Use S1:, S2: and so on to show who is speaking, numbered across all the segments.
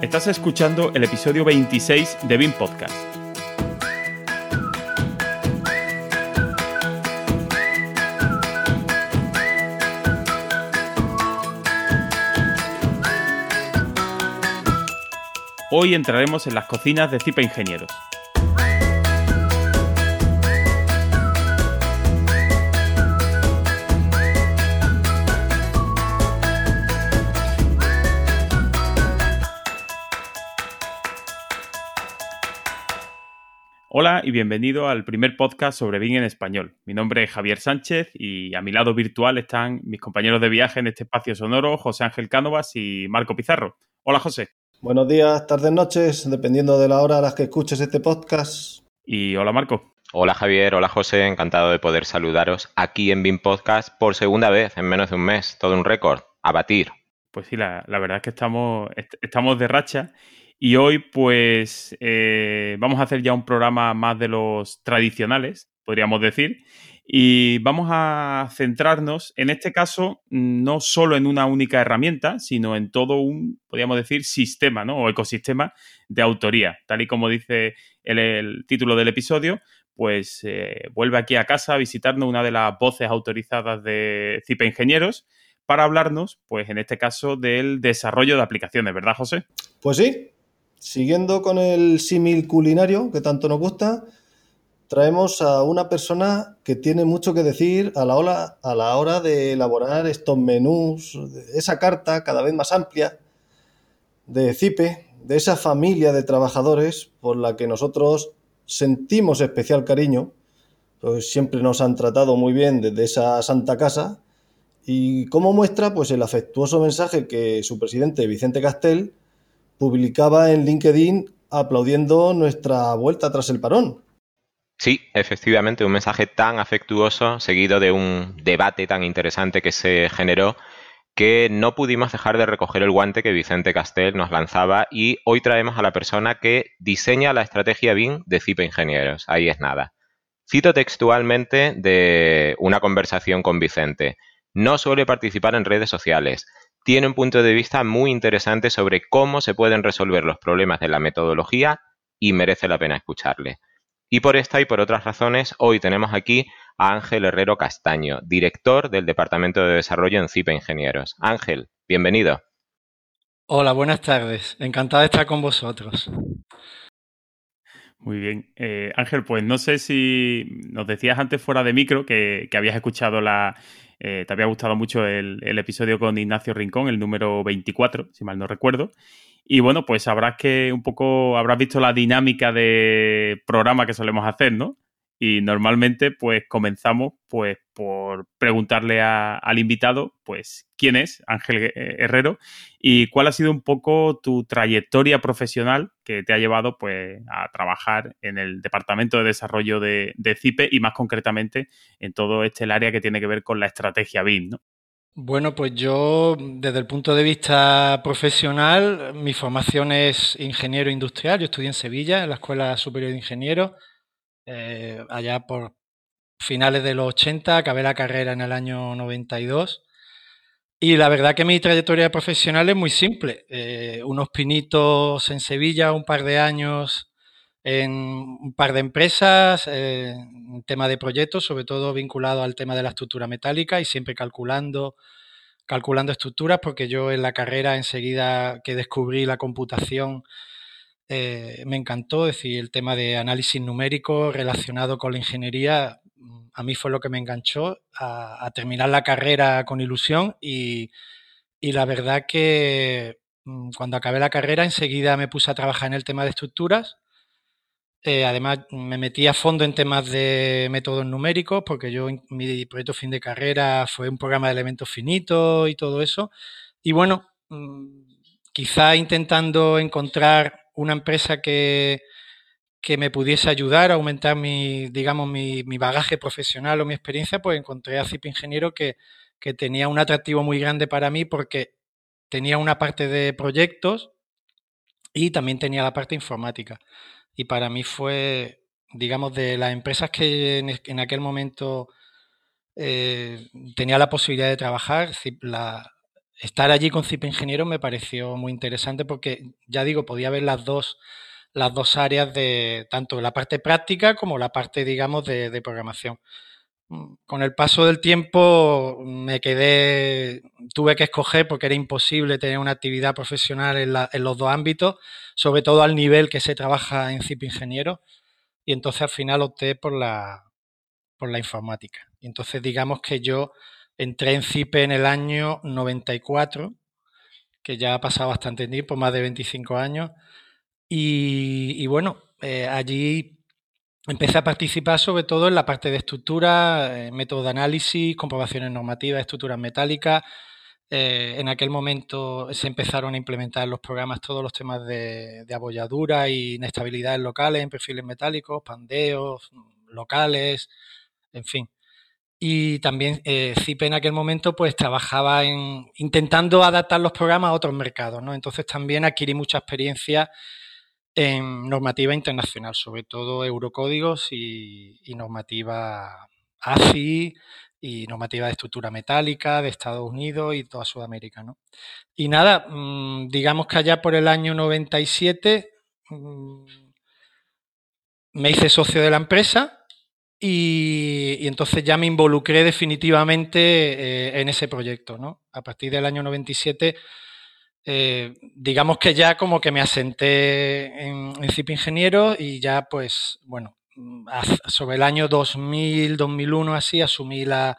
S1: Estás escuchando el episodio 26 de BIM Podcast. Hoy entraremos en las cocinas de Cipa Ingenieros. Hola y bienvenido al primer podcast sobre BIM en español. Mi nombre es Javier Sánchez y a mi lado virtual están mis compañeros de viaje en este espacio sonoro, José Ángel Cánovas y Marco Pizarro. Hola José.
S2: Buenos días, tardes, noches, dependiendo de la hora a las que escuches este podcast.
S1: Y hola Marco.
S3: Hola Javier, hola José, encantado de poder saludaros aquí en BIM Podcast por segunda vez en menos de un mes, todo un récord, a batir.
S1: Pues sí, la, verdad es que estamos, estamos de racha y hoy pues eh, vamos a hacer ya un programa más de los tradicionales, podríamos decir, y vamos a centrarnos, en este caso, no solo en una única herramienta, sino en todo un, podríamos decir, sistema, ¿no? O ecosistema de autoría. Tal y como dice el, título del episodio, pues eh, vuelve aquí a casa a visitarnos una de las voces autorizadas de CIPE Ingenieros para hablarnos, pues en este caso, del desarrollo de aplicaciones, ¿verdad, José?
S2: Pues sí. Siguiendo con el símil culinario que tanto nos gusta, traemos a una persona que tiene mucho que decir a la, hora, a la hora de elaborar estos menús, esa carta cada vez más amplia de CIPE, de esa familia de trabajadores por la que nosotros sentimos especial cariño, pues siempre nos han tratado muy bien desde esa santa casa. Y como muestra pues el afectuoso mensaje que su presidente Vicente Castel publicaba en LinkedIn aplaudiendo nuestra vuelta tras el parón.
S3: Sí, efectivamente, un mensaje tan afectuoso, seguido de un debate tan interesante que se generó, que no pudimos dejar de recoger el guante que Vicente Castel nos lanzaba y hoy traemos a la persona que diseña la estrategia BIM de CIPE Ingenieros. Ahí es nada. Cito textualmente de una conversación con Vicente. No suele participar en redes sociales. Tiene un punto de vista muy interesante sobre cómo se pueden resolver los problemas de la metodología y merece la pena escucharle. Y por esta y por otras razones, hoy tenemos aquí a Ángel Herrero Castaño, director del Departamento de Desarrollo en CIPE Ingenieros. Ángel, bienvenido.
S4: Hola, buenas tardes. Encantado de estar con vosotros.
S1: Muy bien. Eh, Ángel, pues no sé si nos decías antes fuera de micro que, habías escuchado la... Eh, te había gustado mucho el, el, episodio con Ignacio Rincón, el número 24, si mal no recuerdo. Y bueno, pues sabrás que un poco habrás visto la dinámica de programa que solemos hacer, ¿no? Y normalmente, pues comenzamos pues por preguntarle al invitado, pues, quién es Ángel Herrero y cuál ha sido un poco tu trayectoria profesional que te ha llevado, pues, a trabajar en el departamento de desarrollo de, de CIPE y más concretamente en todo este área que tiene que ver con la estrategia BIM, ¿no?
S4: Bueno, pues yo, desde el punto de vista profesional, mi formación es ingeniero industrial. Yo estudié en Sevilla, en la Escuela Superior de Ingenieros, eh, allá por finales de los 80, acabé la carrera en el año 92. Y la verdad que mi trayectoria profesional es muy simple. Eh, unos pinitos en Sevilla, un par de años en un par de empresas, eh, tema de proyectos, sobre todo vinculado al tema de la estructura metálica y siempre calculando, calculando estructuras, porque yo en la carrera enseguida que descubrí la computación eh, me encantó, es decir, el tema de análisis numérico relacionado con la ingeniería, a mí fue lo que me enganchó a, terminar la carrera con ilusión y, y la verdad que mm, cuando acabé la carrera enseguida me puse a trabajar en el tema de estructuras eh, además, me metí a fondo en temas de métodos numéricos, porque yo, mi proyecto fin de carrera fue un programa de elementos finitos y todo eso. Y bueno, mm, quizá intentando encontrar una empresa que, que me pudiese ayudar a aumentar mi, digamos, mi, mi, bagaje profesional o mi experiencia, pues encontré a CIP Ingeniero que, que tenía un atractivo muy grande para mí porque tenía una parte de proyectos y también tenía la parte informática. Y para mí fue, digamos, de las empresas que en, aquel momento eh, tenía la posibilidad de trabajar, la, estar allí con CIP Ingeniero me pareció muy interesante porque, ya digo, podía ver las dos, las dos áreas de tanto la parte práctica como la parte, digamos, de, programación. Mm, con el paso del tiempo me quedé, tuve que escoger porque era imposible tener una actividad profesional en, en los dos ámbitos, sobre todo al nivel que se trabaja en CIP Ingeniero, y entonces al final opté por la, por la informática. Entonces digamos que yo entré en CIPE en el año 94, que ya ha pasado bastante tiempo, más de 25 años. Y, bueno, eh, allí empecé a participar sobre todo en la parte de estructura, eh, métodos de análisis, comprobaciones normativas, estructuras metálicas. Eh, en aquel momento se empezaron a implementar en los programas todos los temas de, de abolladura y inestabilidades locales en perfiles metálicos, pandeos locales, en fin. Y también eh, en aquel momento pues trabajaba en intentando adaptar los programas a otros mercados, ¿no? Entonces también adquirí mucha experiencia en normativa internacional, sobre todo eurocódigos y, normativa ACI y normativa de estructura metálica de Estados Unidos y toda Sudamérica, ¿no? Y nada, mm, digamos que allá por el año 97 mm, me hice socio de la empresa y, entonces ya me involucré definitivamente eh, en ese proyecto, ¿no? A partir del año 97, eh, digamos que ya como que me asenté en, en CIP Ingeniero y ya pues, bueno, sobre el año 2000, 2001 así, asumí la,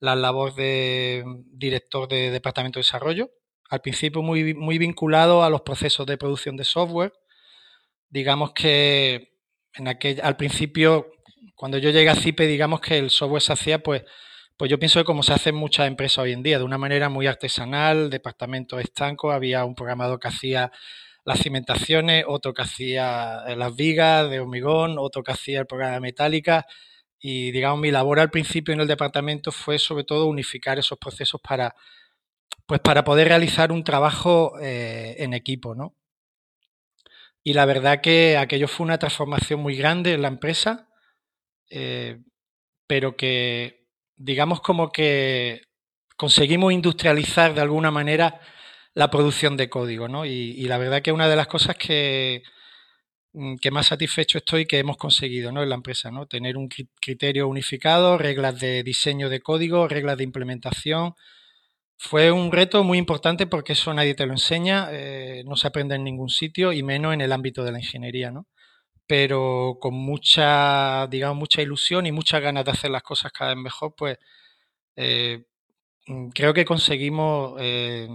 S4: la labor de director de Departamento de Desarrollo. Al principio muy, muy vinculado a los procesos de producción de software. Digamos que en aquel, al principio cuando yo llegué a CIPE, digamos que el software se hacía, pues, pues yo pienso que como se hace en muchas empresas hoy en día, de una manera muy artesanal, departamentos estancos, había un programador que hacía las cimentaciones, otro que hacía eh, las vigas de hormigón, otro que hacía el programa metálica. Y digamos, mi labor al principio en el departamento fue sobre todo unificar esos procesos para, pues para poder realizar un trabajo eh, en equipo, ¿no? Y la verdad que aquello fue una transformación muy grande en la empresa eh, pero que digamos como que conseguimos industrializar de alguna manera la producción de código, ¿no? Y, la verdad que una de las cosas que, mm, que más satisfecho estoy que hemos conseguido ¿no? en la empresa, ¿no? Tener un criterio unificado, reglas de diseño de código, reglas de implementación. Fue un reto muy importante porque eso nadie te lo enseña, eh, no se aprende en ningún sitio y menos en el ámbito de la ingeniería, ¿no? Pero con mucha, digamos, mucha ilusión y muchas ganas de hacer las cosas cada vez mejor, pues eh, mm, creo que conseguimos, eh,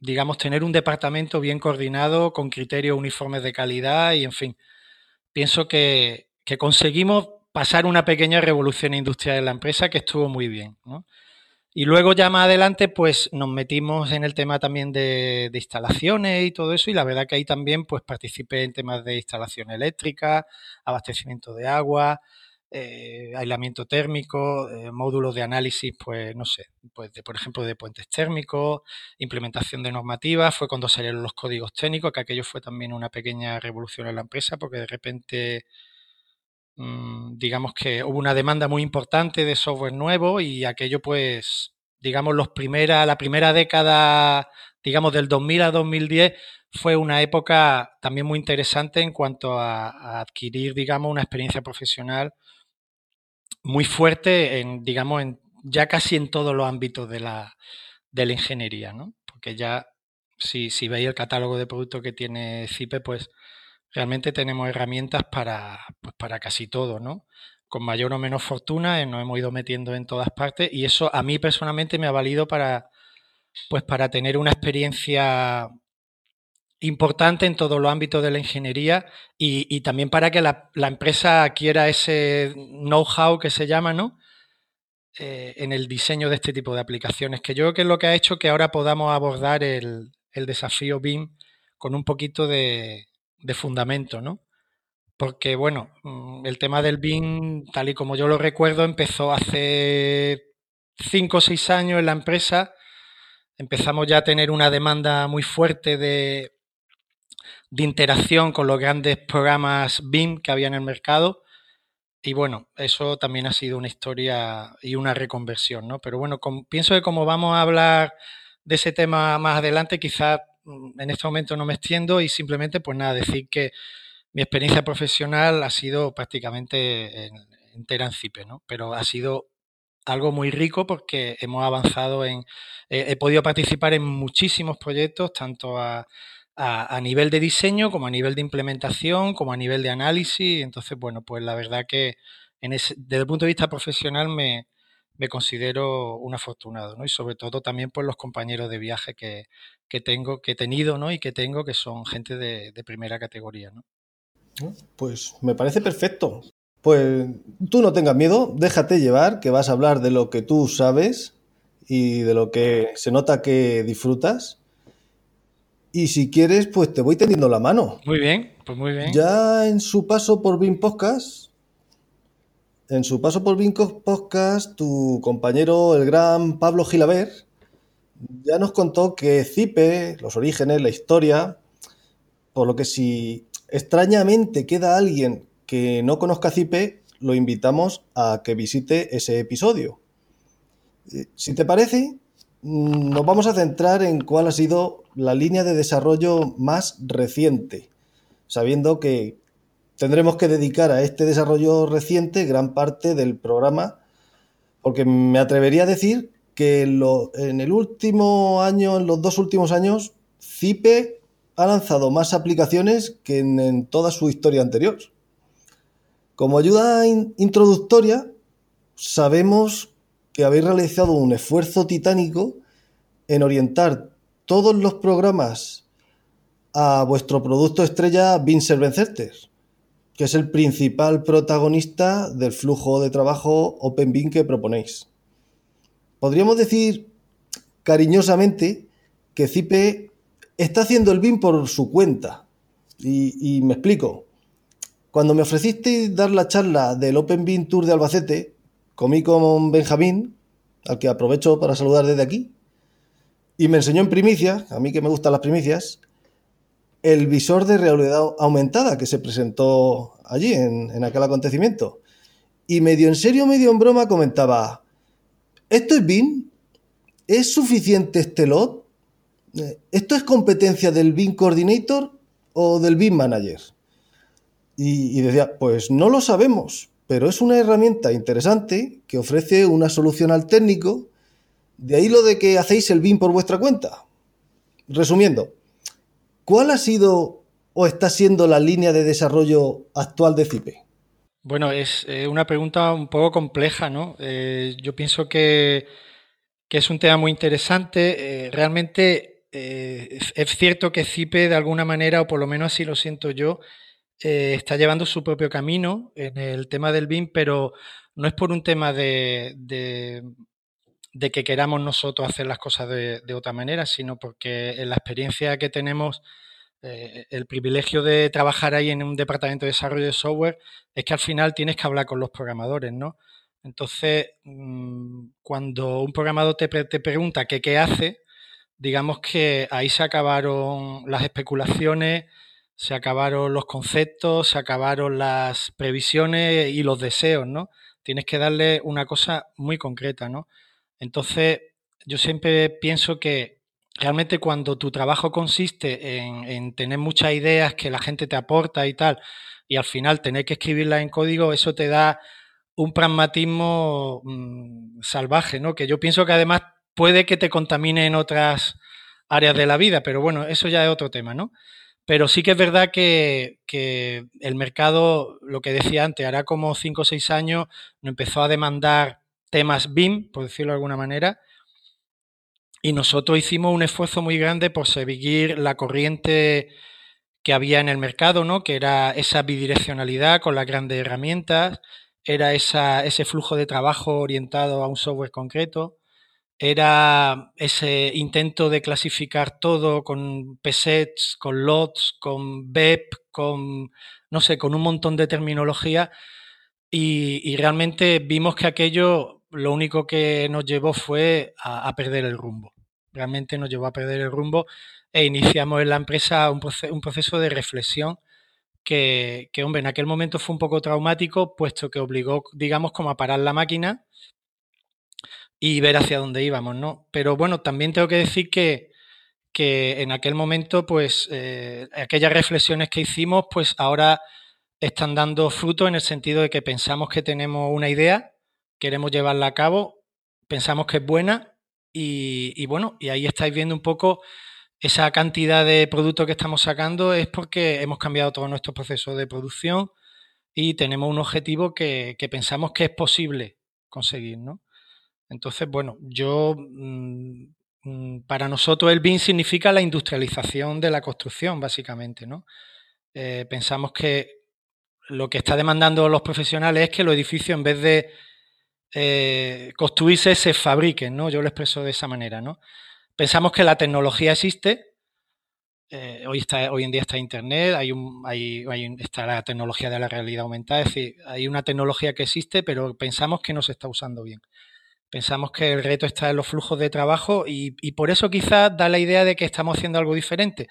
S4: digamos, tener un departamento bien coordinado, con criterios uniformes de calidad y, en fin, pienso que, que conseguimos pasar una pequeña revolución industrial en la empresa que estuvo muy bien. Y luego ya más adelante, pues nos metimos en el tema también de, instalaciones y todo eso, y la verdad que ahí también pues participé en temas de instalación eléctrica, abastecimiento de agua, eh, aislamiento térmico, eh, módulos de análisis, pues no sé, pues de, por ejemplo de puentes térmicos, implementación de normativas, fue cuando salieron los códigos técnicos, que aquello fue también una pequeña revolución en la empresa, porque de repente digamos que hubo una demanda muy importante de software nuevo y aquello pues, digamos, los primera, la primera década, digamos, del 2000 a 2010 fue una época también muy interesante en cuanto a, adquirir, digamos, una experiencia profesional muy fuerte en, digamos, en, ya casi en todos los ámbitos de la, de la ingeniería, ¿no? Porque ya, si, si veis el catálogo de productos que tiene CIPE, pues realmente tenemos herramientas para, pues para casi todo, ¿no? Con mayor o menos fortuna eh, nos hemos ido metiendo en todas partes y eso a mí personalmente me ha valido para, pues para tener una experiencia importante en todos los ámbitos de la ingeniería y, también para que la, empresa adquiera ese know-how que se llama, ¿no? Eh, en el diseño de este tipo de aplicaciones, que yo creo que es lo que ha hecho que ahora podamos abordar el, el desafío BIM con un poquito de, de fundamento, ¿no? Porque, bueno, mm, el tema del BIM, tal y como yo lo recuerdo, empezó hace cinco o seis años en la empresa. Empezamos ya a tener una demanda muy fuerte de, de interacción con los grandes programas BIM que había en el mercado. Y bueno, eso también ha sido una historia y una reconversión, ¿no? Pero bueno, pienso que como vamos a hablar de ese tema más adelante, quizás en este momento no me extiendo y simplemente, pues nada, decir que mi experiencia profesional ha sido prácticamente entera en CIPE, ¿no? Pero ha sido algo muy rico porque hemos avanzado en, he podido participar en muchísimos proyectos, tanto a, a, nivel de diseño como a nivel de implementación, como a nivel de análisis. Entonces, bueno, pues la verdad que desde el punto de vista profesional me, me considero un afortunado, ¿no? Y sobre todo también por los compañeros de viaje que, que tengo, que he tenido, ¿no? Y que tengo, que son gente de, de primera categoría, ¿no?
S2: Pues me parece perfecto. Pues tú no tengas miedo, déjate llevar, que vas a hablar de lo que tú sabes y de lo que se nota que disfrutas. Y si quieres, pues te voy tendiendo la mano.
S4: Muy bien, pues muy bien.
S2: Ya en su paso por BIM Podcast, en su paso por BIM Podcast, tu compañero, el gran Pablo Gilaber, ya nos contó que Cipe, los orígenes, la historia, por lo que si extrañamente queda alguien que no conozca Cipe, lo invitamos a que visite ese episodio. Eh, si te parece, mm, nos vamos a centrar en cuál ha sido la línea de desarrollo más reciente, sabiendo que tendremos que dedicar a este desarrollo reciente gran parte del programa, porque me atrevería a decir que en el último año, en los dos últimos años, CIPE ha lanzado más aplicaciones que en, toda su historia anterior. Como ayuda introductoria, sabemos que habéis realizado un esfuerzo titánico en orientar todos los programas a vuestro producto estrella BIM Server que es el principal protagonista del flujo de trabajo OpenBIM que proponéis. Podríamos decir cariñosamente que CIPE está haciendo el BIM por su cuenta. Y, me explico. Cuando me ofreciste dar la charla del Open BIM Tour de Albacete, comí con Benjamín, al que aprovecho para saludar desde aquí, y me enseñó en primicia, a mí que me gustan las primicias, el visor de realidad aumentada que se presentó allí en, aquel acontecimiento. Y medio en serio, medio en broma comentaba, ¿esto es BIM? ¿Es suficiente este lot? ¿esto es competencia del BIM Coordinator o del BIM Manager? Y, decía, pues no lo sabemos, pero es una herramienta interesante que ofrece una solución al técnico. De ahí lo de que hacéis el BIM por vuestra cuenta. Resumiendo, ¿cuál ha sido o está siendo la línea de desarrollo actual de CIPE?
S4: Bueno, es eh, una pregunta un poco compleja, ¿no? Eh, yo pienso que, es un tema muy interesante. Eh, realmente es cierto que CIPE de alguna manera, o por lo menos así lo siento yo, está llevando su propio camino en el tema del BIM, pero no es por un tema de, que queramos nosotros hacer las cosas de, otra manera, sino porque en la experiencia que tenemos, eh, el privilegio de trabajar ahí en un departamento de desarrollo de software es que al final tienes que hablar con los programadores, ¿no? Entonces, mm, cuando un programador te, te pregunta qué hace, digamos que ahí se acabaron las especulaciones, se acabaron los conceptos, se acabaron las previsiones y los deseos, ¿no? Tienes que darle una cosa muy concreta, ¿no? Entonces, yo siempre pienso que realmente cuando tu trabajo consiste en, tener muchas ideas que la gente te aporta y tal, y al final tener que escribirlas en código, eso te da un pragmatismo mm, salvaje, ¿no? Que yo pienso que además puede que te contamine en otras áreas de la vida, pero bueno, eso ya es otro tema, ¿no? Pero sí que es verdad que, el mercado, lo que decía antes, hará como 5 o 6 años, nos empezó a demandar temas BIM, por decirlo de alguna manera, y nosotros hicimos un esfuerzo muy grande por seguir la corriente que había en el mercado, ¿no? Que era esa bidireccionalidad con las grandes herramientas, era esa, ese flujo de trabajo orientado a un software concreto era ese intento de clasificar todo con pesets, con lots, con BEP, con, no sé, con un montón de terminología y, realmente vimos que aquello lo único que nos llevó fue a, perder el rumbo. Realmente nos llevó a perder el rumbo e iniciamos en la empresa un, un proceso de reflexión que, que, hombre, en aquel momento fue un poco traumático, puesto que obligó, digamos, como a parar la máquina y ver hacia dónde íbamos, ¿no? Pero bueno, también tengo que decir que, que en aquel momento, pues, eh, aquellas reflexiones que hicimos, pues ahora están dando fruto en el sentido de que pensamos que tenemos una idea, queremos llevarla a cabo, pensamos que es buena y, bueno, y ahí estáis viendo un poco esa cantidad de productos que estamos sacando es porque hemos cambiado todo nuestro proceso de producción y tenemos un objetivo que, que pensamos que es posible conseguir, ¿no? Entonces, bueno, yo mm, Mm, para nosotros el BIM significa la industrialización de la construcción, básicamente, ¿no? Eh, pensamos que lo que está demandando los profesionales es que los edificios, en vez de eh, construirse, se fabriquen, ¿no? Yo lo expreso de esa manera, ¿no? Pensamos que la tecnología existe. Eh, hoy, está, hoy en día está Internet, hay, un, hay, está la tecnología de la realidad aumentada, es decir, hay una tecnología que existe, pero pensamos que no se está usando bien. Pensamos que el reto está en los flujos de trabajo y, por eso quizás da la idea de que estamos haciendo algo diferente.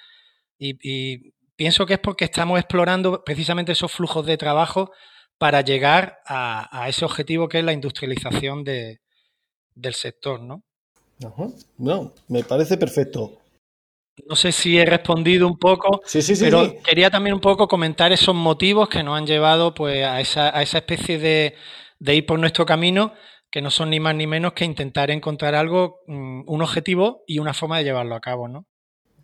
S4: Y, pienso que es porque estamos explorando precisamente esos flujos de trabajo para llegar a, ese objetivo que es la industrialización de, del sector, ¿no?
S2: No, me parece perfecto.
S4: No sé si he respondido un poco,
S2: sí, sí,
S4: sí, pero quería también un poco comentar esos motivos que nos han llevado pues, a, esa, a esa especie de, de ir por nuestro camino que no son ni más ni menos que intentar encontrar algo, mm, un objetivo y una forma de llevarlo a cabo, ¿no?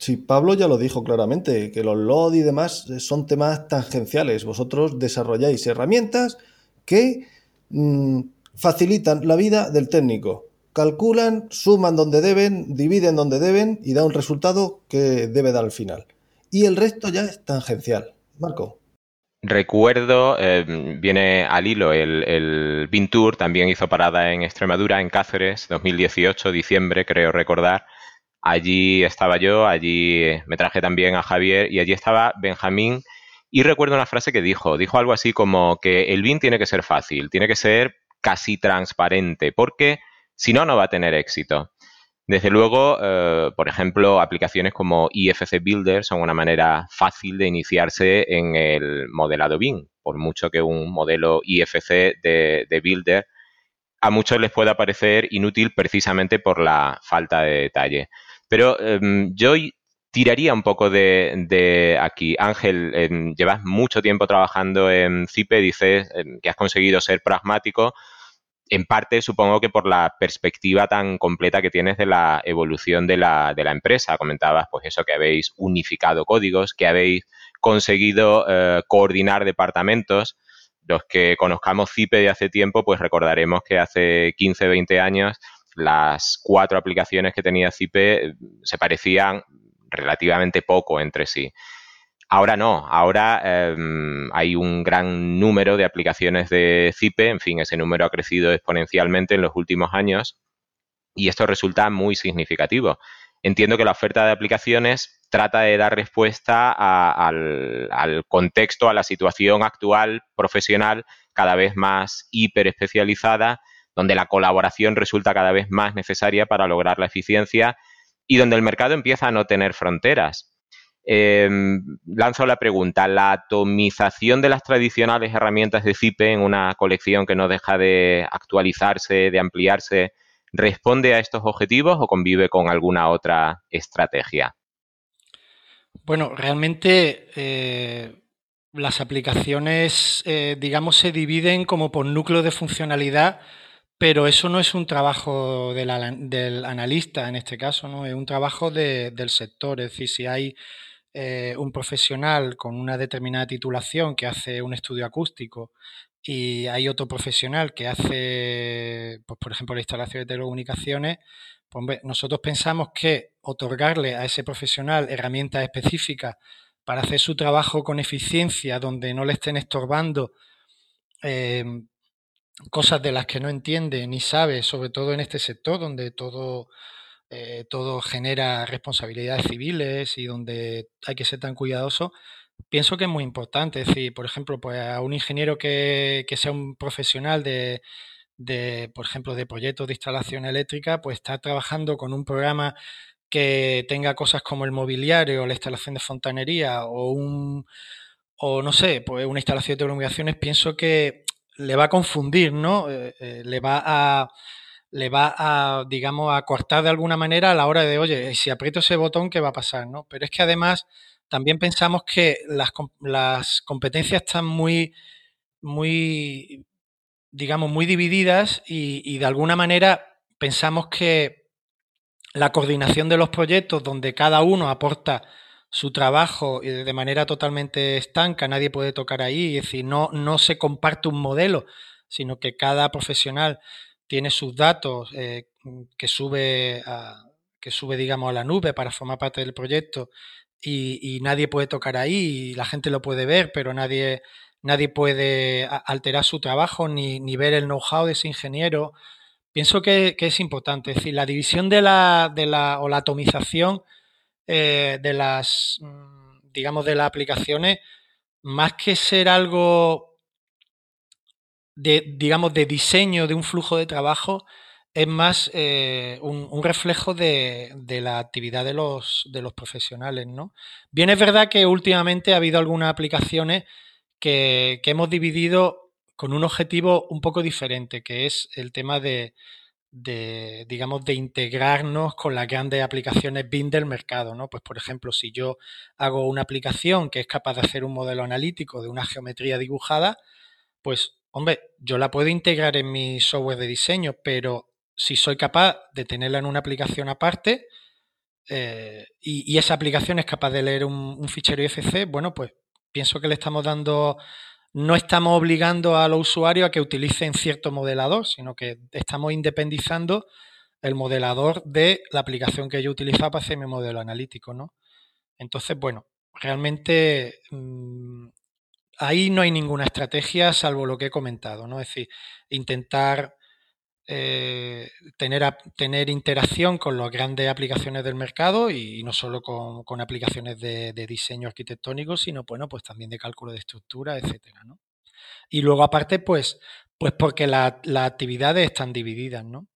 S2: Sí, Pablo ya lo dijo claramente, que los LOD y demás son temas tangenciales. Vosotros desarrolláis herramientas que mm, facilitan la vida del técnico. Calculan, suman donde deben, dividen donde deben y da un resultado que debe dar al final. Y el resto ya es tangencial. Marco.
S3: Recuerdo, eh, viene al hilo el, el Tour, también hizo parada en Extremadura, en Cáceres, 2018, diciembre, creo recordar. Allí estaba yo, allí me traje también a Javier y allí estaba Benjamín. Y recuerdo una frase que dijo, dijo algo así como que el BIN tiene que ser fácil, tiene que ser casi transparente, porque si no, no va a tener éxito. Desde luego, eh, por ejemplo, aplicaciones como IFC Builder son una manera fácil de iniciarse en el modelado BIM, por mucho que un modelo IFC de, Builder a muchos les pueda parecer inútil precisamente por la falta de detalle. Pero em, yo tiraría un poco de, aquí. Ángel, em, llevas mucho tiempo trabajando en CIPE, dices em, que has conseguido ser pragmático en parte supongo que por la perspectiva tan completa que tienes de la evolución de la, de la empresa. Comentabas pues eso, que habéis unificado códigos, que habéis conseguido eh, coordinar departamentos. Los que conozcamos CIPE de hace tiempo, pues recordaremos que hace 15, 20 años las cuatro aplicaciones que tenía CIPE se parecían relativamente poco entre sí. Ahora no, ahora em, hay un gran número de aplicaciones de CIPE, en fin, ese número ha crecido exponencialmente en los últimos años y esto resulta muy significativo. Entiendo que la oferta de aplicaciones trata de dar respuesta al, al, contexto, a la situación actual profesional cada vez más hiper especializada, donde la colaboración resulta cada vez más necesaria para lograr la eficiencia y donde el mercado empieza a no tener fronteras. Eh, lanzo la pregunta, ¿la atomización de las tradicionales herramientas de CIPE en una colección que no deja de actualizarse, de ampliarse, responde a estos objetivos o convive con alguna otra estrategia?
S4: Bueno, realmente eh, las aplicaciones, eh, digamos, se dividen como por núcleo de funcionalidad, pero eso no es un trabajo del, analista en este caso, ¿no? Es un trabajo del sector. Es decir, si hay eh, un profesional con una determinada titulación que hace un estudio acústico y hay otro profesional que hace, pues, por ejemplo, la instalación de telecomunicaciones, pues, nosotros pensamos que otorgarle a ese profesional herramientas específicas para hacer su trabajo con eficiencia, donde no le estén estorbando eh, cosas de las que no entiende ni sabe, sobre todo en este sector donde todo eh, todo genera responsabilidades civiles y donde hay que ser tan cuidadoso, pienso que es muy importante. Es decir, por ejemplo, pues a un ingeniero que, sea un profesional de, por ejemplo, de proyectos de instalación eléctrica, pues está trabajando con un programa que tenga cosas como el mobiliario, la instalación de fontanería o un o no sé, pues una instalación de telecomunicaciones, pienso que le va a confundir, ¿no? Eh, eh, le va a le va a, digamos, a cortar de alguna manera a la hora de, oye, si aprieto ese botón, ¿qué va a pasar? ¿no? Pero es que además también pensamos que las, las competencias están muy, muy, digamos, muy divididas y, y de alguna manera pensamos que la coordinación de los proyectos donde cada uno aporta su trabajo de manera totalmente estanca, nadie puede tocar ahí, es decir, no, no se comparte un modelo, sino que cada profesional tiene sus datos eh, que sube a, que sube, digamos, a la nube para formar parte del proyecto y, nadie puede tocar ahí y la gente lo puede ver, pero nadie, nadie puede alterar su trabajo ni, ni ver el know-how de ese ingeniero. Pienso que, que, es importante, es decir, la división de la, de la o la atomización eh, de las, mm, digamos, de las aplicaciones, más que ser algo de, digamos, de diseño de un flujo de trabajo, es más eh, un, reflejo de, la actividad de los, de los profesionales, ¿no? Bien es verdad que últimamente ha habido algunas aplicaciones que, que hemos dividido con un objetivo un poco diferente, que es el tema de, de, digamos, de integrarnos con las grandes aplicaciones BIM del mercado, ¿no? Pues, por ejemplo, si yo hago una aplicación que es capaz de hacer un modelo analítico de una geometría dibujada, pues, hombre, yo la puedo integrar en mi software de diseño, pero si soy capaz de tenerla en una aplicación aparte eh, y, esa aplicación es capaz de leer un, un fichero IFC, bueno, pues pienso que le estamos dando no estamos obligando a los usuarios a que utilicen cierto modelador, sino que estamos independizando el modelador de la aplicación que yo utilizaba para hacer mi modelo analítico, ¿no? Entonces, bueno, realmente mm, ahí no hay ninguna estrategia salvo lo que he comentado, ¿no? Es decir, intentar eh, tener, tener interacción con las grandes aplicaciones del mercado y, no solo con, aplicaciones de, diseño arquitectónico, sino bueno, pues también de cálculo de estructura, etcétera, ¿no? Y luego aparte, pues, pues porque las actividades están divididas, ¿no?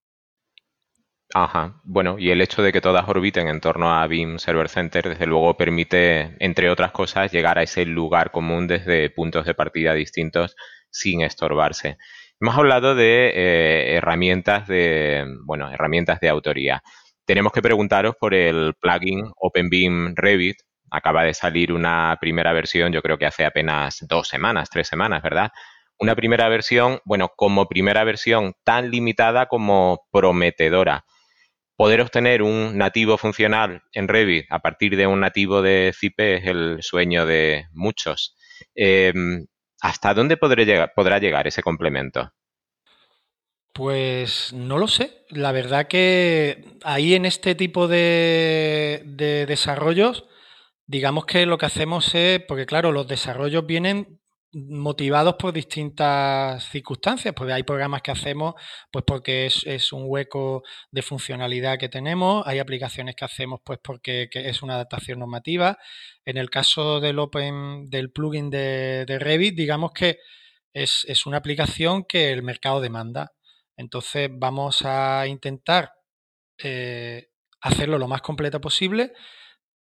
S3: Ajá. Bueno, y el hecho de que todas orbiten en torno a BIM Server Center, desde luego permite, entre otras cosas, llegar a ese lugar común desde puntos de partida distintos sin estorbarse. Hemos hablado de eh, herramientas de, bueno, herramientas de autoría. Tenemos que preguntaros por el plugin OpenBeam Revit. Acaba de salir una primera versión, yo creo que hace apenas dos semanas, tres semanas, ¿verdad? Una primera versión, bueno, como primera versión tan limitada como prometedora. Poder obtener un nativo funcional en Revit a partir de un nativo de CIPE es el sueño de muchos. Em, ¿Hasta dónde podrá llegar ese complemento?
S4: Pues no lo sé. La verdad que ahí en este tipo de, desarrollos, digamos que lo que hacemos es, porque claro, los desarrollos vienen motivados por distintas circunstancias, porque hay programas que hacemos pues porque es, un hueco de funcionalidad que tenemos, hay aplicaciones que hacemos pues porque es una adaptación normativa, en el caso del Open, del plugin de, Revit, digamos que es, una aplicación que el mercado demanda. Entonces vamos a intentar eh, hacerlo lo más completo posible,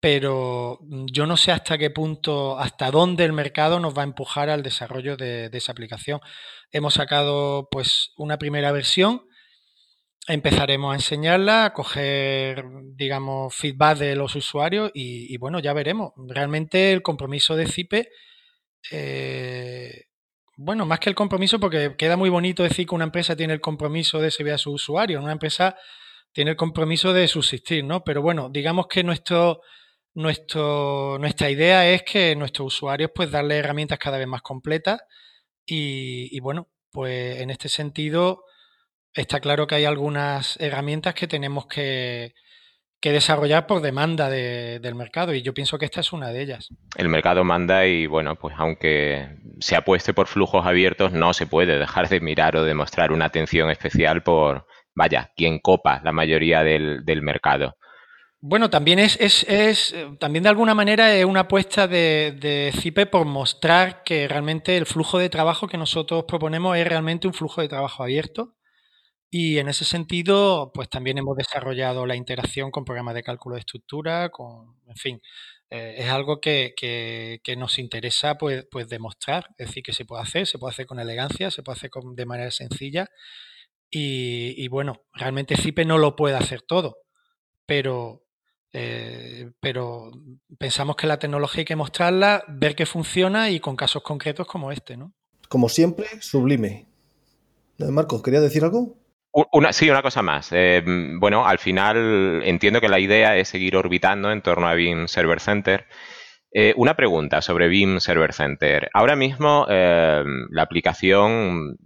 S4: pero yo no sé hasta qué punto, hasta dónde el mercado nos va a empujar al desarrollo de, esa aplicación. Hemos sacado pues una primera versión empezaremos a enseñarla, a coger, digamos, feedback de los usuarios y, bueno, ya veremos. Realmente el compromiso de CIPE, eh, bueno, más que el compromiso, porque queda muy bonito decir que una empresa tiene el compromiso de servir a sus usuarios, una empresa tiene el compromiso de subsistir, ¿no? Pero bueno, digamos que nuestro, nuestro, nuestra idea es que nuestros usuarios, pues, darle herramientas cada vez más completas y, y bueno, pues en este sentido está claro que hay algunas herramientas que tenemos que, desarrollar por demanda del mercado y yo pienso que esta es una de ellas.
S3: El mercado manda y bueno, pues aunque se apueste por flujos abiertos, no se puede dejar de mirar o demostrar una atención especial por, vaya, quien copa la mayoría del, mercado.
S4: Bueno, también es, es, también de alguna manera es una apuesta de, de, CIPE por mostrar que realmente el flujo de trabajo que nosotros proponemos es realmente un flujo de trabajo abierto. Y en ese sentido, pues también hemos desarrollado la interacción con programas de cálculo de estructura, con, en fin, eh, es algo que, que, nos interesa pues, pues demostrar, es decir, que se puede hacer, se puede hacer con elegancia, se puede hacer de manera sencilla. Y, bueno, realmente CIPE no lo puede hacer todo, pero, eh, pero pensamos que la tecnología hay que mostrarla, ver que funciona y con casos concretos como este, ¿no?
S2: Como siempre, sublime. Marcos, ¿querías decir algo?
S3: Una, sí, una cosa más. Eh, bueno, al final entiendo que la idea es seguir orbitando en torno a BIM Server Center. Eh, una pregunta sobre BIM Server Center. Ahora mismo la aplicación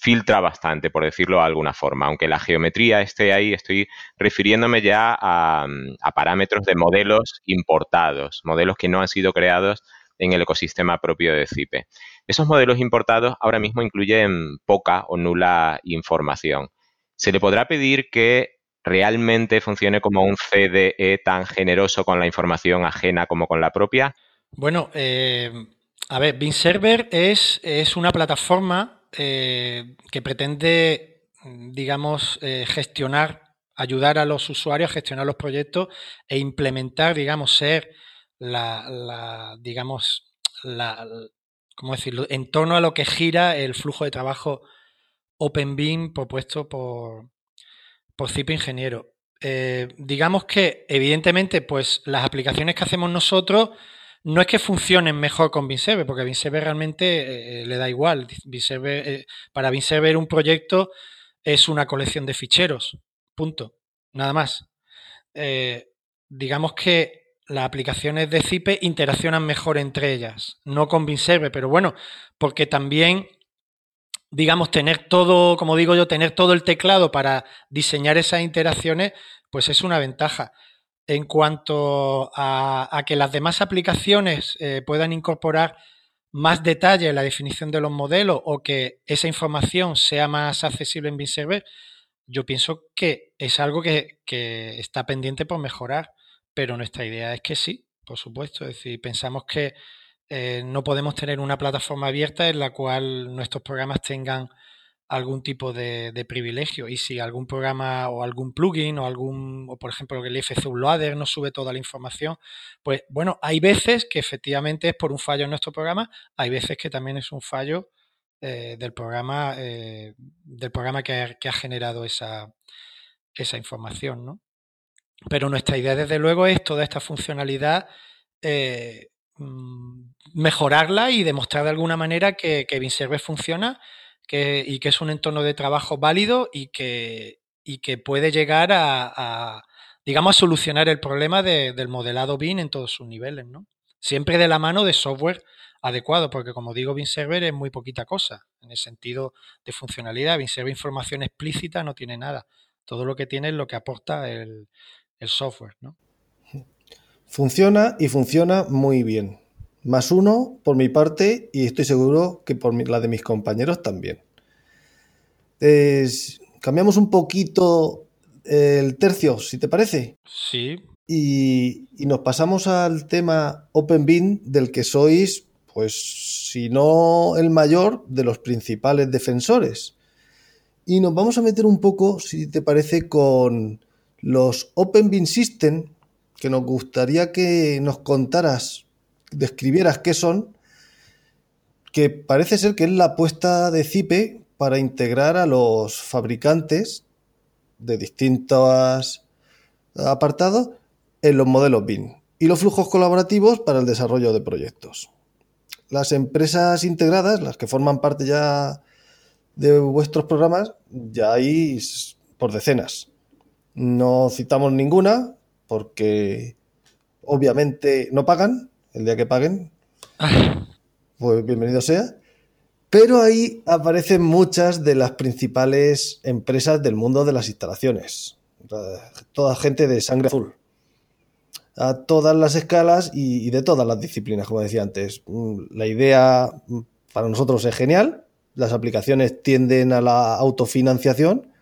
S3: filtra bastante, por decirlo de alguna forma. Aunque la geometría esté ahí, estoy refiriéndome ya a, parámetros de modelos importados, modelos que no han sido creados en el ecosistema propio de CIPE. Esos modelos importados ahora mismo incluyen poca o nula información. ¿Se le podrá pedir que realmente funcione como un CDE tan generoso con la información ajena como con la propia?
S4: Bueno, eh, a ver, BIM Server es, es una plataforma eh, que pretende, digamos, eh, gestionar, ayudar a los usuarios a gestionar los proyectos e implementar, digamos, ser la, digamos, la, ¿cómo decirlo?, en torno a lo que gira el flujo de trabajo OpenBeam propuesto por, por CIP Ingeniero. Eh, digamos que, evidentemente, pues las aplicaciones que hacemos nosotros no es que funcionen mejor con BinServer, porque BinServer realmente eh, le da igual. Eh, para BinServer un proyecto es una colección de ficheros, punto, nada más. Eh, digamos que las aplicaciones de Zipe interaccionan mejor entre ellas, no con BinServer, pero bueno, porque también, digamos, tener todo, como digo yo, tener todo el teclado para diseñar esas interacciones, pues es una ventaja. En cuanto a, que las demás aplicaciones eh, puedan incorporar más detalle en la definición de los modelos o que esa información sea más accesible en BinServer, yo pienso que es algo que, está pendiente por mejorar, pero nuestra idea es que sí, por supuesto. Es decir, pensamos que eh, no podemos tener una plataforma abierta en la cual nuestros programas tengan algún tipo de, privilegio. Y si algún programa o algún plugin o algún, o por ejemplo el FC Loader no sube toda la información, pues bueno, hay veces que efectivamente es por un fallo en nuestro programa, hay veces que también es un fallo eh, del programa, eh, del programa que ha, generado esa, esa información, ¿no? Pero nuestra idea, desde luego, es toda esta funcionalidad eh, mm, mejorarla y demostrar de alguna manera que, que BinServer funciona y que es un entorno de trabajo válido y que, y que puede llegar a, digamos, a solucionar el problema del modelado BIM en todos sus niveles, ¿no? Siempre de la mano de software adecuado, porque como digo, BIM Server es muy poquita cosa en el sentido de funcionalidad. BIM Server información explícita no tiene nada. Todo lo que tiene es lo que aporta el, el software, ¿no?
S2: Funciona y funciona muy bien. Más uno por mi parte y estoy seguro que por la de mis compañeros también. cambiamos un poquito el tercio, si te parece.
S4: Sí.
S2: Y, nos pasamos al tema OpenBeam del que sois, pues, si no el mayor, de los principales defensores. Y nos vamos a meter un poco, si te parece, con los OpenBeam System, que nos gustaría que nos contaras describieras qué son, que parece ser que es la apuesta de CIPE para integrar a los fabricantes de distintos apartados en los modelos BIM y los flujos colaborativos para el desarrollo de proyectos. Las empresas integradas, las que forman parte ya de vuestros programas, ya hay por decenas. No citamos ninguna porque obviamente no pagan, el día que paguen, pues bienvenido sea. Pero ahí aparecen muchas de las principales empresas del mundo de las instalaciones. Toda gente de sangre azul. A todas las escalas y, de todas las disciplinas, como decía antes. Mm, la idea mm, para nosotros es genial. Las aplicaciones tienden a la autofinanciación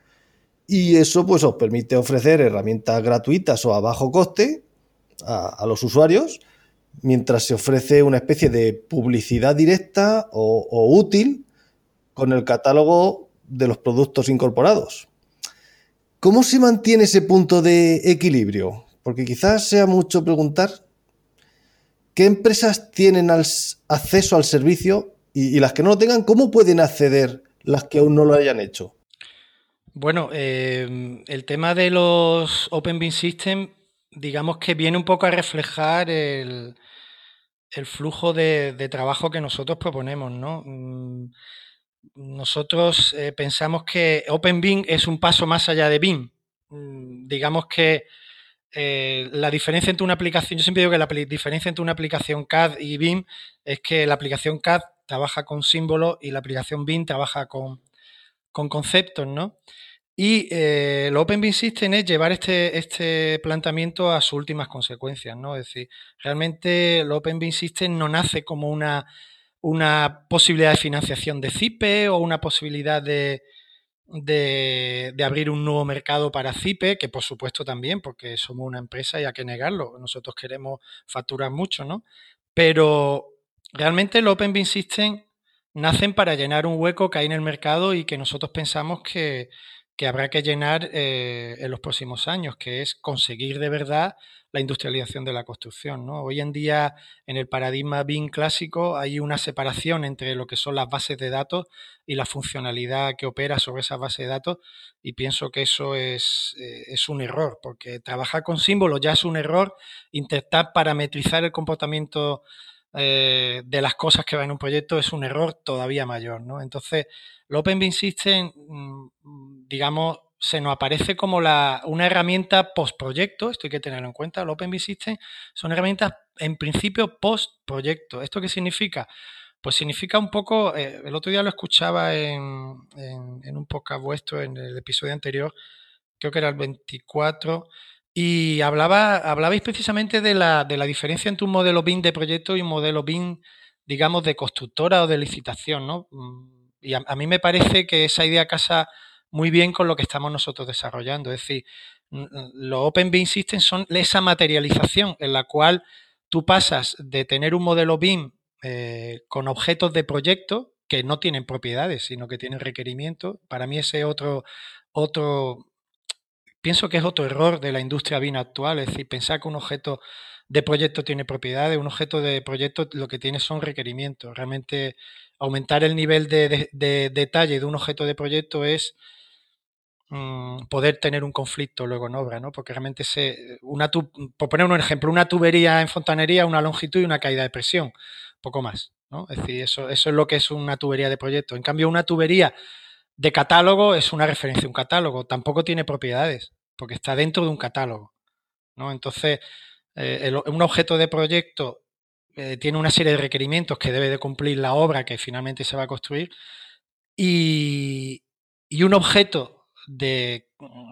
S2: y eso pues os permite ofrecer herramientas gratuitas o a bajo coste a los usuarios mientras se ofrece una especie de publicidad directa o, útil con el catálogo de los productos incorporados. ¿Cómo se mantiene ese punto de equilibrio? Porque quizás sea mucho preguntar qué empresas tienen acceso al servicio y, las que no lo tengan, ¿cómo pueden acceder las que aún no lo hayan hecho?
S4: Bueno, eh, el tema de los Open Beam Systems, digamos que viene un poco a reflejar el, flujo de, trabajo que nosotros proponemos, ¿no? Mm, nosotros eh, pensamos que Open Beam es un paso más allá de Beam. Mm, digamos que eh, la diferencia entre una aplicación, yo siempre digo que la diferencia entre una aplicación CAD y BIM es que la aplicación CAD trabaja con símbolos y la aplicación BIM trabaja con, conceptos, ¿no? Y eh, el Open BIM System es llevar este, este planteamiento a sus últimas consecuencias, ¿no? Es decir, realmente el Open System no nace como una, una posibilidad de financiación de CIPE o una posibilidad de, de, abrir un nuevo mercado para CIPE, que por supuesto también, porque somos una empresa y hay que negarlo. Nosotros queremos facturar mucho, ¿no? Pero realmente el Open Beam System nacen para llenar un hueco que hay en el mercado y que nosotros pensamos que, habrá que llenar eh, en los próximos años, que es conseguir de verdad la industrialización de la construcción. ¿no? Hoy en día, en el paradigma BIM clásico, hay una separación entre lo que son las bases de datos y la funcionalidad que opera sobre esas bases de datos, y pienso que eso es, eh, es un error, porque trabajar con símbolos ya es un error, intentar parametrizar el comportamiento eh, de las cosas que va en un proyecto es un error todavía mayor. ¿no? Entonces, el Open System, mm, digamos, se nos aparece como la, una herramienta post-proyecto, esto hay que tenerlo en cuenta, el Open System son herramientas en principio post-proyecto. ¿Esto qué significa? Pues significa un poco, eh, el otro día lo escuchaba en, un podcast vuestro, en el episodio anterior, creo que era el 24, y hablaba, hablabais precisamente de la, de la diferencia entre un modelo BIM de proyecto y un modelo BIM, digamos, de constructora o de licitación, ¿no? Mm, y a mí me parece que esa idea casa muy bien con lo que estamos nosotros desarrollando. Es decir, los Open BIM Systems son esa materialización en la cual tú pasas de tener un modelo BIM eh, con objetos de proyecto que no tienen propiedades, sino que tienen requerimientos. Para mí ese otro, otro, pienso que es otro error de la industria BIM actual, es decir, pensar que un objeto de proyecto tiene propiedades, un objeto de proyecto lo que tiene son requerimientos. Realmente aumentar el nivel de detalle de un objeto de proyecto es Mm, poder tener un conflicto luego en obra, ¿no? Porque realmente se, una por poner un ejemplo, una tubería en fontanería, una longitud y una caída de presión, poco más, ¿no? Es decir, eso, eso es lo que es una tubería de proyecto. En cambio, una tubería de catálogo es una referencia un catálogo, tampoco tiene propiedades, porque está dentro de un catálogo, ¿no? Entonces, eh, un objeto de proyecto eh, tiene una serie de requerimientos que debe de cumplir la obra que finalmente se va a construir y, y un objeto de,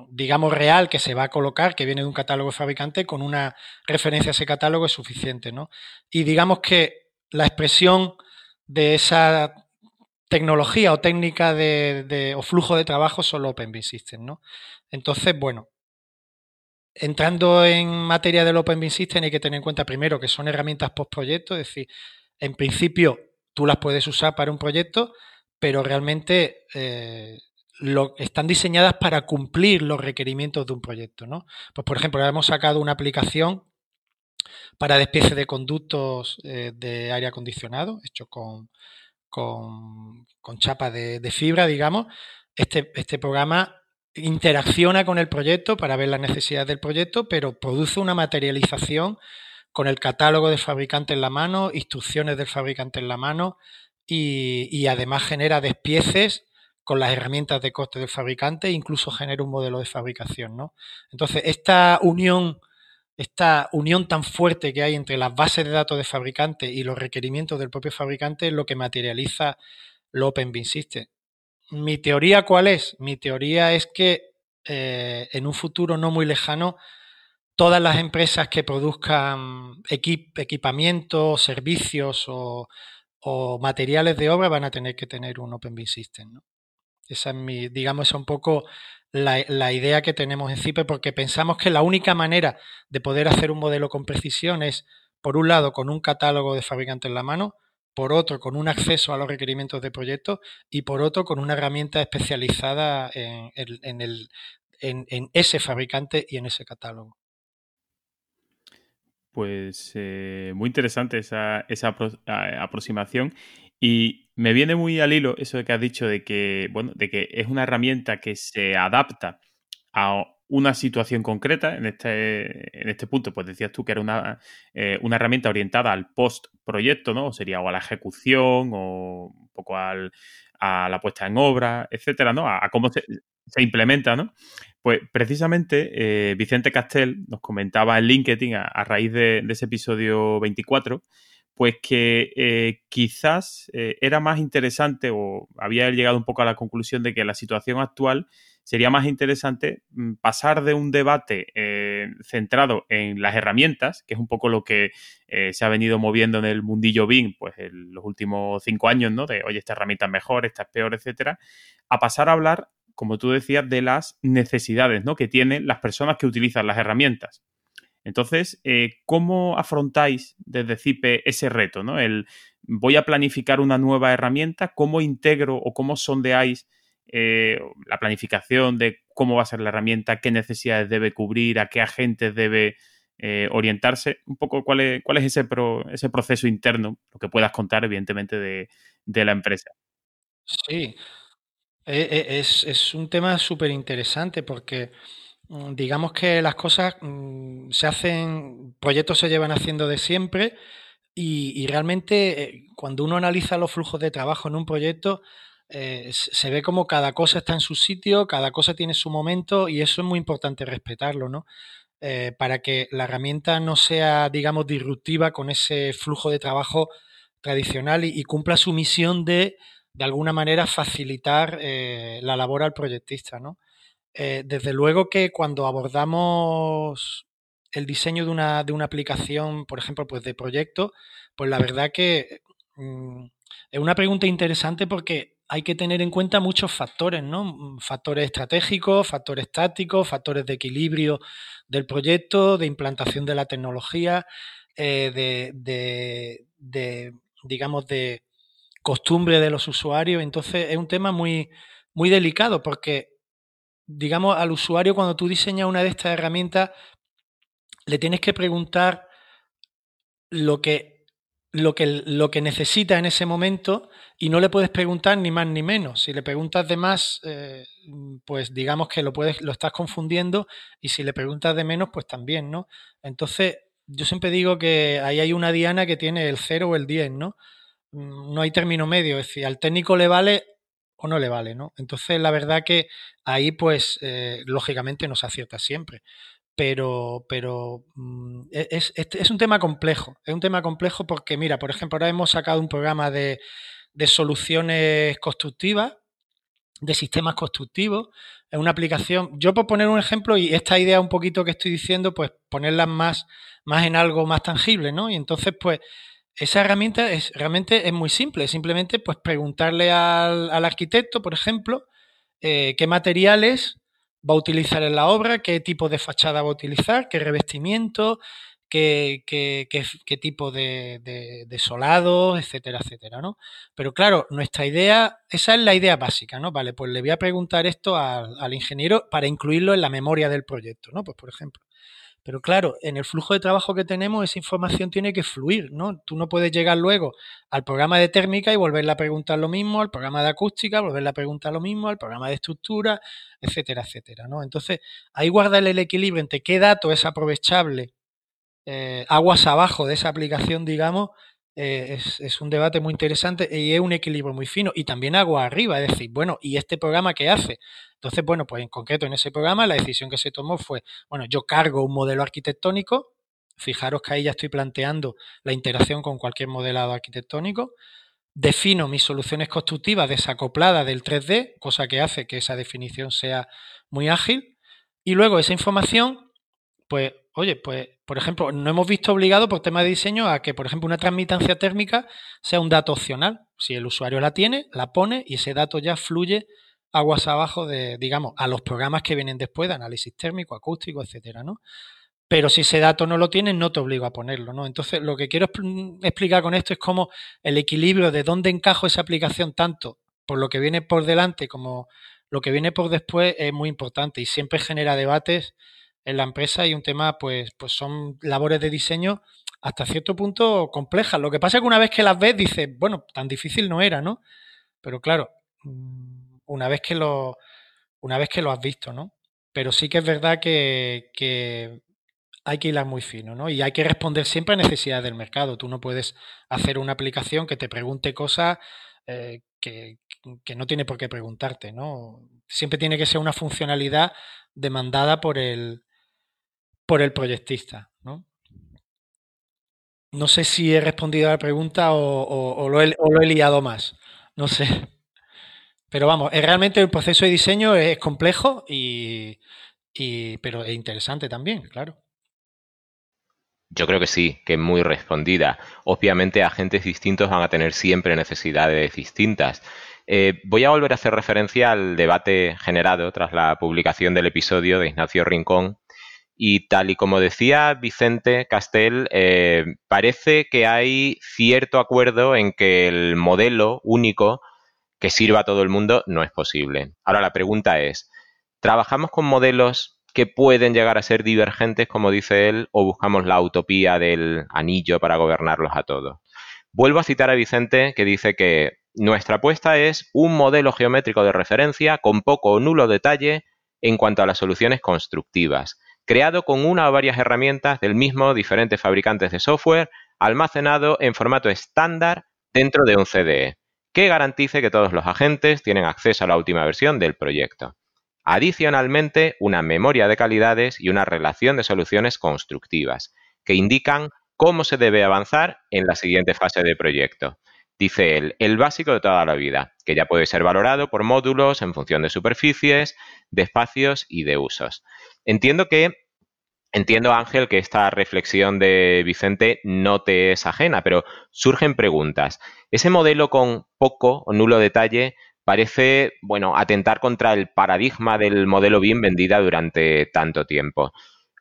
S4: digamos, real que se va a colocar, que viene de un catálogo fabricante, con una referencia a ese catálogo es suficiente, ¿no? Y digamos que la expresión de esa tecnología o técnica de, o flujo de trabajo son los Open System, ¿no? Entonces, bueno, entrando en materia del Open BIM System hay que tener en cuenta primero que son herramientas post proyecto, es decir, en principio tú las puedes usar para un proyecto, pero realmente eh, están diseñadas para cumplir los requerimientos de un proyecto. ¿no? Pues, por ejemplo, hemos sacado una aplicación para despiece de conductos eh, de aire acondicionado, hecho con, con, chapa de, fibra, digamos. Este, este programa interacciona con el proyecto para ver las necesidades del proyecto, pero produce una materialización con el catálogo del fabricante en la mano, instrucciones del fabricante en la mano y, además genera despieces con las herramientas de coste del fabricante e incluso genera un modelo de fabricación, ¿no? Entonces, esta unión, esta unión tan fuerte que hay entre las bases de datos de fabricante y los requerimientos del propio fabricante es lo que materializa el Open System. Mi teoría, ¿cuál es? Mi teoría es que eh, en un futuro no muy lejano, todas las empresas que produzcan equipamiento, servicios o, materiales de obra van a tener que tener un Open BIM System. ¿no? Esa es mi, digamos, un poco la, idea que tenemos en CIPE, porque pensamos que la única manera de poder hacer un modelo con precisión es, por un lado, con un catálogo de fabricante en la mano, por otro, con un acceso a los requerimientos de proyecto y por otro, con una herramienta especializada en, el, en, ese fabricante y en ese catálogo.
S1: Pues eh, muy interesante esa, esa aproximación. Y Me viene muy al hilo eso que has dicho de que, bueno, de que es una herramienta que se adapta a una situación concreta. En este, en este punto, pues decías tú que era una, eh, una herramienta orientada al post-proyecto, ¿no? O sería o a la ejecución o un poco al, a la puesta en obra, etcétera, ¿no? A, cómo se, implementa, ¿no? Pues precisamente eh, Vicente Castel nos comentaba en LinkedIn a, raíz de, ese episodio 24, pues que eh, quizás era más interesante o había llegado un poco a la conclusión de que la situación actual sería más interesante mm, pasar de un debate eh, centrado en las herramientas, que es un poco lo que eh, se ha venido moviendo en el mundillo BIM pues, en los últimos cinco años, ¿no? De, oye, esta herramienta es mejor, esta es peor, etcétera, a pasar a hablar, como tú decías, de las necesidades, ¿no? Que tienen las personas que utilizan las herramientas. Entonces, eh, ¿cómo afrontáis desde CIPE ese reto, ¿no? El voy a planificar una nueva herramienta, ¿cómo integro o cómo sondeáis eh, la planificación de cómo va a ser la herramienta, qué necesidades debe cubrir, a qué agentes debe eh, orientarse, un poco cuál es, cuál es ese, ese proceso interno, lo que puedas contar, evidentemente, de, la empresa.
S4: Sí, e, e, es, un tema súper interesante porque mm, digamos que las cosas mm, se hacen, proyectos se llevan haciendo de siempre y realmente eh, cuando uno analiza los flujos de trabajo en un proyecto, eh, se ve como cada cosa está en su sitio, cada cosa tiene su momento y eso es muy importante respetarlo, ¿no? Eh, para que la herramienta no sea, digamos, disruptiva con ese flujo de trabajo tradicional y, cumpla su misión de, de alguna manera, facilitar eh, la labor al proyectista, ¿no? desde luego que cuando abordamos el diseño de una, de una aplicación, por ejemplo, pues de proyecto, pues la verdad que mm, es una pregunta interesante porque hay que tener en cuenta muchos factores, ¿no? Factores estratégicos, factores tácticos, factores de equilibrio del proyecto, de implantación de la tecnología, eh, de, digamos, de costumbre de los usuarios. Entonces es un tema muy, muy delicado porque, digamos, al usuario cuando tú diseñas una de estas herramientas, le tienes que preguntar lo que lo que, lo que necesita en ese momento y no le puedes preguntar ni más ni menos. Si le preguntas de más, eh, pues digamos que lo, puedes, lo estás confundiendo y si le preguntas de menos, pues también, ¿no? Entonces, yo siempre digo que ahí hay una diana que tiene el 0 o el 10, ¿no? Mm, no hay término medio, es decir, al técnico le vale o no le vale, ¿no? Entonces, la verdad que ahí, pues, eh, lógicamente no se acierta siempre pero, pero mm, e, es, es, un tema complejo. Es un tema complejo porque, mira, por ejemplo, ahora hemos sacado un programa de, de soluciones constructivas, de sistemas constructivos. Es una aplicación, yo por poner un ejemplo, y esta idea un poquito que estoy diciendo, pues ponerla más, más en algo más tangible, ¿no? Y entonces, pues, esa herramienta es, realmente es muy simple. Simplemente, pues, preguntarle al, al arquitecto, por ejemplo, eh, qué materiales va a utilizar en la obra, qué tipo de fachada va a utilizar, qué revestimiento, qué, qué, qué, tipo de, de, solado, etcétera, etcétera, ¿no? Pero claro, nuestra idea, esa es la idea básica, ¿no? Vale, pues le voy a preguntar esto al, al ingeniero para incluirlo en la memoria del proyecto, ¿no? Pues por ejemplo, pero claro, en el flujo de trabajo que tenemos, esa información tiene que fluir, ¿no? Tú no puedes llegar luego al programa de térmica y volverle a preguntar lo mismo, al programa de acústica, volverle a preguntar lo mismo, al programa de estructura, etcétera, etcétera, ¿no? Entonces, ahí guardarle el equilibrio entre qué dato es aprovechable eh, aguas abajo de esa aplicación, digamos, eh, es, un debate muy interesante y es un equilibrio muy fino. Y también agua arriba, es decir, bueno, ¿y este programa qué hace? Entonces, bueno, pues en concreto en ese programa la decisión que se tomó fue, bueno, yo cargo un modelo arquitectónico, fijaros que ahí ya estoy planteando la interacción con cualquier modelado arquitectónico, defino mis soluciones constructivas desacopladas del 3D, cosa que hace que esa definición sea muy ágil, y luego esa información, pues oye, pues, por ejemplo, no hemos visto obligado por tema de diseño a que, por ejemplo, una transmitancia térmica sea un dato opcional. Si el usuario la tiene, la pone y ese dato ya fluye aguas abajo de, digamos, a los programas que vienen después de análisis térmico, acústico, etcétera, ¿no? Pero si ese dato no lo tienes, no te obligo a ponerlo, ¿no? Entonces, lo que quiero explicar con esto es cómo el equilibrio de dónde encajo esa aplicación, tanto por lo que viene por delante como lo que viene por después, es muy importante y siempre genera debates en la empresa y un tema, pues, pues son labores de diseño hasta cierto punto complejas. Lo que pasa es que una vez que las ves, dices, bueno, tan difícil no era, ¿no? Pero claro, mm, una vez que lo, una vez que lo has visto, ¿no? Pero sí que es verdad que, hay que hilar muy fino, ¿no? Y hay que responder siempre a necesidades del mercado. Tú no puedes hacer una aplicación que te pregunte cosas eh, que, que, no tiene por qué preguntarte, ¿no? Siempre tiene que ser una funcionalidad demandada por el, por el proyectista, ¿no? No sé si he respondido a la pregunta o, lo, he, liado más. No sé. Pero vamos, es realmente el proceso de diseño es complejo y, y, pero es interesante también, claro.
S3: Yo creo que sí, que es muy respondida. Obviamente agentes distintos van a tener siempre necesidades distintas. Eh, voy a volver a hacer referencia al debate generado tras la publicación del episodio de Ignacio Rincón. Y tal y como decía Vicente Castel, eh, parece que hay cierto acuerdo en que el modelo único que sirva a todo el mundo no es posible. Ahora la pregunta es, ¿trabajamos con modelos que pueden llegar a ser divergentes, como dice él, o buscamos la utopía del anillo para gobernarlos a todos. Vuelvo a citar a Vicente que dice que nuestra apuesta es un modelo geométrico de referencia con poco o nulo detalle en cuanto a las soluciones constructivas, creado con una o varias herramientas del mismo diferentes fabricantes de software, almacenado en formato estándar dentro de un CDE, que garantice que todos los agentes tienen acceso a la última versión del proyecto. Adicionalmente, una memoria de calidades y una relación de soluciones constructivas, que indican cómo se debe avanzar en la siguiente fase de proyecto. Dice él, el básico de toda la vida, que ya puede ser valorado por módulos en función de superficies, de espacios y de usos. Entiendo que, entiendo Ángel, que esta reflexión de Vicente no te es ajena, pero surgen preguntas. ¿Ese modelo con poco o nulo detalle parece, bueno, atentar contra el paradigma del modelo bien vendida durante tanto tiempo.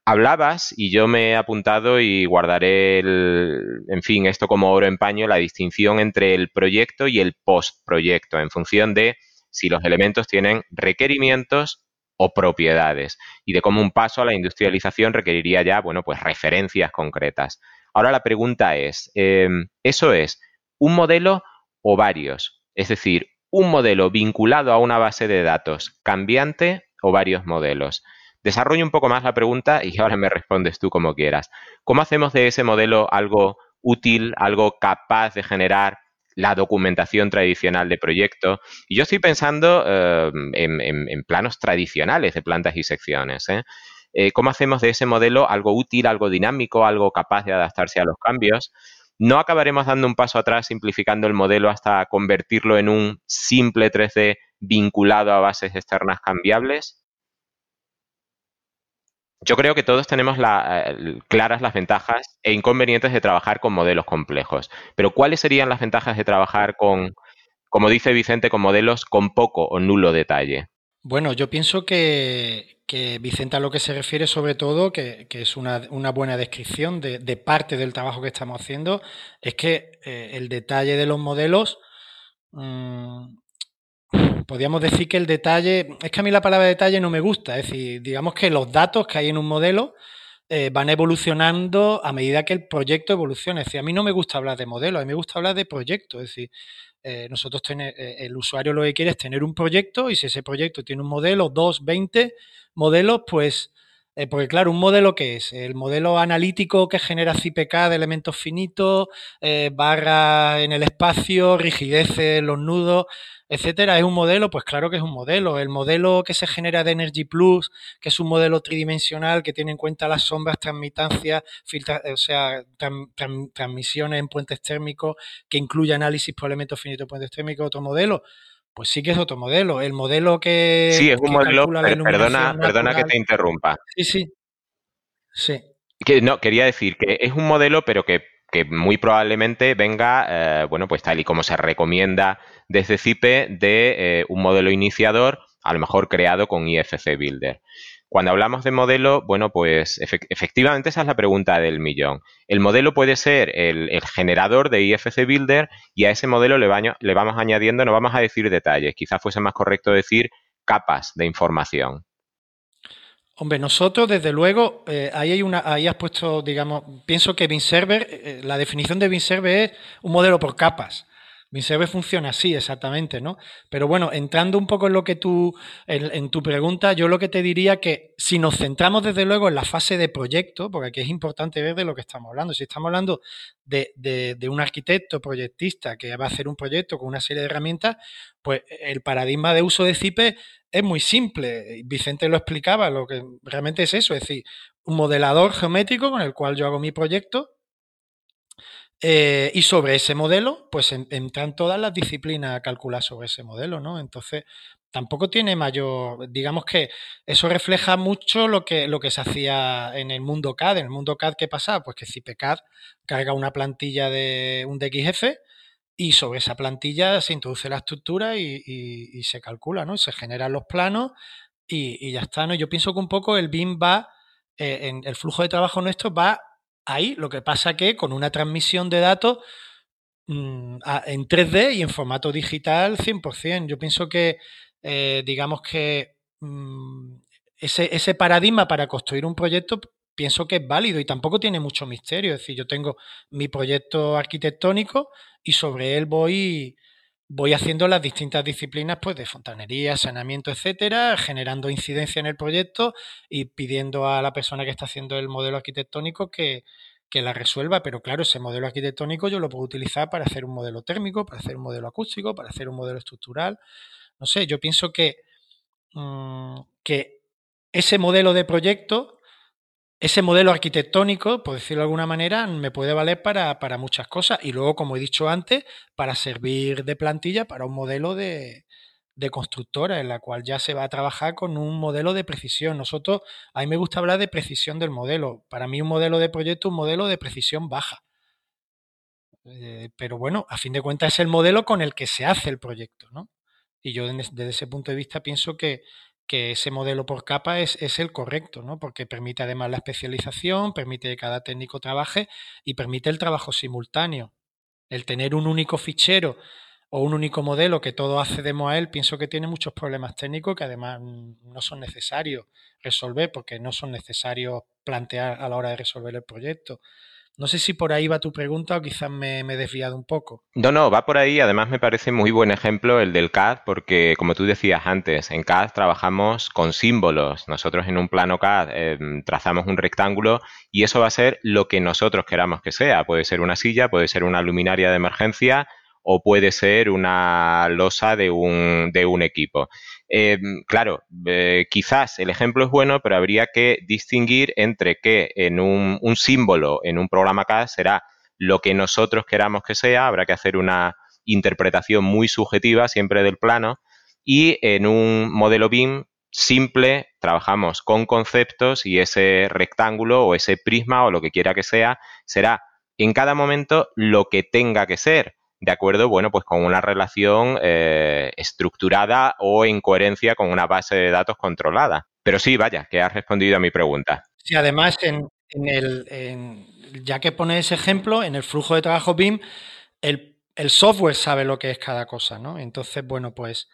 S3: Hablabas, y yo me he apuntado y guardaré, el, en fin, esto como oro en paño, la distinción entre el proyecto y el postproyecto, en función de si los elementos tienen requerimientos o propiedades, y de cómo un paso a la industrialización requeriría ya, bueno, pues referencias concretas. Ahora la pregunta es, eh, ¿eso es un modelo o varios? Es decir, un modelo vinculado a una base de datos cambiante o varios modelos. Desarrollo un poco más la pregunta y ahora me respondes tú como quieras. ¿Cómo hacemos de ese modelo algo útil, algo capaz de generar la documentación tradicional de proyecto? Y yo estoy pensando eh, en, planos tradicionales de plantas y secciones. ¿eh? Eh, ¿Cómo hacemos de ese modelo algo útil, algo dinámico, algo capaz de adaptarse a los cambios? ¿No acabaremos dando un paso atrás simplificando el modelo hasta convertirlo en un simple 3D vinculado a bases externas cambiables? Yo creo que todos tenemos eh, claras las ventajas e inconvenientes de trabajar con modelos complejos. Pero ¿cuáles serían las ventajas de trabajar con, como dice Vicente, con modelos con poco o nulo detalle?
S4: Bueno, yo pienso que, Vicente a lo que se refiere sobre todo, que, es una, buena descripción de, parte del trabajo que estamos haciendo, es que eh, el detalle de los modelos, mmm, podríamos decir que el detalle, es que a mí la palabra detalle no me gusta, es decir, digamos que los datos que hay en un modelo eh, van evolucionando a medida que el proyecto evoluciona. Es decir, a mí no me gusta hablar de modelo, a mí me gusta hablar de proyecto, es decir, eh, nosotros tener, eh, el usuario lo que quiere es tener un proyecto y si ese proyecto tiene un modelo, dos, veinte modelos, pues, eh, porque claro, un modelo que es el modelo analítico que genera CPK de elementos finitos, barra en el espacio, rigidez en los nudos, etcétera, es un modelo, pues claro que es un modelo. El modelo que se genera de Energy Plus, que es un modelo tridimensional que tiene en cuenta las sombras, transmitancias, filtra, o sea, transmisiones en puentes térmicos, que incluye análisis por elementos finitos de puentes térmicos, otro modelo. Pues sí que es otro modelo. El modelo que.
S3: Sí, es un modelo. Perdona, perdona que te interrumpa.
S4: Sí, sí. Sí.
S3: Que, no, quería decir que es un modelo, pero que que muy probablemente venga, eh, bueno, pues tal y como se recomienda desde CIPE, de eh, un modelo iniciador, a lo mejor creado con IFC Builder. Cuando hablamos de modelo, bueno, pues efectivamente esa es la pregunta del millón. El modelo puede ser el, generador de IFC Builder y a ese modelo le, le vamos añadiendo, no vamos a decir detalles, quizás fuese más correcto decir capas de información.
S4: Hombre, nosotros, desde luego, eh, ahí hay una, ahí has puesto, digamos, pienso que BinServer, eh, la definición de BinServer es un modelo por capas. BinServer funciona así, exactamente, ¿no? Pero bueno, entrando un poco en lo que tú, en, tu pregunta, yo lo que te diría que si nos centramos desde luego en la fase de proyecto, porque aquí es importante ver de lo que estamos hablando. Si estamos hablando de, de, de un arquitecto proyectista que va a hacer un proyecto con una serie de herramientas, pues el paradigma de uso de CIPE es muy simple. Vicente lo explicaba, lo que realmente es eso, es decir, un modelador geométrico con el cual yo hago mi proyecto eh, y sobre ese modelo, pues entran todas las disciplinas a calcular sobre ese modelo, ¿no? Entonces, tampoco tiene mayor, digamos que eso refleja mucho lo que, lo que se hacía en el mundo CAD. En el mundo CAD, ¿qué pasa? Pues que CIPECAD carga una plantilla de un DXF y sobre esa plantilla se introduce la estructura y, se calcula, ¿no? Se generan los planos y, ya está, ¿no? Yo pienso que un poco el BIM va, eh, en el flujo de trabajo nuestro va ahí, lo que pasa que con una transmisión de datos mm, en 3D y en formato digital 100%. Yo pienso que, eh, digamos que mm, ese, ese paradigma para construir un proyecto pienso que es válido y tampoco tiene mucho misterio. Es decir, yo tengo mi proyecto arquitectónico y sobre él voy, voy haciendo las distintas disciplinas pues, de fontanería, saneamiento, etcétera, generando incidencia en el proyecto y pidiendo a la persona que está haciendo el modelo arquitectónico que, que la resuelva. Pero claro, ese modelo arquitectónico yo lo puedo utilizar para hacer un modelo térmico, para hacer un modelo acústico, para hacer un modelo estructural. No sé, yo pienso que, mm, que ese modelo de proyecto ese modelo arquitectónico, por decirlo de alguna manera, me puede valer para, muchas cosas. Y luego, como he dicho antes, para servir de plantilla para un modelo de, constructora, en la cual ya se va a trabajar con un modelo de precisión. Nosotros, a mí me gusta hablar de precisión del modelo. Para mí, un modelo de proyecto es un modelo de precisión baja. Eh, pero bueno, a fin de cuentas es el modelo con el que se hace el proyecto, ¿no? Y yo desde ese punto de vista pienso que que ese modelo por capa es, es, el correcto, ¿no? Porque permite además la especialización, permite que cada técnico trabaje y permite el trabajo simultáneo. El tener un único fichero o un único modelo que todo accedemos a él, pienso que tiene muchos problemas técnicos que además no son necesarios resolver porque no son necesarios plantear a la hora de resolver el proyecto. No sé si por ahí va tu pregunta o quizás me, he desviado un poco.
S3: No, no, va por ahí. Además me parece muy buen ejemplo el del CAD porque, como tú decías antes, en CAD trabajamos con símbolos. Nosotros en un plano CAD em, trazamos un rectángulo y eso va a ser lo que nosotros queramos que sea. Puede ser una silla, puede ser una luminaria de emergencia o puede ser una losa de un, de un equipo. Eh, claro, eh, quizás el ejemplo es bueno, pero habría que distinguir entre que en un, un, símbolo en un programa CAD será lo que nosotros queramos que sea, habrá que hacer una interpretación muy subjetiva siempre del plano, y en un modelo BIM simple trabajamos con conceptos y ese rectángulo o ese prisma o lo que quiera que sea será en cada momento lo que tenga que ser de acuerdo, bueno, pues con una relación eh, estructurada o en coherencia con una base de datos controlada. Pero sí, vaya, que has respondido a mi pregunta.
S4: Sí, además, en, el, ya que pones ese ejemplo, en el flujo de trabajo BIM, el, software sabe lo que es cada cosa, ¿no? Entonces, bueno, pues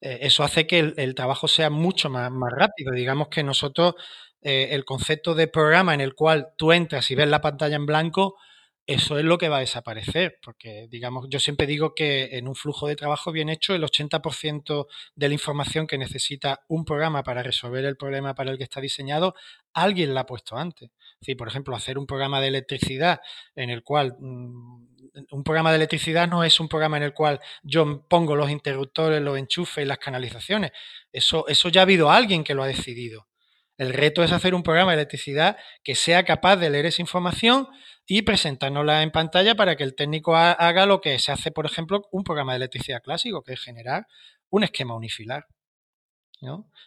S4: eh, eso hace que el, trabajo sea mucho más, más rápido. Digamos que nosotros, eh, el concepto de programa en el cual tú entras y ves la pantalla en blanco, eso es lo que va a desaparecer, porque digamos, yo siempre digo que en un flujo de trabajo bien hecho, el 80% de la información que necesita un programa para resolver el problema para el que está diseñado, alguien la ha puesto antes. Si, por ejemplo, hacer un programa de electricidad en el cual mm, un programa de electricidad no es un programa en el cual yo pongo los interruptores, los enchufes y las canalizaciones. Eso, eso ya ha habido alguien que lo ha decidido. El reto es hacer un programa de electricidad que sea capaz de leer esa información y presentárnosla en pantalla para que el técnico haga lo que se hace, por ejemplo, un programa de electricidad clásico, que es generar un esquema unifilar.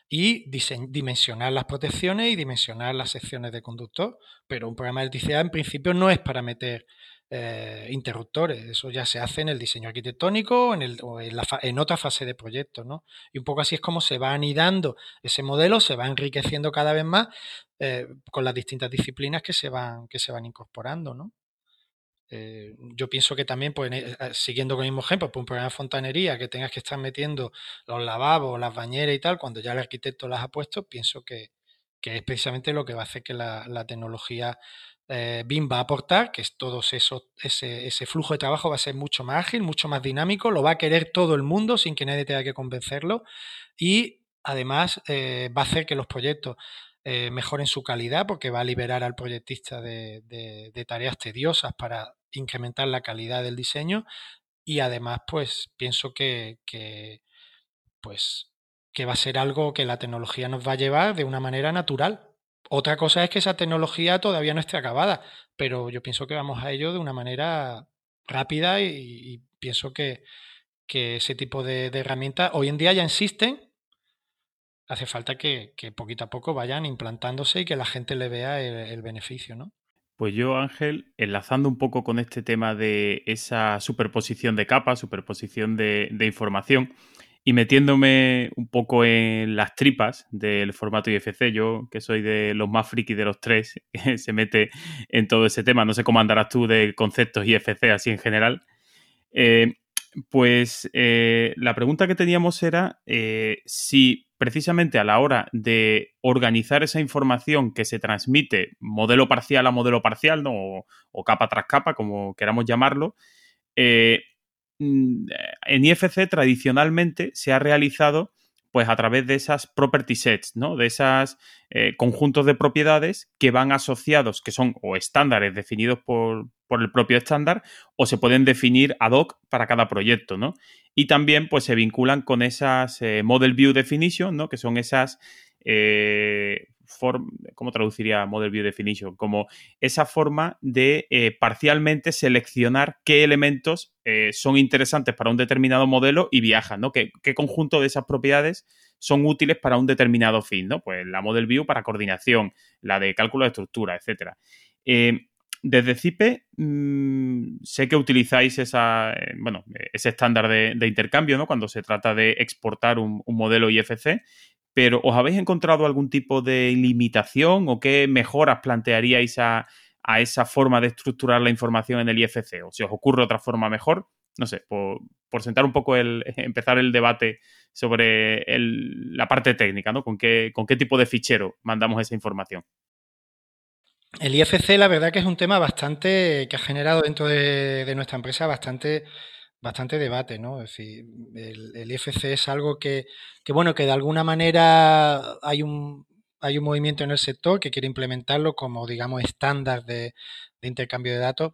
S4: Y dimensionar las protecciones y dimensionar las secciones de conductor. Pero un programa de electricidad en principio no es para meter eh, interruptores. Eso ya se hace en el diseño arquitectónico en el, o en, la en, otra fase de proyecto. ¿no? Y un poco así es como se va anidando ese modelo, se va enriqueciendo cada vez más eh, con las distintas disciplinas que se van, que se van incorporando. ¿no? Eh, yo pienso que también, pues, siguiendo con el mismo ejemplo, pues un programa de fontanería que tengas que estar metiendo los lavabos, las bañeras y tal, cuando ya el arquitecto las ha puesto, pienso que, que es precisamente lo que va a hacer que la, tecnología eh, BIM va a aportar, que es todo eso, ese, flujo de trabajo va a ser mucho más ágil, mucho más dinámico, lo va a querer todo el mundo sin que nadie tenga que convencerlo y además eh, va a hacer que los proyectos eh, mejoren su calidad porque va a liberar al proyectista de, de, tareas tediosas para incrementar la calidad del diseño y además pues pienso que, que pues que va a ser algo que la tecnología nos va a llevar de una manera natural. Otra cosa es que esa tecnología todavía no esté acabada, pero yo pienso que vamos a ello de una manera rápida y, pienso que, ese tipo de, herramientas hoy en día ya existen. Hace falta que, poquito a poco vayan implantándose y que la gente le vea el, beneficio, ¿no?
S1: Pues yo, Ángel, enlazando un poco con este tema de esa superposición de capas, superposición de información, y metiéndome un poco en las tripas del formato IFC, yo que soy de los más frikis de los tres, se mete en todo ese tema, no sé cómo andarás tú de conceptos IFC así en general, eh, pues eh, la pregunta que teníamos era eh, si precisamente a la hora de organizar esa información que se transmite modelo parcial a modelo parcial, ¿no? o, o capa tras capa, como queramos llamarlo, Mm, en IFC tradicionalmente se ha realizado pues a través de esas property sets, ¿no? De esos eh, conjuntos de propiedades que van asociados, que son o estándares definidos por, el propio estándar, o se pueden definir ad hoc para cada proyecto, ¿no? Y también, pues, se vinculan con esas eh, Model View Definition, ¿no? Que son esas eh, ¿cómo traduciría Model View Definition? Como esa forma de eh, parcialmente seleccionar qué elementos eh, son interesantes para un determinado modelo y viajan, ¿no? ¿Qué, conjunto de esas propiedades son útiles para un determinado fin, ¿no? Pues la Model View para coordinación, la de cálculo de estructura, etcétera. Eh, desde CIPE mm, sé que utilizáis esa, bueno, ese estándar de, intercambio ¿no? cuando se trata de exportar un, modelo IFC pero ¿os habéis encontrado algún tipo de limitación o qué mejoras plantearíais a, esa forma de estructurar la información en el IFC? ¿O si os ocurre otra forma mejor? No sé, por, sentar un poco el, empezar el debate sobre la parte técnica, ¿no? ¿Con qué, ¿Con qué tipo de fichero mandamos esa información?
S4: El IFC, la verdad que es un tema bastante que ha generado dentro de nuestra empresa bastante bastante debate, ¿no? Es decir, el, IFC es algo que, que, bueno, que de alguna manera hay un, hay un movimiento en el sector que quiere implementarlo como, digamos, estándar de, intercambio de datos.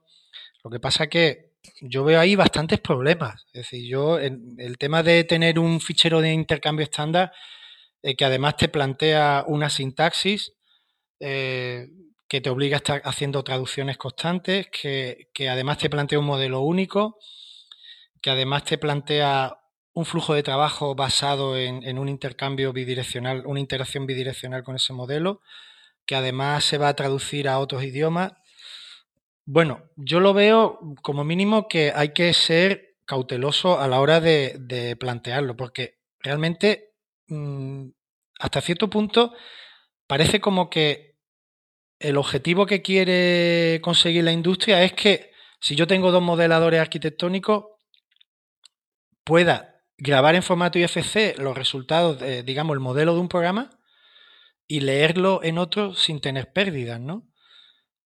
S4: Lo que pasa que yo veo ahí bastantes problemas. Es decir, yo, el tema de tener un fichero de intercambio estándar eh, que además te plantea una sintaxis eh, que te obliga a estar haciendo traducciones constantes, que, que además te plantea un modelo único que además te plantea un flujo de trabajo basado en, un intercambio bidireccional, una interacción bidireccional con ese modelo, que además se va a traducir a otros idiomas. Bueno, yo lo veo como mínimo que hay que ser cauteloso a la hora de, plantearlo, porque realmente mm, hasta cierto punto parece como que el objetivo que quiere conseguir la industria es que si yo tengo dos modeladores arquitectónicos, pueda grabar en formato IFC los resultados, de, digamos, el modelo de un programa y leerlo en otro sin tener pérdidas, ¿no?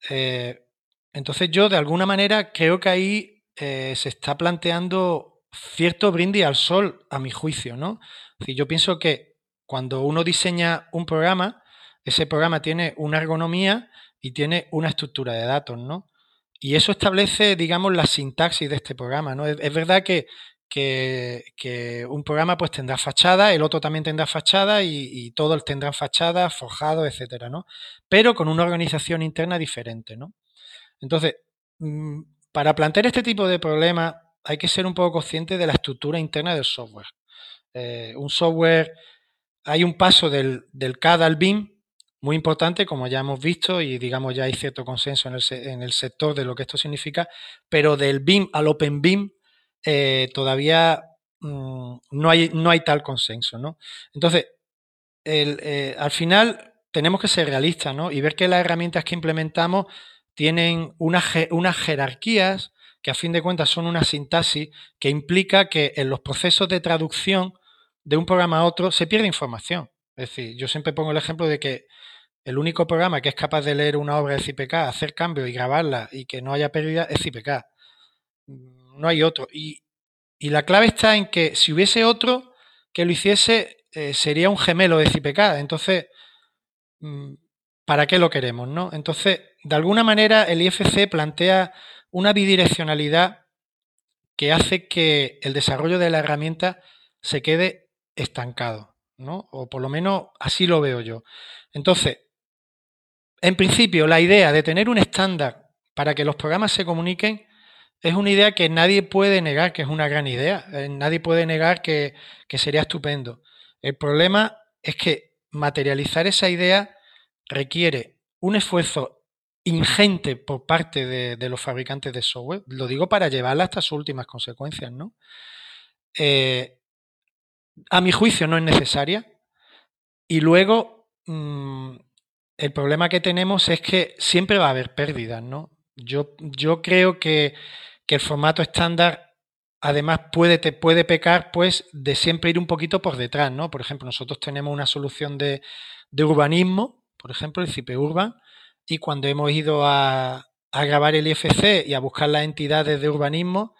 S4: Eh, entonces yo, de alguna manera, creo que ahí eh, se está planteando cierto brindis al sol, a mi juicio, ¿no? Si yo pienso que cuando uno diseña un programa, ese programa tiene una ergonomía y tiene una estructura de datos, ¿no? Y eso establece, digamos, la sintaxis de este programa, ¿no? es verdad que que, un programa pues tendrá fachada, el otro también tendrá fachada y, todos tendrán fachada, forjado, etcétera, ¿no? Pero con una organización interna diferente, ¿no? Entonces, mm, para plantear este tipo de problemas hay que ser un poco consciente de la estructura interna del software. Eh, un software, hay un paso del, del CAD al BIM muy importante, como ya hemos visto, y digamos ya hay cierto consenso en el, en el sector de lo que esto significa, pero del BIM al Open BIM eh, todavía mm, no, hay, no hay tal consenso, ¿no? Entonces, eh, al final tenemos que ser realistas, ¿no? Y ver que las herramientas que implementamos tienen unas, unas jerarquías que a fin de cuentas son una sintaxis que implica que en los procesos de traducción de un programa a otro se pierde información. Es decir, yo siempre pongo el ejemplo de que el único programa que es capaz de leer una obra de CPK, hacer cambios y grabarla y que no haya pérdida es CPK. No hay otro. Y, la clave está en que si hubiese otro que lo hiciese, eh, sería un gemelo de CPK. Entonces, mm, ¿para qué lo queremos? ¿no? Entonces, de alguna manera, el IFC plantea una bidireccionalidad que hace que el desarrollo de la herramienta se quede estancado, ¿no? O por lo menos así lo veo yo. Entonces, en principio, la idea de tener un estándar para que los programas se comuniquen es una idea que nadie puede negar que es una gran idea. Eh, nadie puede negar que, sería estupendo. El problema es que materializar esa idea requiere un esfuerzo ingente por parte de, los fabricantes de software. Lo digo para llevarla hasta sus últimas consecuencias, ¿no? Eh, a mi juicio no es necesaria. Y luego, mm, el problema que tenemos es que siempre va a haber pérdidas, ¿no? Yo, yo creo que, el formato estándar además puede, te puede pecar pues de siempre ir un poquito por detrás, ¿no? Por ejemplo, nosotros tenemos una solución de, urbanismo, por ejemplo, el CIPE Urban, y cuando hemos ido a, a grabar el IFC y a buscar las entidades de urbanismo,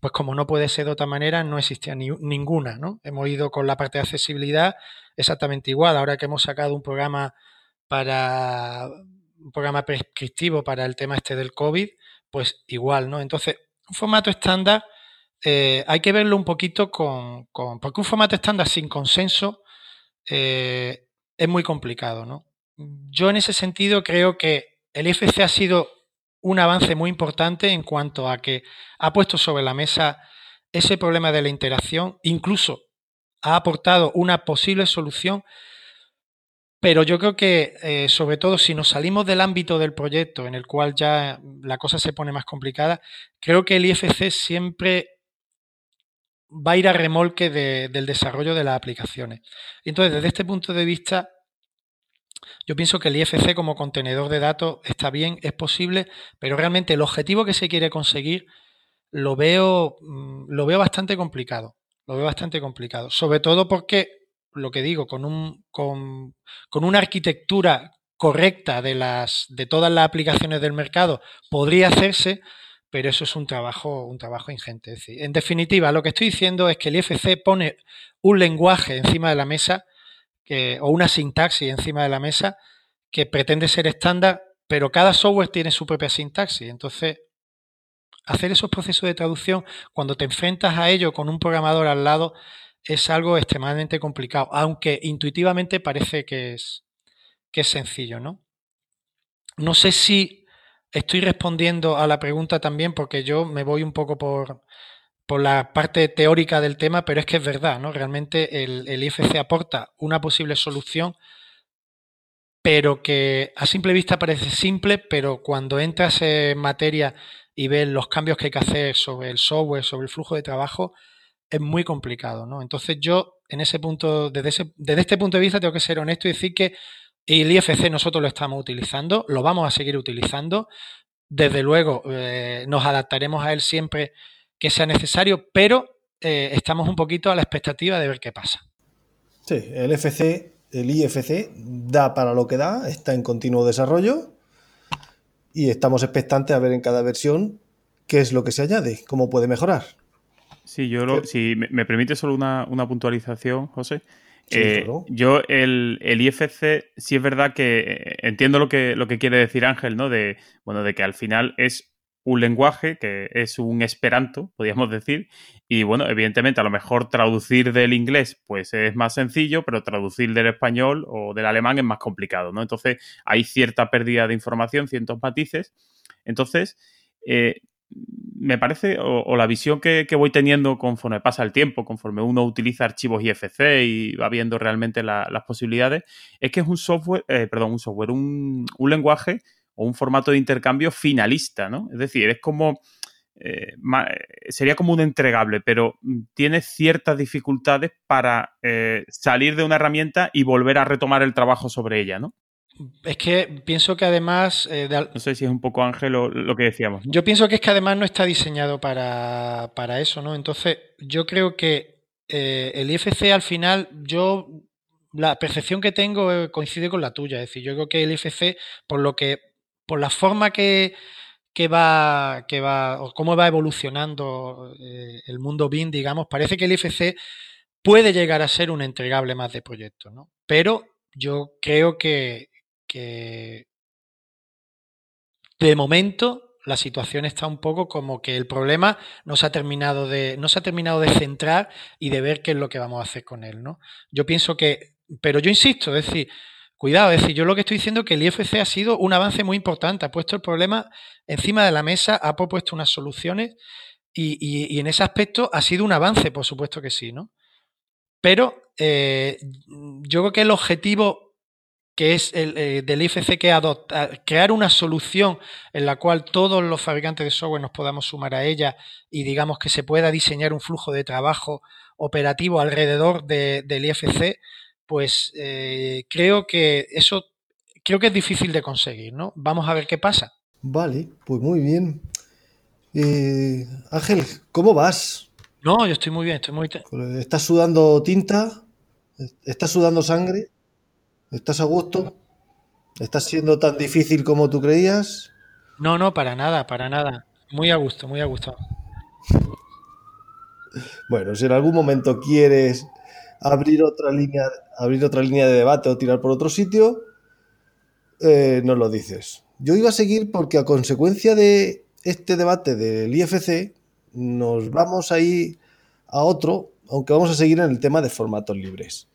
S4: pues como no puede ser de otra manera, no existía ni, ninguna, ¿no? Hemos ido con la parte de accesibilidad exactamente igual. Ahora que hemos sacado un programa para un programa prescriptivo para el tema este del COVID, pues igual, ¿no? Entonces, un formato estándar eh, hay que verlo un poquito con, porque un formato estándar sin consenso eh, es muy complicado, ¿no? Yo en ese sentido creo que el IFC ha sido un avance muy importante en cuanto a que ha puesto sobre la mesa ese problema de la interacción, incluso ha aportado una posible solución pero yo creo que, eh, sobre todo, si nos salimos del ámbito del proyecto, en el cual ya la cosa se pone más complicada, creo que el IFC siempre va a ir a remolque del desarrollo de las aplicaciones. Entonces, desde este punto de vista, yo pienso que el IFC como contenedor de datos está bien, es posible, pero realmente el objetivo que se quiere conseguir lo veo, mm, lo veo bastante complicado. Lo veo bastante complicado. Sobre todo porque lo que digo, con, un, con, con una arquitectura correcta de, las, de todas las aplicaciones del mercado podría hacerse, pero eso es un trabajo, un trabajo ingente. en definitiva, lo que estoy diciendo es que el IFC pone un lenguaje encima de la mesa o una sintaxis encima de la mesa que pretende ser estándar, pero cada software tiene su propia sintaxis. Entonces, hacer esos procesos de traducción, cuando te enfrentas a ello con un programador al lado, es algo extremadamente complicado, aunque intuitivamente parece que es, que es sencillo, ¿no? No sé si estoy respondiendo a la pregunta también, porque yo me voy un poco por, por la parte teórica del tema, pero es que es verdad, ¿no? Realmente el, el IFC aporta una posible solución, pero que a simple vista parece simple, pero cuando entras en materia y ves los cambios que hay que hacer sobre el software, sobre el flujo de trabajo, es muy complicado, ¿no? Entonces yo, en ese punto, desde, desde este punto de vista, tengo que ser honesto y decir que el IFC nosotros lo estamos utilizando, lo vamos a seguir utilizando. Desde luego, eh, nos adaptaremos a él siempre que sea necesario, pero eh, estamos un poquito a la expectativa de ver qué pasa.
S2: Sí, el FC, el IFC da para lo que da, está en continuo desarrollo y estamos expectantes a ver en cada versión qué es lo que se añade, cómo puede mejorar.
S1: Sí, yo lo, si me, permite solo una, puntualización, José. Eh, yo el, IFC sí es verdad que eh, entiendo lo que, lo que quiere decir Ángel, ¿no? De, bueno, de que al final es un lenguaje que es un esperanto, podríamos decir, y bueno, evidentemente a lo mejor traducir del inglés pues es más sencillo, pero traducir del español o del alemán es más complicado, ¿no? Entonces hay cierta pérdida de información, ciertos matices. Entonces, eh, me parece, o, la visión que, voy teniendo conforme pasa el tiempo, conforme uno utiliza archivos IFC y va viendo realmente las posibilidades, es que es un software, eh, perdón, un software, un, lenguaje o un formato de intercambio finalista, ¿no? Es decir, es como, eh, sería como un entregable, pero tiene ciertas dificultades para eh, salir de una herramienta y volver a retomar el trabajo sobre ella, ¿no?
S4: Es que pienso que además...
S1: Eh, no sé si es un poco Ángel lo que decíamos.
S4: Yo pienso que es que además no está diseñado para, eso, ¿no? Entonces, yo creo que eh, el IFC al final, yo la percepción que tengo eh, coincide con la tuya. Es decir, yo creo que el IFC, por lo que, por la forma que, que va, que va, o cómo va evolucionando eh, el mundo BIM, digamos, parece que el IFC puede llegar a ser un entregable más de proyecto, ¿no? Pero yo creo que, de momento la situación está un poco como que el problema no se ha terminado de, ha terminado de centrar y de ver qué es lo que vamos a hacer con él, ¿no? Yo pienso que, pero yo insisto, es decir, cuidado, es decir, yo lo que estoy diciendo es que el IFC ha sido un avance muy importante, ha puesto el problema encima de la mesa, ha propuesto unas soluciones y, y, en ese aspecto ha sido un avance, por supuesto que sí, ¿no? Pero eh, yo creo que el objetivo que es el eh, del IFC que adopta, crear una solución en la cual todos los fabricantes de software nos podamos sumar a ella y digamos que se pueda diseñar un flujo de trabajo operativo alrededor del IFC, pues eh, creo que eso creo que es difícil de conseguir, ¿no? Vamos a ver qué pasa.
S2: Vale, pues muy bien. Eh, Ángel, ¿cómo vas?
S4: No, yo estoy muy bien, estoy muy
S2: ¿Estás sudando tinta? ¿Estás sudando sangre? ¿Estás a gusto? ¿Estás siendo tan difícil como tú creías?
S4: No, no, para nada, para nada. Muy a gusto, muy a gusto.
S2: Bueno, si en algún momento quieres abrir otra línea, abrir otra línea de debate o tirar por otro sitio, eh, nos lo dices. Yo iba a seguir porque a consecuencia de este debate del IFC, nos vamos a ir a otro, aunque vamos a seguir en el tema de formatos libres.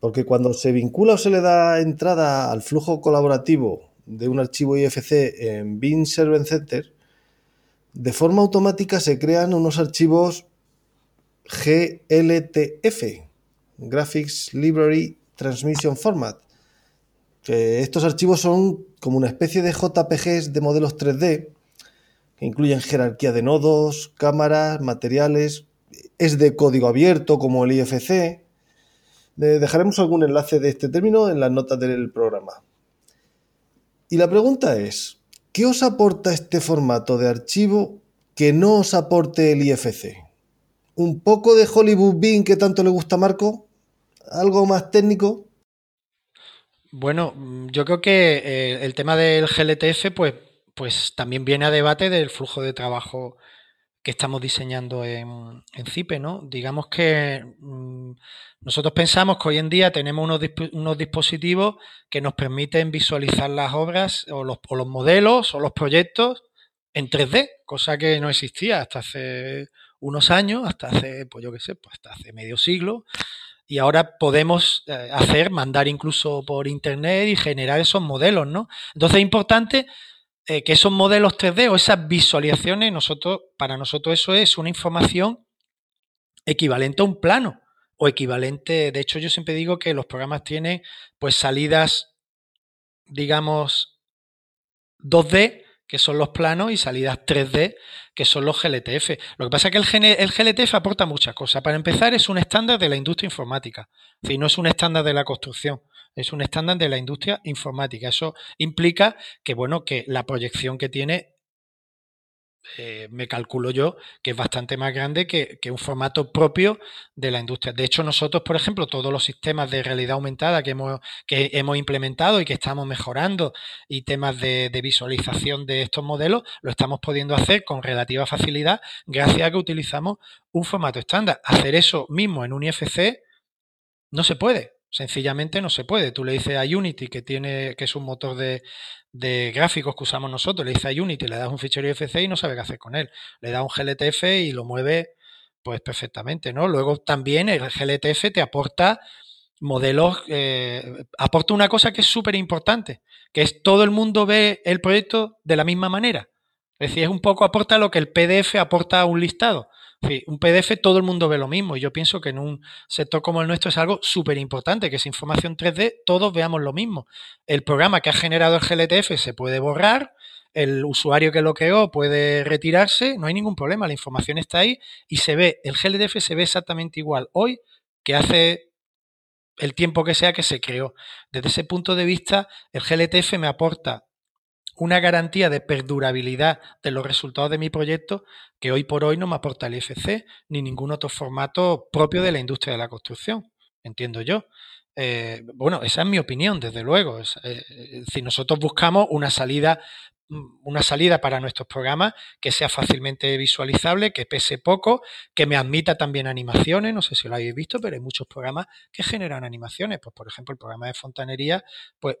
S2: Porque cuando se vincula o se le da entrada al flujo colaborativo de un archivo IFC en Bin Server Center, de forma automática se crean unos archivos GLTF, Graphics Library Transmission Format. Estos archivos son como una especie de JPGs de modelos 3D que incluyen jerarquía de nodos, cámaras, materiales, es de código abierto como el IFC, Dejaremos algún enlace de este término en las notas del programa. Y la pregunta es, ¿qué os aporta este formato de archivo que no os aporte el IFC? ¿Un poco de Hollywood Bean que tanto le gusta a Marco? ¿Algo más técnico?
S4: Bueno, yo creo que eh, el tema del GLTF, pues, pues también viene a debate del flujo de trabajo que estamos diseñando en, en CIPE, ¿no? Digamos que mm, nosotros pensamos que hoy en día tenemos unos, dispositivos que nos permiten visualizar las obras o los, o los modelos o los proyectos en 3D, cosa que no existía hasta hace unos años, hasta hace, pues yo qué sé, pues hasta hace medio siglo. Y ahora podemos eh, hacer, mandar incluso por internet y generar esos modelos, ¿no? Entonces es importante eh, que esos modelos 3D o esas visualizaciones, nosotros, para nosotros eso es una información equivalente a un plano o equivalente. De hecho, yo siempre digo que los programas tienen pues salidas, digamos, 2D, que son los planos, y salidas 3D, que son los GLTF. Lo que pasa es que el, GLTF aporta muchas cosas. Para empezar, es un estándar de la industria informática. Es decir, no es un estándar de la construcción es un estándar de la industria informática. Eso implica que, bueno, que la proyección que tiene, eh, me calculo yo, que es bastante más grande que, un formato propio de la industria. De hecho, nosotros, por ejemplo, todos los sistemas de realidad aumentada que hemos, que hemos implementado y que estamos mejorando y temas de, de visualización de estos modelos, lo estamos pudiendo hacer con relativa facilidad gracias a que utilizamos un formato estándar. Hacer eso mismo en un IFC no se puede. Sencillamente no se puede. Tú le dices a Unity, que tiene, que es un motor de, de gráficos que usamos nosotros, le dices a Unity, le das un fichero IFC y no sabe qué hacer con él. Le da un GLTF y lo mueve pues perfectamente, ¿no? Luego también el GLTF te aporta modelos, eh, aporta una cosa que es súper importante, que es todo el mundo ve el proyecto de la misma manera. Es decir, es un poco aporta lo que el PDF aporta a un listado un PDF todo el mundo ve lo mismo y yo pienso que en un sector como el nuestro es algo súper importante, que es información 3D, todos veamos lo mismo. El programa que ha generado el GLTF se puede borrar, el usuario que lo creó puede retirarse, no hay ningún problema, la información está ahí y se ve, el GLTF se ve exactamente igual hoy que hace el tiempo que sea que se creó. Desde ese punto de vista, el GLTF me aporta una garantía de perdurabilidad de los resultados de mi proyecto que hoy por hoy no me aporta el IFC ni ningún otro formato propio de la industria de la construcción, entiendo yo. eh, bueno, esa es mi opinión, desde luego. Es, decir, nosotros buscamos una salida mm, una salida para nuestros programas que sea fácilmente visualizable, que pese poco, que me admita también animaciones, no sé si lo habéis visto, pero hay muchos programas que generan animaciones. Pues, por ejemplo, el programa de fontanería, pues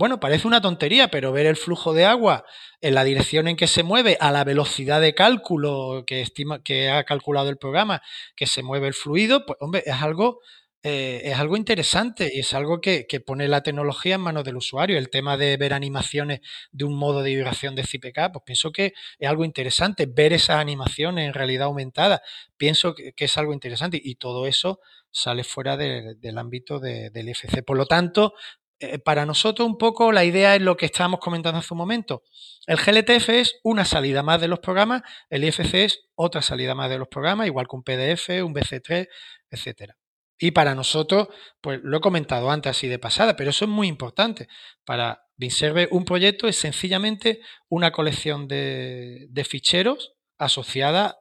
S4: bueno, parece una tontería, pero ver el flujo de agua en la dirección en que se mueve, a la velocidad de cálculo que, estima, que ha calculado el programa, que se mueve el fluido, pues hombre, es algo, eh, es algo interesante y es algo que, pone la tecnología en manos del usuario. El tema de ver animaciones de un modo de vibración de CPK, pues pienso que es algo interesante. Ver esas animaciones en realidad aumentada, pienso que, es algo interesante y todo eso sale fuera del ámbito del IFC. Por lo tanto, eh, para nosotros un poco la idea es lo que estábamos comentando hace un momento. El GLTF es una salida más de los programas, el IFC es otra salida más de los programas, igual que un PDF, un BC3, etcétera. Y para nosotros, pues lo he comentado antes así de pasada, pero eso es muy importante. Para Binserve un proyecto es sencillamente una colección de, de ficheros asociada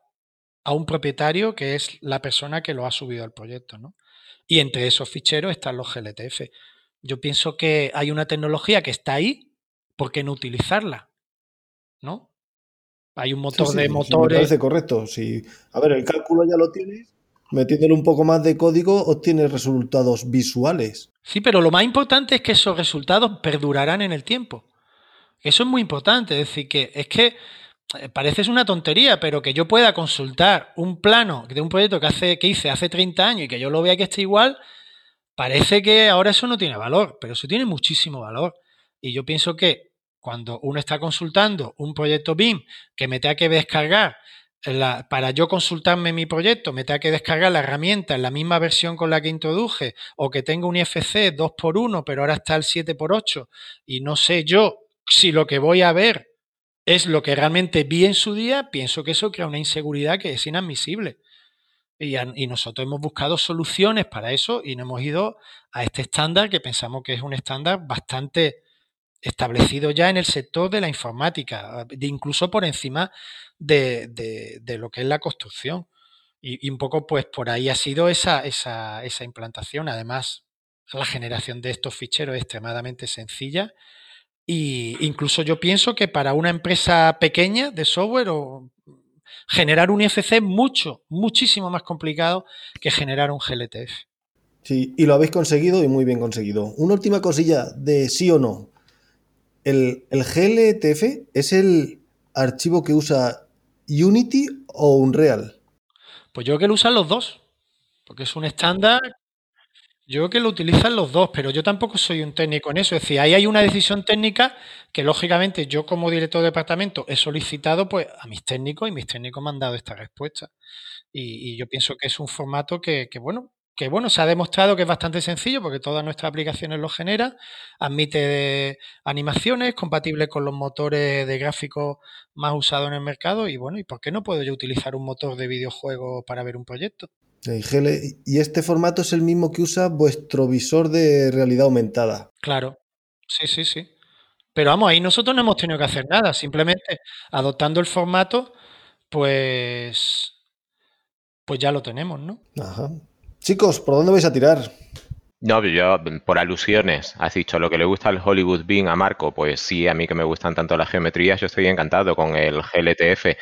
S4: a un propietario que es la persona que lo ha subido al proyecto. ¿no? Y entre esos ficheros están los GLTF. Yo pienso que hay una tecnología que está ahí, ¿por qué no utilizarla? ¿No? Hay un motor de motores.
S2: me parece correcto. Si, a ver, el cálculo ya lo tienes. Metiéndole un poco más de código, obtienes resultados visuales.
S4: Sí, pero lo más importante es que esos resultados perdurarán en el tiempo. Eso es muy importante. Es decir, que es que eh, parece una tontería, pero que yo pueda consultar un plano de un proyecto que, hace, que hice hace 30 años y que yo lo vea que esté igual, Parece que ahora eso no tiene valor, pero eso tiene muchísimo valor. Y yo pienso que cuando uno está consultando un proyecto BIM que me tenga que descargar, para yo consultarme mi proyecto, me tenga que descargar la herramienta en la misma versión con la que introduje, o que tenga un IFC 2x1, pero ahora está el 7x8, y no sé yo si lo que voy a ver es lo que realmente vi en su día, pienso que eso crea una inseguridad que es inadmisible. Y, nosotros hemos buscado soluciones para eso y nos hemos ido a este estándar que pensamos que es un estándar bastante establecido ya en el sector de la informática, incluso por encima de, lo que es la construcción. Y, un poco pues por ahí ha sido esa, esa, esa implantación. Además, la generación de estos ficheros es extremadamente sencilla. Y incluso yo pienso que para una empresa pequeña de software o generar un IFC es mucho, muchísimo más complicado que generar un GLTF.
S2: Sí, y lo habéis conseguido y muy bien conseguido. Una última cosilla de sí o no. ¿El, el GLTF es el archivo que usa Unity o Unreal?
S4: Pues yo creo que lo usan los dos, porque es un estándar yo creo que lo utilizan los dos, pero yo tampoco soy un técnico en eso. Es decir, ahí hay una decisión técnica que lógicamente yo como director de departamento he solicitado pues a mis técnicos y mis técnicos me han dado esta respuesta. Y, yo pienso que es un formato que, bueno, que bueno, se ha demostrado que es bastante sencillo porque todas nuestras aplicaciones lo generan, admite animaciones, compatible con los motores de gráficos más usados en el mercado y bueno, ¿y por qué no puedo yo utilizar un motor de videojuego para ver un proyecto?
S2: Y este formato es el mismo que usa vuestro visor de realidad aumentada.
S4: Claro, sí, sí, sí. Pero vamos, ahí nosotros no hemos tenido que hacer nada, simplemente adoptando el formato, pues, pues ya lo tenemos, ¿no?
S2: Ajá. Chicos, ¿por dónde vais a tirar?
S3: No, yo por alusiones, has dicho lo que le gusta al Hollywood Bean a Marco, pues sí, a mí que me gustan tanto las geometrías, yo estoy encantado con el GLTF.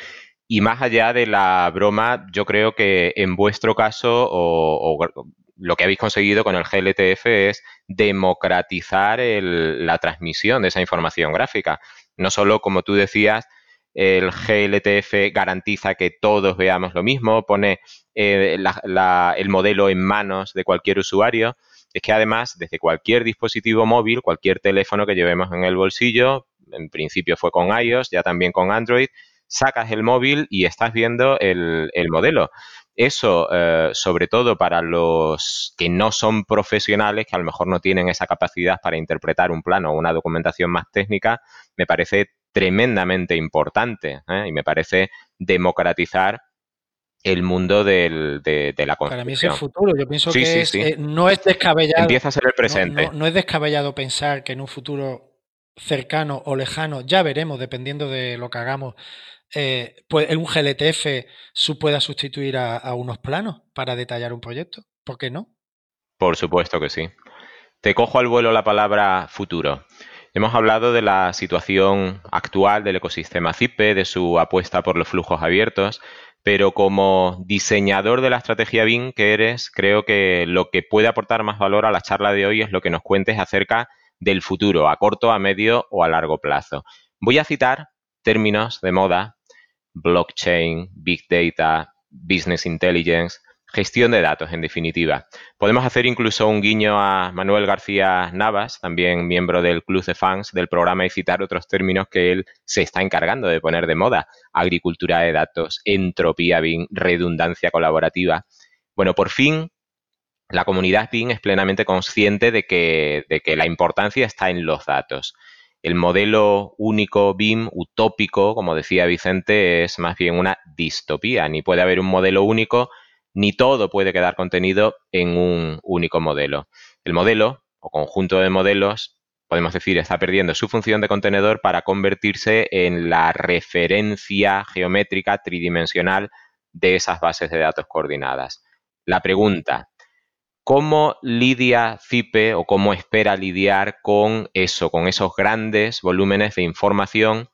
S3: Y más allá de la broma, yo creo que en vuestro caso, o, lo que habéis conseguido con el GLTF es democratizar la transmisión de esa información gráfica. No solo, como tú decías, el GLTF garantiza que todos veamos lo mismo, pone eh, el modelo en manos de cualquier usuario, es que además desde cualquier dispositivo móvil, cualquier teléfono que llevemos en el bolsillo, en principio fue con iOS, ya también con Android, sacas el móvil y estás viendo el, modelo. Eso, eh, sobre todo para los que no son profesionales, que a lo mejor no tienen esa capacidad para interpretar un plano o una documentación más técnica, me parece tremendamente importante ¿eh? y me parece democratizar el mundo del, de, la construcción. Para
S4: mí es el futuro. Yo pienso que eh, no es descabellado.
S3: Empieza a ser el presente.
S4: no, es descabellado pensar que en un futuro cercano o lejano, ya veremos, dependiendo de lo que hagamos, eh, pues un GLTF pueda sustituir a, unos planos para detallar un proyecto. ¿Por qué no?
S3: Por supuesto que sí. Te cojo al vuelo la palabra futuro. Hemos hablado de la situación actual del ecosistema CIPE, de su apuesta por los flujos abiertos, pero como diseñador de la estrategia BIM que eres, creo que lo que puede aportar más valor a la charla de hoy es lo que nos cuentes acerca del futuro, a corto, a medio o a largo plazo. Voy a citar términos de moda, blockchain, big data, business intelligence, gestión de datos, en definitiva. Podemos hacer incluso un guiño a Manuel García Navas, también miembro del Club de Fans del programa, y citar otros términos que él se está encargando de poner de moda. Agricultura de datos, entropía BIM, redundancia colaborativa. Bueno, por fin la comunidad BIM es plenamente consciente de que, de que la importancia está en los datos. El modelo único BIM utópico, como decía Vicente, es más bien una distopía. Ni puede haber un modelo único, ni todo puede quedar contenido en un único modelo. El modelo o conjunto de modelos, podemos decir, está perdiendo su función de contenedor para convertirse en la referencia geométrica tridimensional de esas bases de datos coordinadas. La pregunta, ¿Cómo lidia CIPE o cómo espera lidiar con eso, con esos grandes volúmenes de información?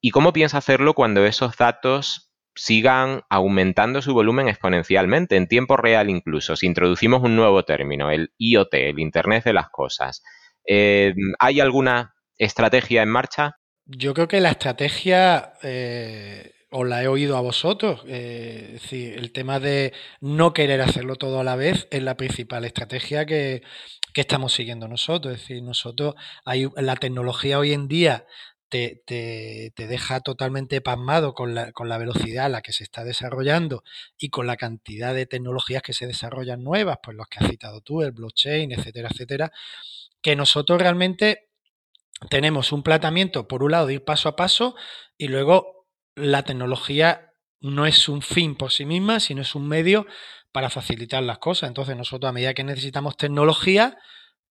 S3: ¿Y cómo piensa hacerlo cuando esos datos sigan aumentando su volumen exponencialmente, en tiempo real incluso? Si introducimos un nuevo término, el IoT, el Internet de las Cosas, eh, ¿hay alguna estrategia en marcha?
S4: Yo creo que la estrategia eh, os la he oído a vosotros. Eh, el tema de no querer hacerlo todo a la vez es la principal estrategia que, estamos siguiendo nosotros. Es decir, nosotros, hay, la tecnología hoy en día te, te, deja totalmente pasmado con la, con la, velocidad a la que se está desarrollando y con la cantidad de tecnologías que se desarrollan nuevas, pues los que has citado tú, el blockchain, etcétera, etcétera, que nosotros realmente tenemos un planteamiento, por un lado, de ir paso a paso y luego la tecnología no es un fin por sí misma, sino es un medio para facilitar las cosas. Entonces nosotros a medida que necesitamos tecnología,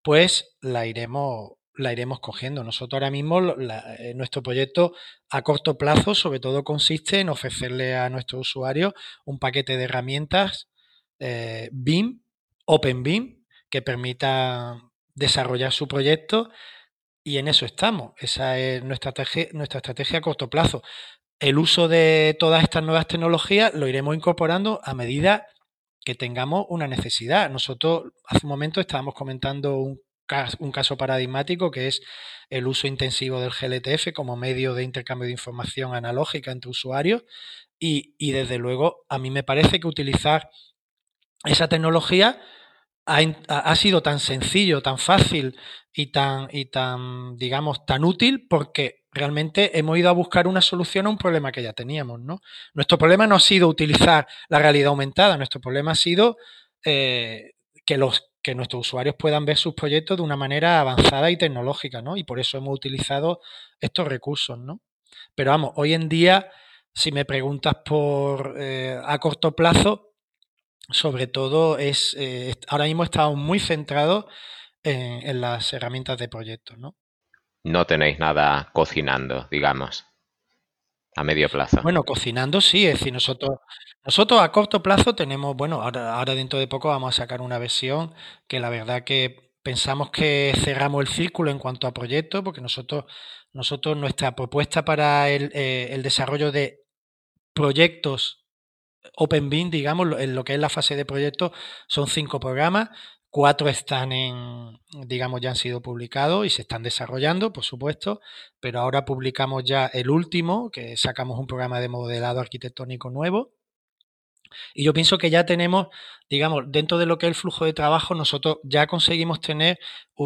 S4: pues la iremos, la iremos cogiendo. Nosotros ahora mismo, eh, nuestro proyecto a corto plazo, sobre todo consiste en ofrecerle a nuestros usuarios un paquete de herramientas eh, BIM, que permita desarrollar su proyecto y en eso estamos. Esa es nuestra nuestra estrategia a corto plazo el uso de todas estas nuevas tecnologías lo iremos incorporando a medida que tengamos una necesidad. Nosotros hace un momento estábamos comentando un caso, paradigmático que es el uso intensivo del GLTF como medio de intercambio de información analógica entre usuarios y, y desde luego a mí me parece que utilizar esa tecnología ha, sido tan sencillo, tan fácil y tan, y tan, digamos, tan útil porque realmente hemos ido a buscar una solución a un problema que ya teníamos, ¿no? Nuestro problema no ha sido utilizar la realidad aumentada, nuestro problema ha sido eh, que los que nuestros usuarios puedan ver sus proyectos de una manera avanzada y tecnológica, ¿no? Y por eso hemos utilizado estos recursos, ¿no? Pero vamos, hoy en día, si me preguntas por eh, a corto plazo, sobre todo es, eh, ahora mismo estamos muy centrados en, las herramientas de proyectos, ¿no?
S3: No tenéis nada cocinando, digamos, a medio plazo.
S4: Bueno, cocinando sí, es decir, nosotros, nosotros a corto plazo tenemos, bueno, ahora, ahora dentro de poco vamos a sacar una versión que la verdad que pensamos que cerramos el círculo en cuanto a proyectos, porque nosotros, nosotros nuestra propuesta para el, eh, el desarrollo de proyectos OpenBeam, digamos, en lo que es la fase de proyecto, son cinco programas, cuatro están en, digamos, ya han sido publicados y se están desarrollando, por supuesto, pero ahora publicamos ya el último, que sacamos un programa de modelado arquitectónico nuevo. Y yo pienso que ya tenemos, digamos, dentro de lo que es el flujo de trabajo, nosotros ya conseguimos tener,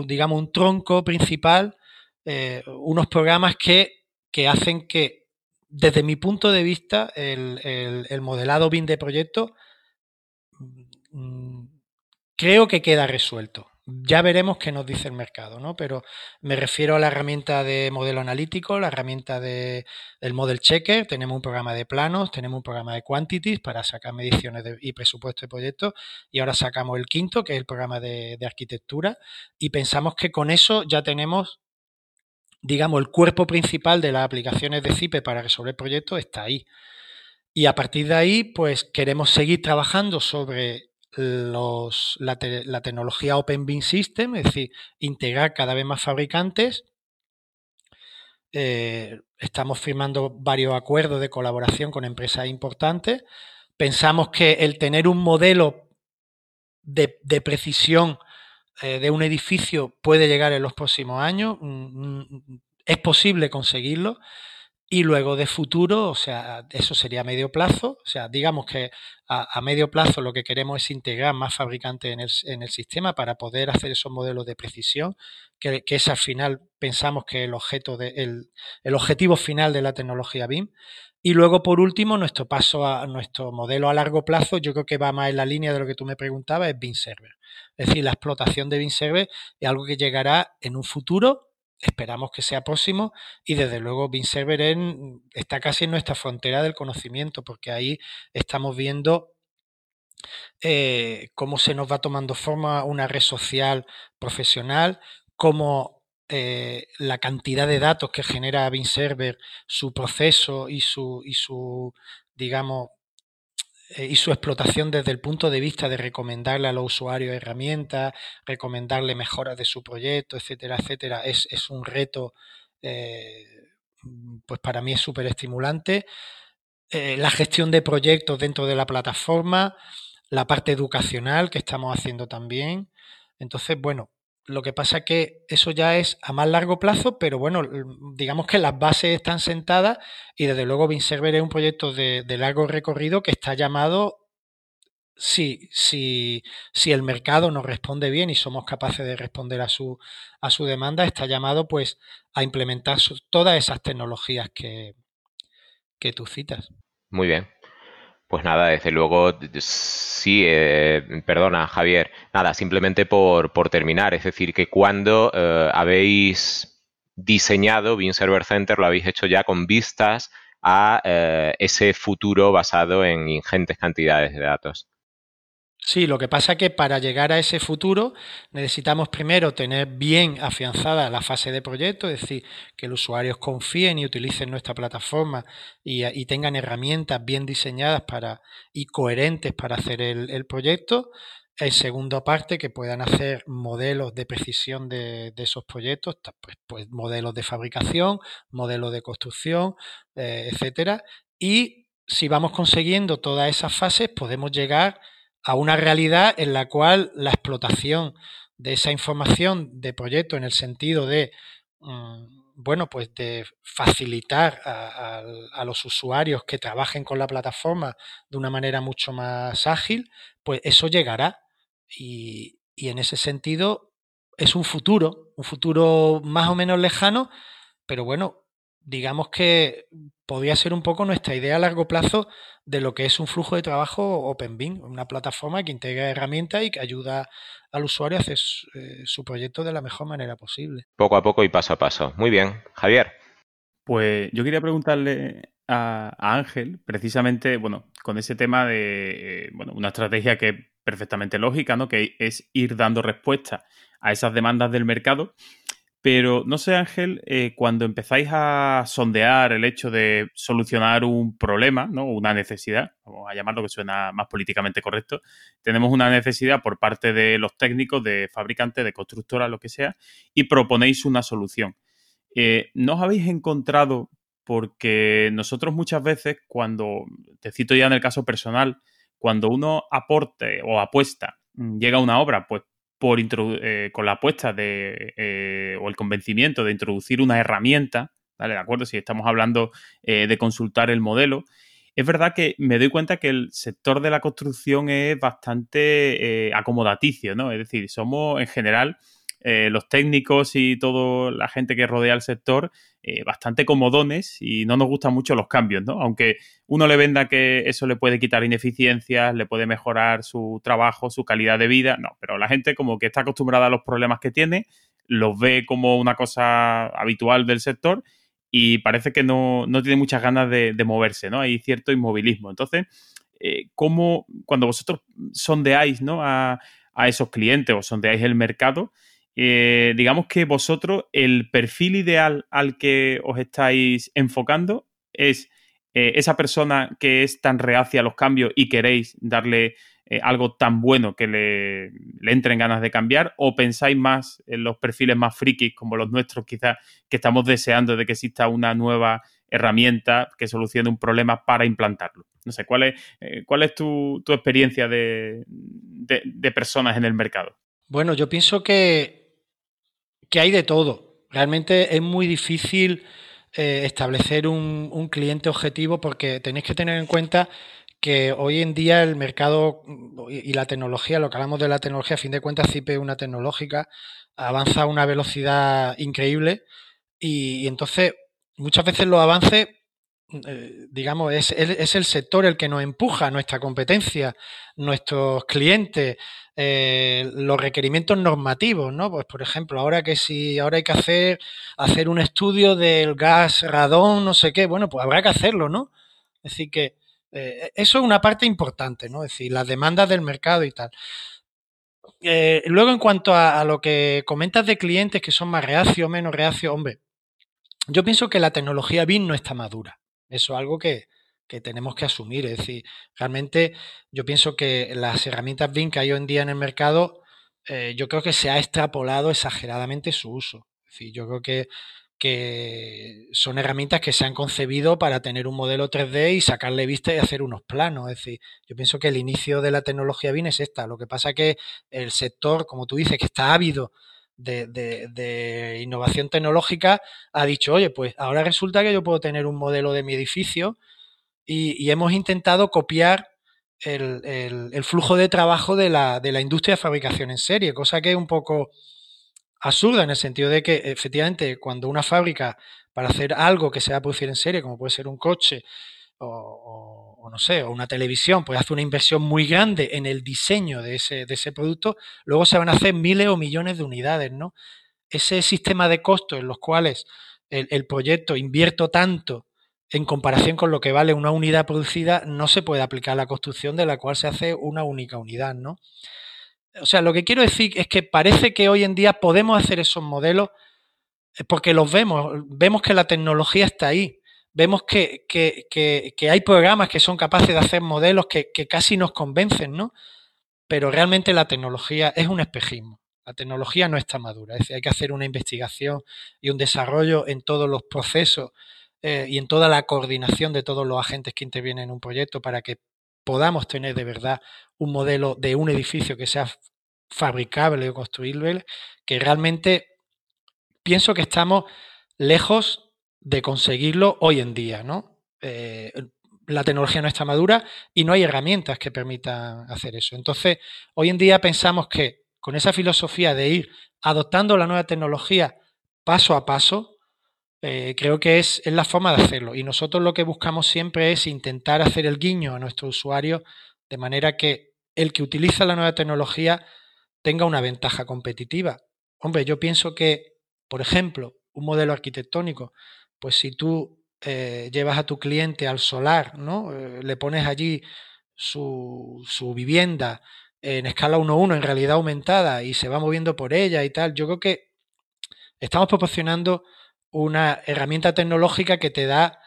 S4: digamos, un tronco principal, eh, unos programas que, que hacen que desde mi punto de vista, el, modelado BIM de proyecto mm, creo que queda resuelto. Ya veremos qué nos dice el mercado, ¿no? Pero me refiero a la herramienta de modelo analítico, la herramienta de, del Model Checker. Tenemos un programa de planos, tenemos un programa de quantities para sacar mediciones y presupuesto de proyectos. Y ahora sacamos el quinto, que es el programa de, de arquitectura. Y pensamos que con eso ya tenemos digamos, el cuerpo principal de las aplicaciones de CIPE para resolver proyectos está ahí. Y a partir de ahí, pues queremos seguir trabajando sobre la, tecnología Open Beam System, es decir, integrar cada vez más fabricantes. Eh, estamos firmando varios acuerdos de colaboración con empresas importantes. Pensamos que el tener un modelo de, precisión eh, de un edificio puede llegar en los próximos años. Mm, mm, es posible conseguirlo. Y luego de futuro, o sea, eso sería a medio plazo. O sea, digamos que a, medio plazo lo que queremos es integrar más fabricantes en el, en el sistema para poder hacer esos modelos de precisión, que, que es al final, pensamos que el objeto de, el, el objetivo final de la tecnología BIM. Y luego, por último, nuestro paso a nuestro modelo a largo plazo, yo creo que va más en la línea de lo que tú me preguntabas, es BIM Server. Es decir, la explotación de BIM Server es algo que llegará en un futuro esperamos que sea próximo y desde luego Server está casi en nuestra frontera del conocimiento porque ahí estamos viendo eh, cómo se nos va tomando forma una red social profesional, cómo eh, la cantidad de datos que genera Server, su proceso y su, y su digamos, y su explotación desde el punto de vista de recomendarle a los usuarios herramientas, recomendarle mejoras de su proyecto, etcétera, etcétera, es, un reto, eh, pues para mí es súper estimulante. Eh, la gestión de proyectos dentro de la plataforma, la parte educacional que estamos haciendo también. Entonces, bueno, lo que pasa que eso ya es a más largo plazo, pero bueno, digamos que las bases están sentadas y desde luego BinServer es un proyecto de, largo recorrido que está llamado, si, si, si el mercado nos responde bien y somos capaces de responder a su, a su demanda, está llamado pues a implementar todas esas tecnologías que, que tú citas.
S3: Muy bien. Pues nada, desde luego, sí, eh, perdona Javier, nada, simplemente por, terminar, es decir, que cuando eh, habéis diseñado Beam Server Center lo habéis hecho ya con vistas a eh, ese futuro basado en ingentes cantidades de datos.
S4: Sí, lo que pasa es que para llegar a ese futuro necesitamos primero tener bien afianzada la fase de proyecto, es decir, que los usuarios confíen y utilicen nuestra plataforma y, tengan herramientas bien diseñadas para, y coherentes para hacer el, proyecto. En segunda parte, que puedan hacer modelos de precisión de, esos proyectos, pues, pues, modelos de fabricación, modelos de construcción, eh, etcétera. Y si vamos consiguiendo todas esas fases, podemos llegar una realidad en la cual la explotación de esa información de proyecto en el sentido de, mm, bueno, pues de facilitar a, los usuarios que trabajen con la plataforma de una manera mucho más ágil, pues eso llegará. Y, y en ese sentido es un futuro, un futuro más o menos lejano, pero bueno, digamos que podría ser un poco nuestra idea a largo plazo de lo que es un flujo de trabajo OpenBeam, una plataforma que integra herramientas y que ayuda al usuario a hacer eh, su proyecto de la mejor manera posible.
S3: Poco a poco y paso a paso. Muy bien. Javier.
S1: Pues yo quería preguntarle a, Ángel, precisamente, bueno, con ese tema de, eh, bueno, una estrategia que es perfectamente lógica, ¿no? Que es ir dando respuesta a esas demandas del mercado. Pero no sé, Ángel, eh, cuando empezáis a sondear el hecho de solucionar un problema, ¿no? Una necesidad, vamos a llamarlo que suena más políticamente correcto, tenemos una necesidad por parte de los técnicos, de fabricantes, de constructoras, lo que sea, y proponéis una solución. Eh, ¿No os habéis encontrado? Porque nosotros muchas veces, cuando, te cito ya en el caso personal, cuando uno aporte o apuesta, mm, llega a una obra, pues por eh, con la apuesta de, eh, o el convencimiento de introducir una herramienta, ¿vale? ¿De acuerdo? Si estamos hablando eh, de consultar el modelo, es verdad que me doy cuenta que el sector de la construcción es bastante acomodaticio, ¿no? Es decir, somos en general eh, los técnicos y toda la gente que rodea el sector eh, bastante comodones y no nos gustan mucho los cambios, ¿no? Aunque uno le venda que eso le puede quitar ineficiencias, le puede mejorar su trabajo, su calidad de vida, no, pero la gente como que está acostumbrada a los problemas que tiene, los ve como una cosa habitual del sector y parece que no, tiene muchas ganas de, moverse, ¿no? Hay cierto inmovilismo. Entonces, eh, ¿cómo, cuando vosotros sondeáis ¿no? a, a esos clientes o sondeáis el mercado, eh, digamos que vosotros, el perfil ideal al que os estáis enfocando es eh, esa persona que es tan reacia a los cambios y queréis darle eh, algo tan bueno que le, le, entren ganas de cambiar? ¿O pensáis más en los perfiles más frikis como los nuestros, quizás, que estamos deseando de que exista una nueva herramienta que solucione un problema para implantarlo? No sé, ¿cuál es, cuál es tu, tu experiencia de, de, personas en el mercado?
S4: Bueno, yo pienso que, que hay de todo. Realmente es muy difícil eh, establecer un, un cliente objetivo porque tenéis que tener en cuenta que hoy en día el mercado y la tecnología, lo que hablamos de la tecnología, a fin de cuentas CIP es una tecnológica, avanza a una velocidad increíble y, y entonces muchas veces los avances, eh, digamos, es, es, el sector el que nos empuja, nuestra competencia, nuestros clientes, eh, los requerimientos normativos, ¿no? Pues por ejemplo, ahora que si ahora hay que hacer, hacer un estudio del gas radón, no sé qué, bueno, pues habrá que hacerlo, ¿no? Es decir, que eh, eso es una parte importante, ¿no? Es decir, las demandas del mercado y tal. Luego, en cuanto a, a, lo que comentas de clientes que son más reacios o menos reacios, hombre, yo pienso que la tecnología BIM no está madura. Eso es algo que, que tenemos que asumir. Es decir, realmente yo pienso que las herramientas BIM que hay hoy en día en el mercado, eh, yo creo que se ha extrapolado exageradamente su uso. Es decir, yo creo que que son herramientas que se han concebido para tener un modelo 3D y sacarle vista y hacer unos planos. Es decir, yo pienso que el inicio de la tecnología BIM es esta. Lo que pasa que el sector, como tú dices, que está ávido de, de, innovación tecnológica, ha dicho, oye, pues ahora resulta que yo puedo tener un modelo de mi edificio y, y hemos intentado copiar el, el, flujo de trabajo de la, de la industria de fabricación en serie, cosa que es un poco absurda en el sentido de que efectivamente cuando una fábrica para hacer algo que se va a producir en serie, como puede ser un coche o, o no sé, o una televisión, pues hace una inversión muy grande en el diseño de ese, de ese producto, luego se van a hacer miles o millones de unidades, ¿no? Ese sistema de costos en los cuales el, el proyecto invierto tanto en comparación con lo que vale una unidad producida, no se puede aplicar a la construcción de la cual se hace una única unidad, ¿no? O sea, lo que quiero decir es que parece que hoy en día podemos hacer esos modelos eh, porque los vemos, vemos que la tecnología está ahí, vemos que, que, hay programas que son capaces de hacer modelos que, que, casi nos convencen, ¿no? Pero realmente la tecnología es un espejismo. La tecnología no está madura, es decir, hay que hacer una investigación y un desarrollo en todos los procesos eh, y en toda la coordinación de todos los agentes que intervienen en un proyecto para que podamos tener de verdad un modelo de un edificio que sea fabricable o construible, que realmente pienso que estamos lejos de conseguirlo hoy en día, ¿no? Eh, la tecnología no está madura y no hay herramientas que permitan hacer eso. Entonces, hoy en día pensamos que con esa filosofía de ir adoptando la nueva tecnología paso a paso, eh, creo que es, es, la forma de hacerlo. Y nosotros lo que buscamos siempre es intentar hacer el guiño a nuestro usuario de manera que el que utiliza la nueva tecnología tenga una ventaja competitiva. Hombre, yo pienso que, por ejemplo, un modelo arquitectónico, pues si tú eh, llevas a tu cliente al solar, ¿no? Eh, le pones allí su, su vivienda en escala 1-1, en realidad aumentada, y se va moviendo por ella y tal, yo creo que estamos proporcionando una herramienta tecnológica que te da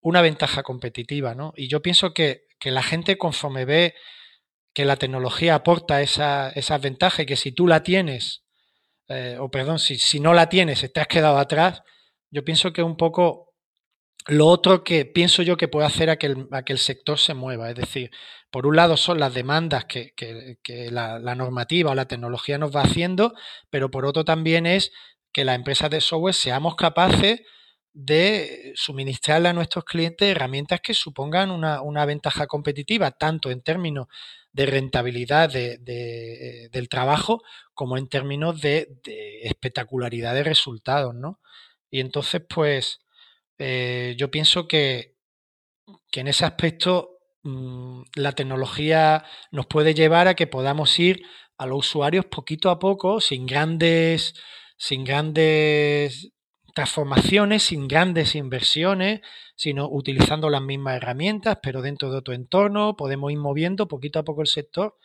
S4: una ventaja competitiva, ¿no? Y yo pienso que, que la gente conforme ve que la tecnología aporta esa, esas ventajas y que si tú la tienes, eh, o perdón, si, si no la tienes, te has quedado atrás, yo pienso que un poco lo otro que pienso yo que puede hacer a que el, a que el sector se mueva. Es decir, por un lado son las demandas que, que, la, normativa o la tecnología nos va haciendo, pero por otro también es que las empresas de software seamos capaces de suministrarle a nuestros clientes herramientas que supongan una, una ventaja competitiva, tanto en términos de rentabilidad de, de, del trabajo como en términos de, de, espectacularidad de resultados, ¿no? Y entonces, pues, eh, yo pienso que, que, en ese aspecto mmm, la tecnología nos puede llevar a que podamos ir a los usuarios poquito a poco, sin grandes sin grandes transformaciones, sin grandes inversiones, sino utilizando las mismas herramientas, pero dentro de otro entorno, podemos ir moviendo poquito a poco el sector.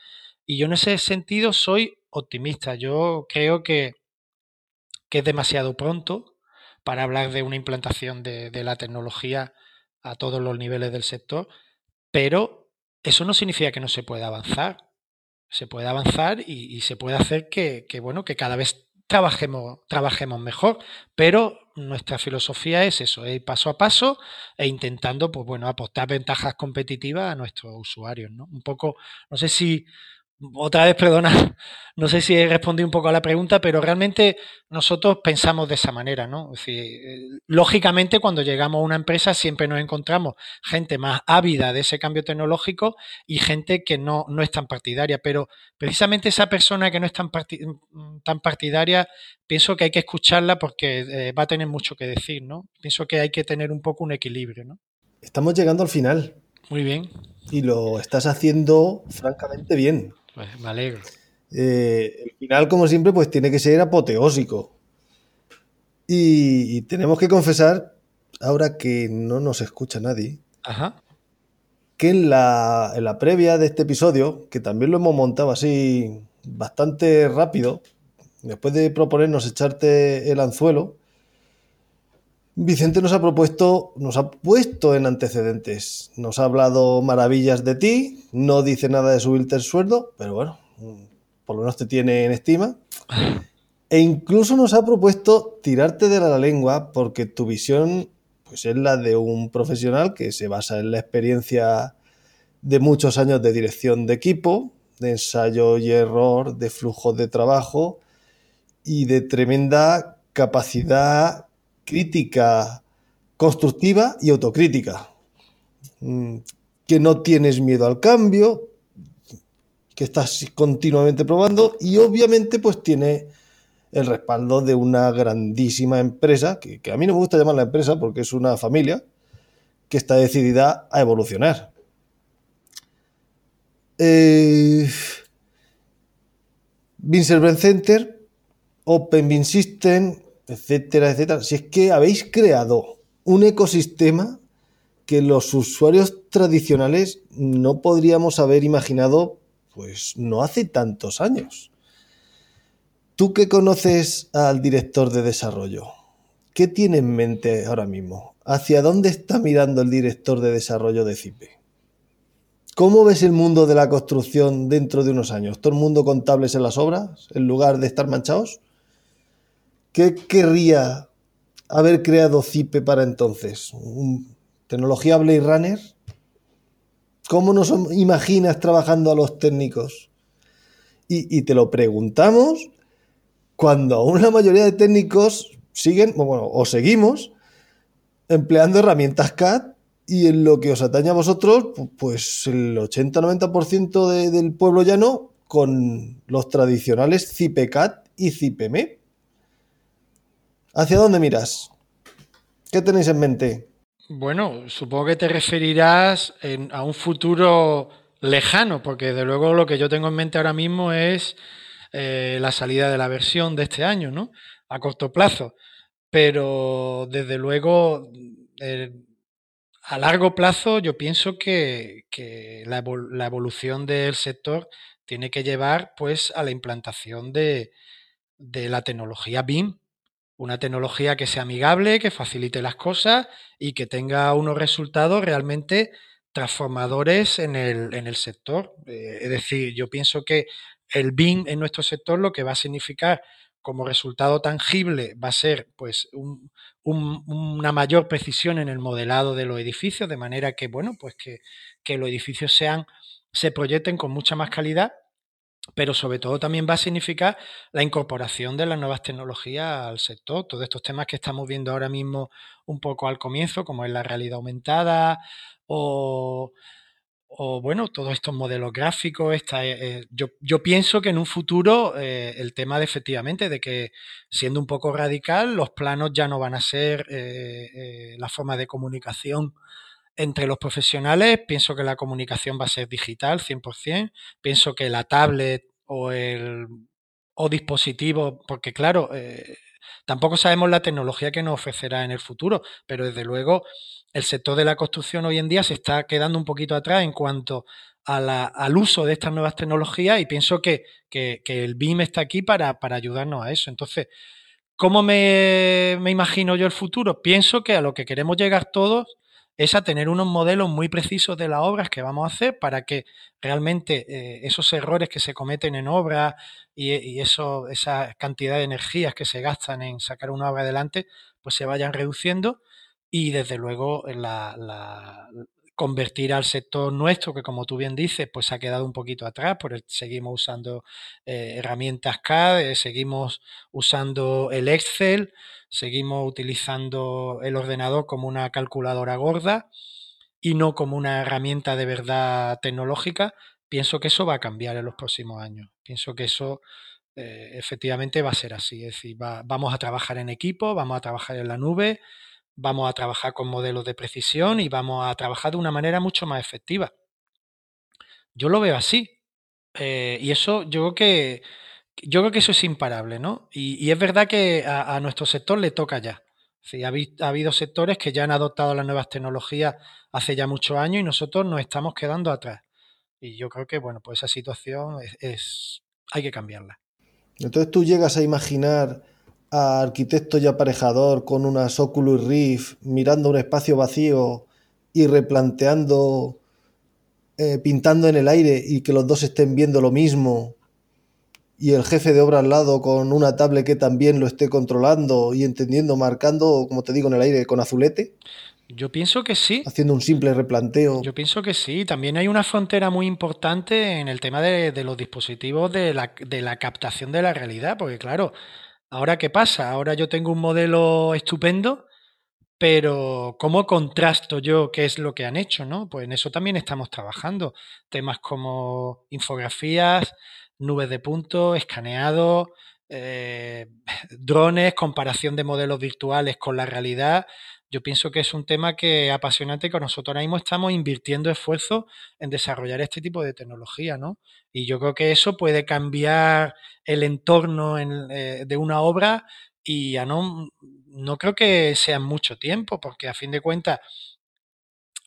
S4: Y yo en ese sentido soy optimista. Yo creo que, que es demasiado pronto para hablar de una implantación de, la tecnología a todos los niveles del sector, pero eso no significa que no se pueda avanzar. se puede avanzar y, se puede hacer que, bueno, que cada vez trabajemos, trabajemos mejor, pero nuestra filosofía es eso, es ir paso a paso e intentando, pues bueno, apostar ventajas competitivas a nuestros usuarios, ¿no? Un poco, no sé si otra vez, perdona, no sé si he respondido un poco a la pregunta, pero realmente nosotros pensamos de esa manera, ¿no? Es decir, eh, lógicamente cuando llegamos a una empresa siempre nos encontramos gente más ávida de ese cambio tecnológico y gente que no, no es tan partidaria, pero precisamente esa persona que no es tan, tan partidaria, pienso que hay que escucharla porque eh, va a tener mucho que decir, ¿no? Pienso que hay que tener un poco un equilibrio, ¿no?
S2: Estamos llegando al final.
S4: Muy bien.
S2: Y lo estás haciendo francamente bien.
S4: Pues me alegro.
S2: Eh, el final, como siempre, pues tiene que ser apoteósico. Y, tenemos que confesar, ahora que no nos escucha nadie, que en la, en la previa de este episodio, que también lo hemos montado así bastante rápido, después de proponernos echarte el anzuelo, Vicente nos ha propuesto, nos ha puesto en antecedentes, nos ha hablado maravillas de ti, no dice nada de subirte el sueldo, pero bueno, por lo menos te tiene en estima. E incluso nos ha propuesto tirarte de la lengua porque tu visión pues es la de un profesional que se basa en la experiencia de muchos años de dirección de equipo, de ensayo y error, de flujo de trabajo y de tremenda capacidad crítica constructiva y autocrítica. Mm, que no tienes miedo al cambio, que estás continuamente probando y obviamente pues tiene el respaldo de una grandísima empresa, que, a mí no me gusta llamar la empresa porque es una familia que está decidida a evolucionar. Eh, Vincent Center, Open System, etcétera, etcétera. Si es que habéis creado un ecosistema que los usuarios tradicionales no podríamos haber imaginado, pues no hace tantos años. Tú que conoces al director de desarrollo, ¿qué tiene en mente ahora mismo? ¿Hacia dónde está mirando el director de desarrollo de CIPE? ¿Cómo ves el mundo de la construcción dentro de unos años? ¿Todo el mundo contables en las obras en lugar de estar manchados? ¿Qué querría haber creado Zipe para entonces? ¿Un ¿Tecnología Blade Runner? ¿Cómo nos imaginas trabajando a los técnicos? Y, te lo preguntamos cuando aún la mayoría de técnicos siguen, bueno, o seguimos empleando herramientas CAD y en lo que os atañe a vosotros, pues el 80-90% del pueblo llano con los tradicionales CIPECAD y CIPEME. ¿Hacia dónde miras? ¿Qué tenéis en mente?
S4: Bueno, supongo que te referirás a un futuro lejano, porque desde luego lo que yo tengo en mente ahora mismo es eh, la salida de la versión de este año, ¿no? A corto plazo. Pero desde luego, eh, a largo plazo, yo pienso que, la, evolución del sector tiene que llevar pues a la implantación de, de la tecnología BIM una tecnología que sea amigable, que facilite las cosas y que tenga unos resultados realmente transformadores en el, en el sector. Eh, es decir, yo pienso que el BIM en nuestro sector lo que va a significar como resultado tangible va a ser pues una mayor precisión en el modelado de los edificios, de manera que, bueno, pues que, que los edificios sean, se proyecten con mucha más calidad pero sobre todo también va a significar la incorporación de las nuevas tecnologías al sector, todos estos temas que estamos viendo ahora mismo un poco al comienzo, como es la realidad aumentada o, bueno, todos estos modelos gráficos. Esta, eh, eh, yo, pienso que en un futuro eh, el tema de efectivamente de que siendo un poco radical, los planos ya no van a ser la forma de comunicación entre los profesionales pienso que la comunicación va a ser digital 100%, pienso que la tablet o el o dispositivo, porque claro, eh, tampoco sabemos la tecnología que nos ofrecerá en el futuro, pero desde luego el sector de la construcción hoy en día se está quedando un poquito atrás en cuanto al uso de estas nuevas tecnologías y pienso que, el BIM está aquí para, para, ayudarnos a eso. Entonces, ¿cómo me, me imagino yo el futuro? Pienso que a lo que queremos llegar todos es a tener unos modelos muy precisos de las obras que vamos a hacer para que realmente eh, esos errores que se cometen en obras y, eso, esa cantidad de energías que se gastan en sacar una obra adelante, pues se vayan reduciendo y desde luego la, convertir al sector nuestro, que como tú bien dices, pues ha quedado un poquito atrás, porque seguimos usando eh, herramientas CAD, eh, seguimos usando el Excel, seguimos utilizando el ordenador como una calculadora gorda y no como una herramienta de verdad tecnológica, pienso que eso va a cambiar en los próximos años. Pienso que eso eh, efectivamente va a ser así. Es decir, vamos a trabajar en equipo, vamos a trabajar en la nube, vamos a trabajar con modelos de precisión y vamos a trabajar de una manera mucho más efectiva. Yo lo veo así. Eh, y eso yo creo que yo creo que eso es imparable, ¿no? Y, es verdad que a, nuestro sector le toca ya. Sí, ha, ha, habido sectores que ya han adoptado las nuevas tecnologías hace ya muchos años y nosotros nos estamos quedando atrás. Y yo creo que, bueno, pues esa situación es hay que cambiarla.
S2: Entonces tú llegas a imaginar a arquitecto y aparejador con unas Oculus Rift mirando un espacio vacío y replanteando, eh, pintando en el aire y que los dos estén viendo lo mismo y el jefe de obra al lado con una tablet que también lo esté controlando y entendiendo, marcando, como te digo, en el aire con azulete?
S4: Yo pienso que sí.
S2: Haciendo un simple replanteo.
S4: Yo pienso que sí. También hay una frontera muy importante en el tema de, de los dispositivos de la, de la captación de la realidad, porque claro, Ahora, ¿qué pasa? Ahora yo tengo un modelo estupendo, pero ¿cómo contrasto yo qué es lo que han hecho? ¿no? Pues en eso también estamos trabajando. Temas como infografías, nubes de puntos, escaneado, eh, drones, comparación de modelos virtuales con la realidad yo pienso que es un tema que apasionante que nosotros ahora mismo estamos invirtiendo esfuerzo en desarrollar este tipo de tecnología, ¿no? Y yo creo que eso puede cambiar el entorno eh, de una obra y ya no, no creo que sea mucho tiempo, porque a fin de cuentas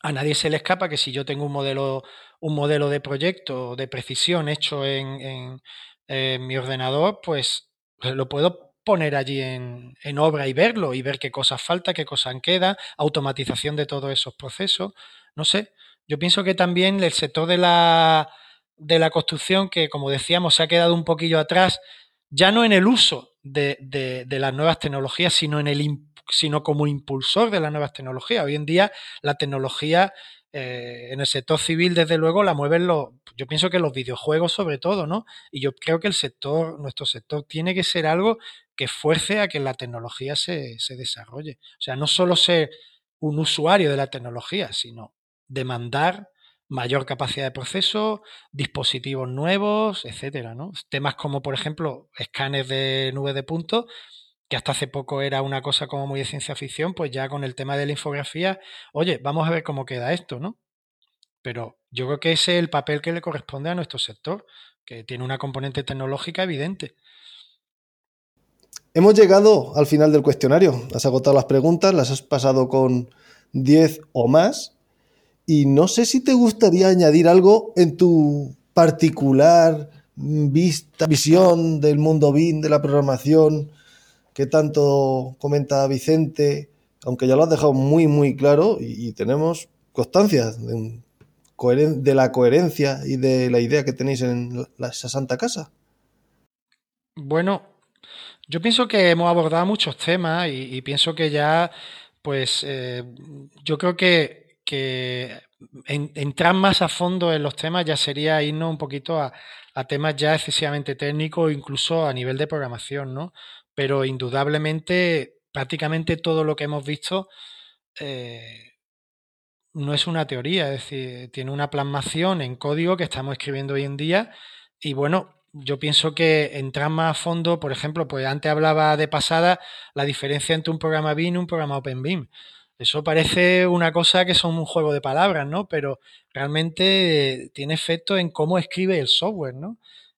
S4: a nadie se le escapa que si yo tengo un modelo, un modelo de proyecto de precisión hecho en, en mi ordenador, pues lo puedo poner allí en, obra y verlo y ver qué cosas falta, qué cosas quedan, automatización de todos esos procesos. No sé, yo pienso que también el sector de la, de la construcción, que como decíamos, se ha quedado un poquillo atrás, ya no en el uso de, de, las nuevas tecnologías, sino, en el, sino como impulsor de las nuevas tecnologías. Hoy en día la tecnología eh, en el sector civil, desde luego, la mueven los, yo pienso que los videojuegos sobre todo, ¿no? Y yo creo que el sector, nuestro sector, tiene que ser algo que fuerce a que la tecnología se, se desarrolle. O sea, no solo ser un usuario de la tecnología, sino demandar mayor capacidad de proceso, dispositivos nuevos, etcétera, ¿no? Temas como, por ejemplo, escáneres de nube de puntos, que hasta hace poco era una cosa como muy de ciencia ficción, pues ya con el tema de la infografía, oye, vamos a ver cómo queda esto, ¿no? Pero yo creo que ese es el papel que le corresponde a nuestro sector, que tiene una componente tecnológica evidente.
S2: Hemos llegado al final del cuestionario. Has agotado las preguntas, las has pasado con 10 o más. Y no sé si te gustaría añadir algo en tu particular vista, visión del mundo BIM, de la programación, que tanto comenta Vicente, aunque ya lo has dejado muy, muy claro y, tenemos constancia de, de, la coherencia y de la idea que tenéis en esa santa casa.
S4: Bueno, yo pienso que hemos abordado muchos temas y, pienso que ya, pues, eh, yo creo que, que entrar más a fondo en los temas ya sería irnos un poquito a, temas ya excesivamente técnicos, incluso a nivel de programación, ¿no? Pero indudablemente, prácticamente todo lo que hemos visto eh, no es una teoría, es decir, tiene una plasmación en código que estamos escribiendo hoy en día y bueno, yo pienso que entrar más a fondo, por ejemplo, pues antes hablaba de pasada la diferencia entre un programa BIM y un programa OpenBIM. Eso parece una cosa que son un juego de palabras, ¿no? Pero realmente tiene efecto en cómo escribe el software, ¿no?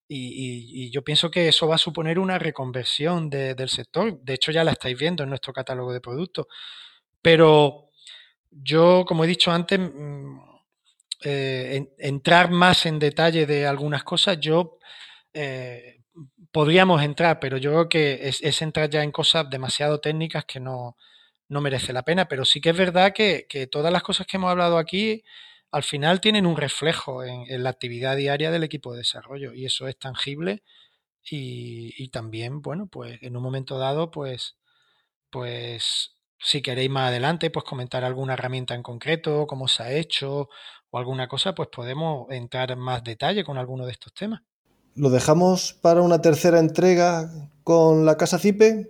S4: Y, yo pienso que eso va a suponer una reconversión del sector. De hecho, ya la estáis viendo en nuestro catálogo de productos. Pero yo, como he dicho antes, mm, eh, entrar más en detalle de algunas cosas, yo eh, podríamos entrar, pero yo creo que es, entrar ya en cosas demasiado técnicas que no, no merece la pena, pero sí que es verdad que, todas las cosas que hemos hablado aquí al final tienen un reflejo en, la actividad diaria del equipo de desarrollo y eso es tangible y, y, también, bueno, pues en un momento dado, pues, pues si queréis más adelante, pues comentar alguna herramienta en concreto, cómo se ha hecho o alguna cosa, pues podemos entrar en más detalle con alguno de estos temas.
S2: ¿Lo dejamos para una tercera entrega con la casa Cipe?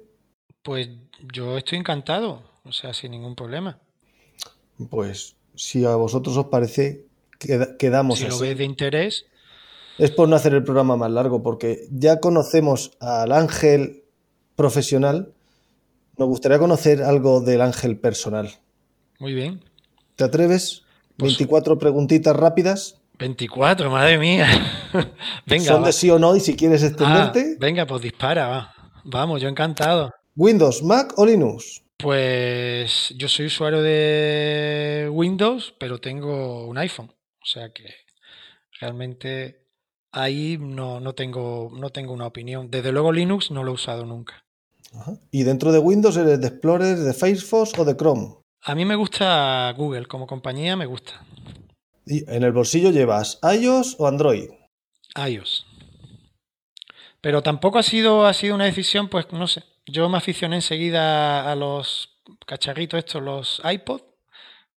S4: Pues yo estoy encantado, o sea, sin ningún problema.
S2: Pues si a vosotros os parece, quedamos
S4: si lo veis de interés.
S2: Es por no hacer el programa más largo, porque ya conocemos al ángel profesional. Nos gustaría conocer algo del ángel personal.
S4: Muy bien.
S2: ¿Te atreves? 24 pues preguntitas rápidas.
S4: 24, madre mía.
S2: venga. Son de sí o no y si quieres extenderte.
S4: Ah, venga, pues dispara, va. Vamos, yo encantado.
S2: ¿Windows, Mac o Linux?
S4: Pues yo soy usuario de Windows, pero tengo un iPhone. O sea que realmente ahí no, no, tengo, no tengo una opinión. Desde luego Linux no lo he usado nunca.
S2: ¿Y dentro de Windows eres de Explorer, de Firefox o de Chrome?
S4: A mí me gusta Google, como compañía me gusta.
S2: ¿Y en el bolsillo llevas iOS o Android?
S4: iOS. Pero tampoco ha sido, ha sido una decisión, pues no sé, yo me aficioné enseguida a los cacharritos estos, los iPod,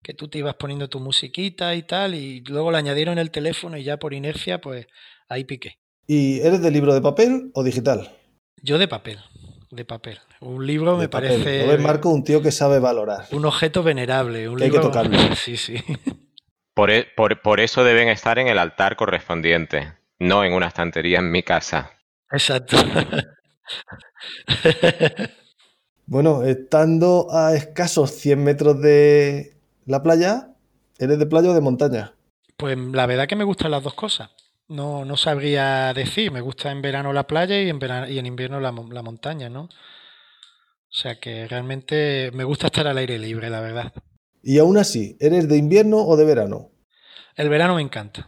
S4: que tú te ibas poniendo tu musiquita y tal, y luego le añadieron el teléfono y ya por inercia, pues ahí piqué.
S2: ¿Y eres de libro de papel o digital?
S4: Yo de papel, de papel. Un libro me parece...
S2: ¿No ves, Marco, un tío que sabe valorar?
S4: Un objeto venerable. Un
S2: hay que tocarlo.
S4: sí, sí.
S3: Por, e, por, por eso deben estar en el altar correspondiente, no en una estantería en mi casa.
S4: Exacto.
S2: bueno, estando a escasos 100 metros de la playa, ¿eres de playa o de montaña?
S4: Pues la verdad que me gustan las dos cosas. No, no sabría decir, me gusta en verano la playa y en, y en invierno la, la montaña, ¿no? O sea que realmente me gusta estar al aire libre, la verdad.
S2: Y aún así, ¿eres de invierno o de verano?
S4: El verano me encanta.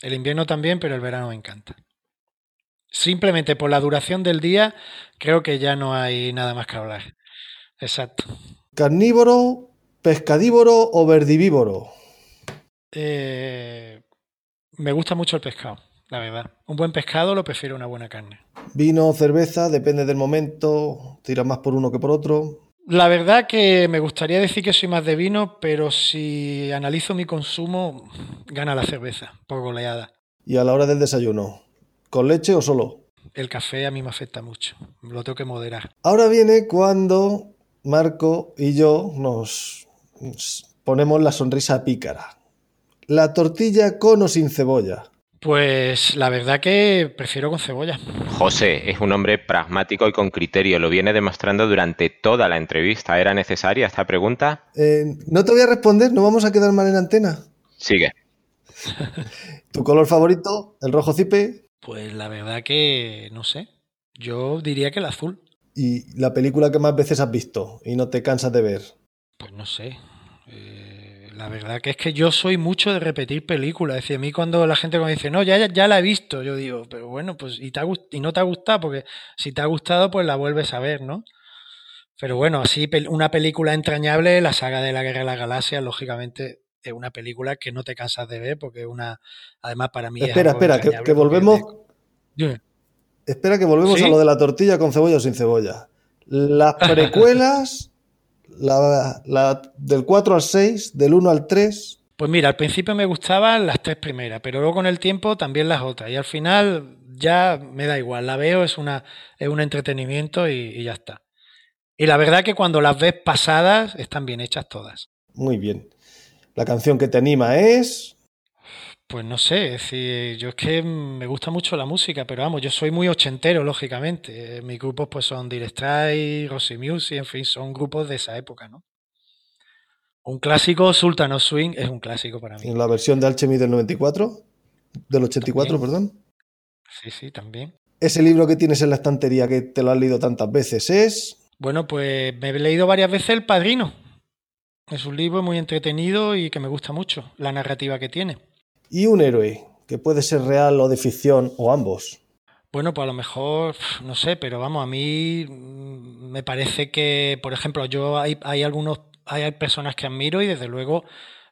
S4: El invierno también, pero el verano me encanta. Simplemente por la duración del día, creo que ya no hay nada más que hablar. Exacto.
S2: ¿Carnívoro, pescadívoro o verdivívoro?
S4: Eh, me gusta mucho el pescado, la verdad. Un buen pescado lo prefiero a una buena carne.
S2: Vino o cerveza, depende del momento, tira más por uno que por otro.
S4: La verdad que me gustaría decir que soy más de vino, pero si analizo mi consumo, gana la cerveza, por goleada.
S2: ¿Y a la hora del desayuno? ¿Con leche o solo?
S4: El café a mí me afecta mucho, lo tengo que moderar.
S2: Ahora viene cuando Marco y yo nos ponemos la sonrisa pícara. La tortilla con o sin cebolla.
S4: Pues la verdad que prefiero con cebolla.
S3: José es un hombre pragmático y con criterio, lo viene demostrando durante toda la entrevista. ¿Era necesaria esta pregunta?
S2: Eh, no te voy a responder, no vamos a quedar mal en antena.
S3: Sigue.
S2: ¿Tu color favorito? ¿El rojo cipe?
S4: Pues la verdad que no sé. Yo diría que el azul.
S2: ¿Y la película que más veces has visto y no te cansas de ver?
S4: Pues no sé. Eh, la verdad que es que yo soy mucho de repetir películas. Es decir, a mí cuando la gente me dice, no, ya, ya, la he visto, yo digo, pero bueno, pues y, te y no te ha gustado, porque si te ha gustado, pues la vuelves a ver, ¿no? Pero bueno, así una película entrañable, la saga de la Guerra de las Galaxias, lógicamente es una película que no te cansas de ver porque una, además para mí...
S2: Espera, espera, que, volvemos... Espera que volvemos a lo de la tortilla con cebolla o sin cebolla. Las precuelas, la, del 4 al 6, del 1 al 3...
S4: Pues mira, al principio me gustaban las tres primeras, pero luego con el tiempo también las otras. Y al final ya me da igual, la veo, es, una, es un entretenimiento y, y ya está. Y la verdad que cuando las ves pasadas están bien hechas todas.
S2: Muy bien. La canción que te anima es...
S4: Pues no sé, es decir, yo es que me gusta mucho la música, pero vamos, yo soy muy ochentero, lógicamente. Mis grupos pues son Dire Strike, Rosy Music, en fin, son grupos de esa época, ¿no? Un clásico, Sultan of Swing, es un clásico para mí.
S2: ¿En la versión de Alchemy del 94? Del 84, perdón.
S4: Sí, sí, también.
S2: Ese libro que tienes en la estantería que te lo has leído tantas veces es...
S4: Bueno, pues me he leído varias veces El Padrino, es un libro muy entretenido y que me gusta mucho, la narrativa que tiene.
S2: ¿Y un héroe? Que puede ser real o de ficción o ambos.
S4: Bueno, pues a lo mejor, no sé, pero vamos, a mí mm, me parece que, por ejemplo, yo hay, hay algunos, hay personas que admiro y desde luego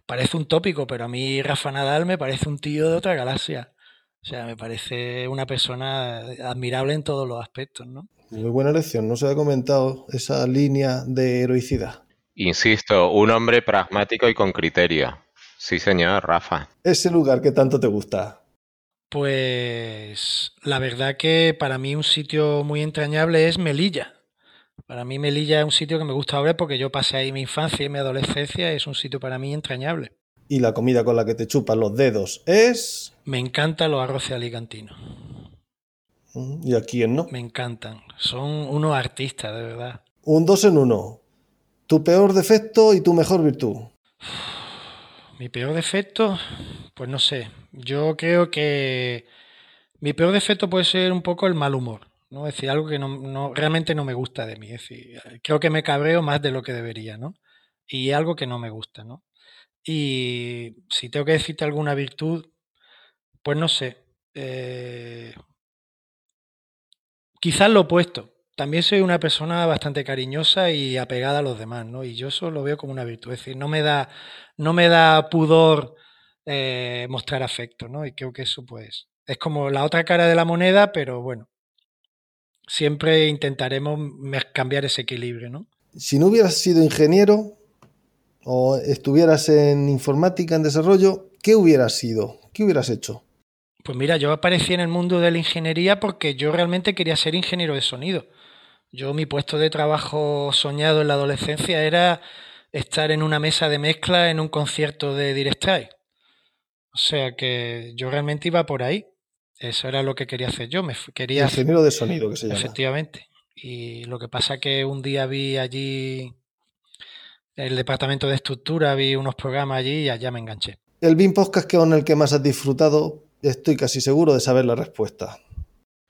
S4: parece un tópico, pero a mí Rafa Nadal me parece un tío de otra galaxia. O sea, me parece una persona admirable en todos los aspectos, ¿no?
S2: Muy buena elección, no se ha comentado esa línea de heroicidad.
S3: Insisto, un hombre pragmático y con criterio. Sí, señor, Rafa.
S2: Ese lugar que tanto te gusta.
S4: Pues la verdad que para mí un sitio muy entrañable es Melilla. Para mí Melilla es un sitio que me gusta ver porque yo pasé ahí mi infancia y mi adolescencia y es un sitio para mí entrañable.
S2: Y la comida con la que te chupan los dedos es...
S4: Me encantan los arroces alicantinos.
S2: Mm, ¿Y a quién no?
S4: Me encantan. Son unos artistas, de verdad.
S2: Un dos en uno. Tu peor defecto y tu mejor virtud.
S4: Mi peor defecto, pues no sé. Yo creo que mi peor defecto puede ser un poco el mal humor. ¿no? Es decir, algo que no, realmente no me gusta de mí. Es decir, creo que me cabreo más de lo que debería, ¿no? Y algo que no me gusta, ¿no? Y si tengo que decirte alguna virtud, pues no sé. Eh, quizás lo opuesto. También soy una persona bastante cariñosa y apegada a los demás, ¿no? Y yo eso lo veo como una virtud. Es decir, no me da, no me da pudor eh, mostrar afecto, ¿no? Y creo que eso, pues, es como la otra cara de la moneda, pero bueno, siempre intentaremos cambiar ese equilibrio, ¿no?
S2: Si no hubieras sido ingeniero o estuvieras en informática, en desarrollo, ¿qué hubieras sido? ¿Qué hubieras hecho?
S4: Pues mira, yo aparecí en el mundo de la ingeniería porque yo realmente quería ser ingeniero de sonido. Yo mi puesto de trabajo soñado en la adolescencia era estar en una mesa de mezcla en un concierto de Direct O sea que yo realmente iba por ahí. Eso era lo que quería hacer yo. Me quería
S2: ingeniero de sonido que se llama.
S4: Efectivamente. Y lo que pasa que un día vi allí el departamento de estructura, vi unos programas allí y allá me enganché.
S2: El BIM Podcast que con el que más has disfrutado, estoy casi seguro de saber la respuesta.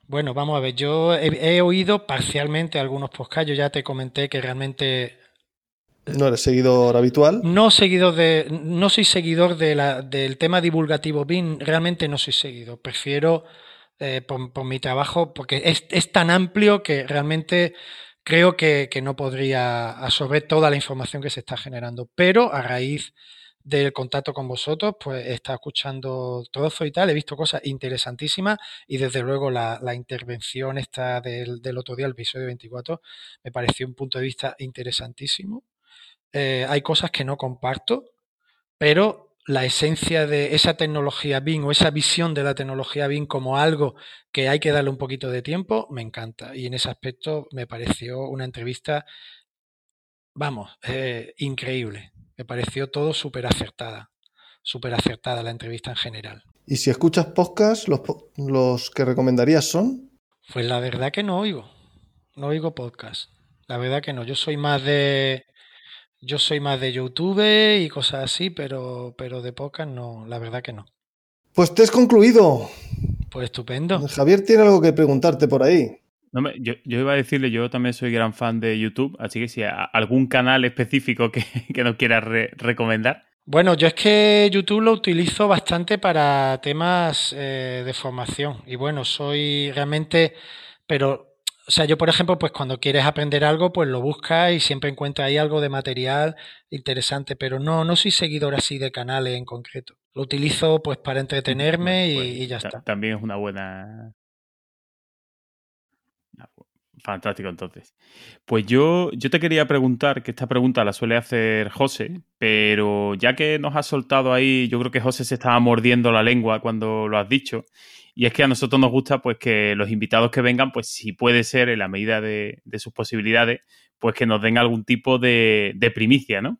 S4: Bueno, vamos a ver, yo he, oído parcialmente algunos podcasts, yo ya te comenté que realmente
S2: ¿No eres seguidor habitual?
S4: No seguidor de, no soy seguidor de la, del tema divulgativo BIM, realmente no soy seguidor. Prefiero eh, por, mi trabajo, porque es, es, tan amplio que realmente creo que, que, no podría absorber toda la información que se está generando. Pero a raíz del contacto con vosotros, pues he estado escuchando trozo y tal, he visto cosas interesantísimas y desde luego la, intervención esta del, del, otro día, el episodio 24, me pareció un punto de vista interesantísimo eh, hay cosas que no comparto, pero la esencia de esa tecnología BIM o esa visión de la tecnología BIM como algo que hay que darle un poquito de tiempo, me encanta. Y en ese aspecto me pareció una entrevista, vamos, eh, increíble. Me pareció todo súper acertada, súper acertada la entrevista en general.
S2: ¿Y si escuchas podcast, los, los que recomendarías son?
S4: Pues la verdad que no oigo, no oigo podcast. La verdad que no, yo soy más de yo soy más de YouTube y cosas así, pero, pero de podcast no, la verdad que no.
S2: Pues te has concluido.
S4: Pues estupendo.
S2: Javier tiene algo que preguntarte por ahí.
S1: Yo, iba a decirle, yo también soy gran fan de YouTube, así que si hay algún canal específico que, que nos quieras recomendar.
S4: Bueno, yo es que YouTube lo utilizo bastante para temas eh, de formación y bueno, soy realmente, pero o sea, yo por ejemplo, pues cuando quieres aprender algo, pues lo buscas y siempre encuentras ahí algo de material interesante, pero no, no soy seguidor así de canales en concreto. Lo utilizo pues para entretenerme y, ya está.
S1: También es una buena... Fantástico, entonces. Pues yo, yo te quería preguntar, que esta pregunta la suele hacer José, pero ya que nos has soltado ahí, yo creo que José se estaba mordiendo la lengua cuando lo has dicho. Y es que a nosotros nos gusta pues que los invitados que vengan, pues si puede ser en la medida de, sus posibilidades, pues que nos den algún tipo de, primicia, ¿no?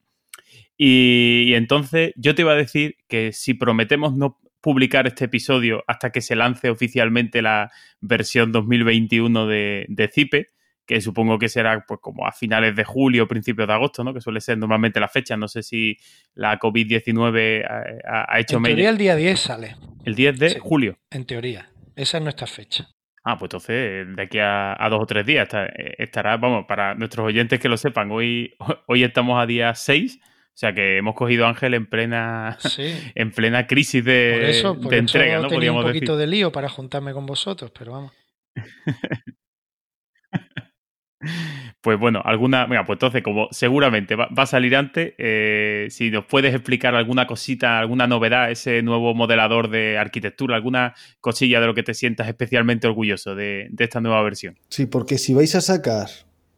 S1: Y, entonces yo te iba a decir que si prometemos no publicar este episodio hasta que se lance oficialmente la versión 2021 de, de Zipe, que supongo que será pues como a finales de julio o principios de agosto, ¿no? Que suele ser normalmente la fecha. No sé si la COVID-19 ha, hecho...
S4: En teoría el día 10 sale.
S1: El 10 de julio.
S4: En teoría. Esa es nuestra fecha.
S1: Ah, pues entonces de aquí a, dos o tres días estará, vamos, para nuestros oyentes que lo sepan, hoy, hoy estamos a día 6, o sea que hemos cogido a Ángel en plena, en plena crisis de,
S4: por eso, por entrega, ¿no? Tenía un poquito de lío para juntarme con vosotros, pero vamos.
S1: Pues bueno, alguna. Venga, pues entonces, como seguramente va, a salir antes, eh, si nos puedes explicar alguna cosita, alguna novedad, ese nuevo modelador de arquitectura, alguna cosilla de lo que te sientas especialmente orgulloso de, esta nueva versión.
S2: Sí, porque si vais a sacar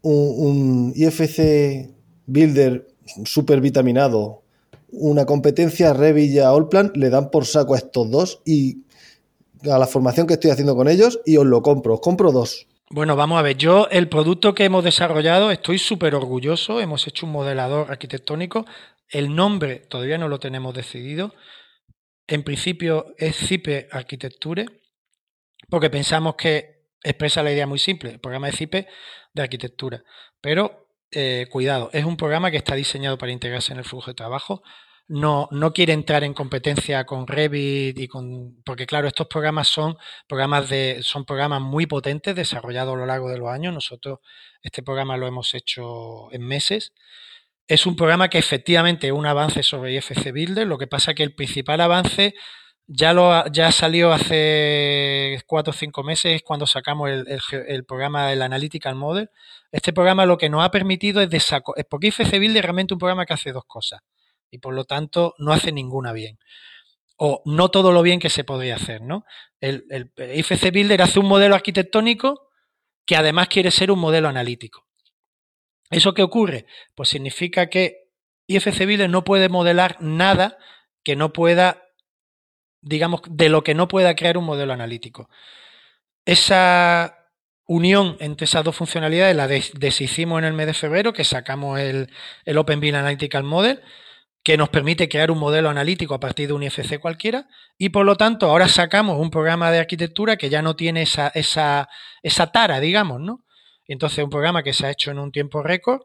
S2: un, IFC Builder super vitaminado, una competencia Revilla Allplan, le dan por saco a estos dos y a la formación que estoy haciendo con ellos y os lo compro. Os compro dos.
S4: Bueno, vamos a ver, yo el producto que hemos desarrollado estoy súper orgulloso, hemos hecho un modelador arquitectónico, el nombre todavía no lo tenemos decidido, en principio es CIPE Arquitecture, porque pensamos que expresa la idea muy simple, el programa de CIPE de arquitectura, pero eh, cuidado, es un programa que está diseñado para integrarse en el flujo de trabajo, no, no quiere entrar en competencia con Revit y con. Porque, claro, estos programas son programas de. son programas muy potentes, desarrollados a lo largo de los años. Nosotros este programa lo hemos hecho en meses. Es un programa que efectivamente es un avance sobre IFC Builder. Lo que pasa que el principal avance ya lo ya salió hace cuatro o cinco meses cuando sacamos el, el, programa del Analytical Model. Este programa lo que nos ha permitido es de porque IFC Builder es realmente un programa que hace dos cosas y por lo tanto no hace ninguna bien. O no todo lo bien que se podría hacer, ¿no? El, el IFC Builder hace un modelo arquitectónico que además quiere ser un modelo analítico. ¿Eso qué ocurre? Pues significa que IFC Builder no puede modelar nada que no pueda, digamos, de lo que no pueda crear un modelo analítico. Esa unión entre esas dos funcionalidades la deshicimos en el mes de febrero, que sacamos el, el Open Analytical Model, que nos permite crear un modelo analítico a partir de un IFC cualquiera y por lo tanto ahora sacamos un programa de arquitectura que ya no tiene esa, esa, esa tara, digamos, ¿no? Entonces un programa que se ha hecho en un tiempo récord,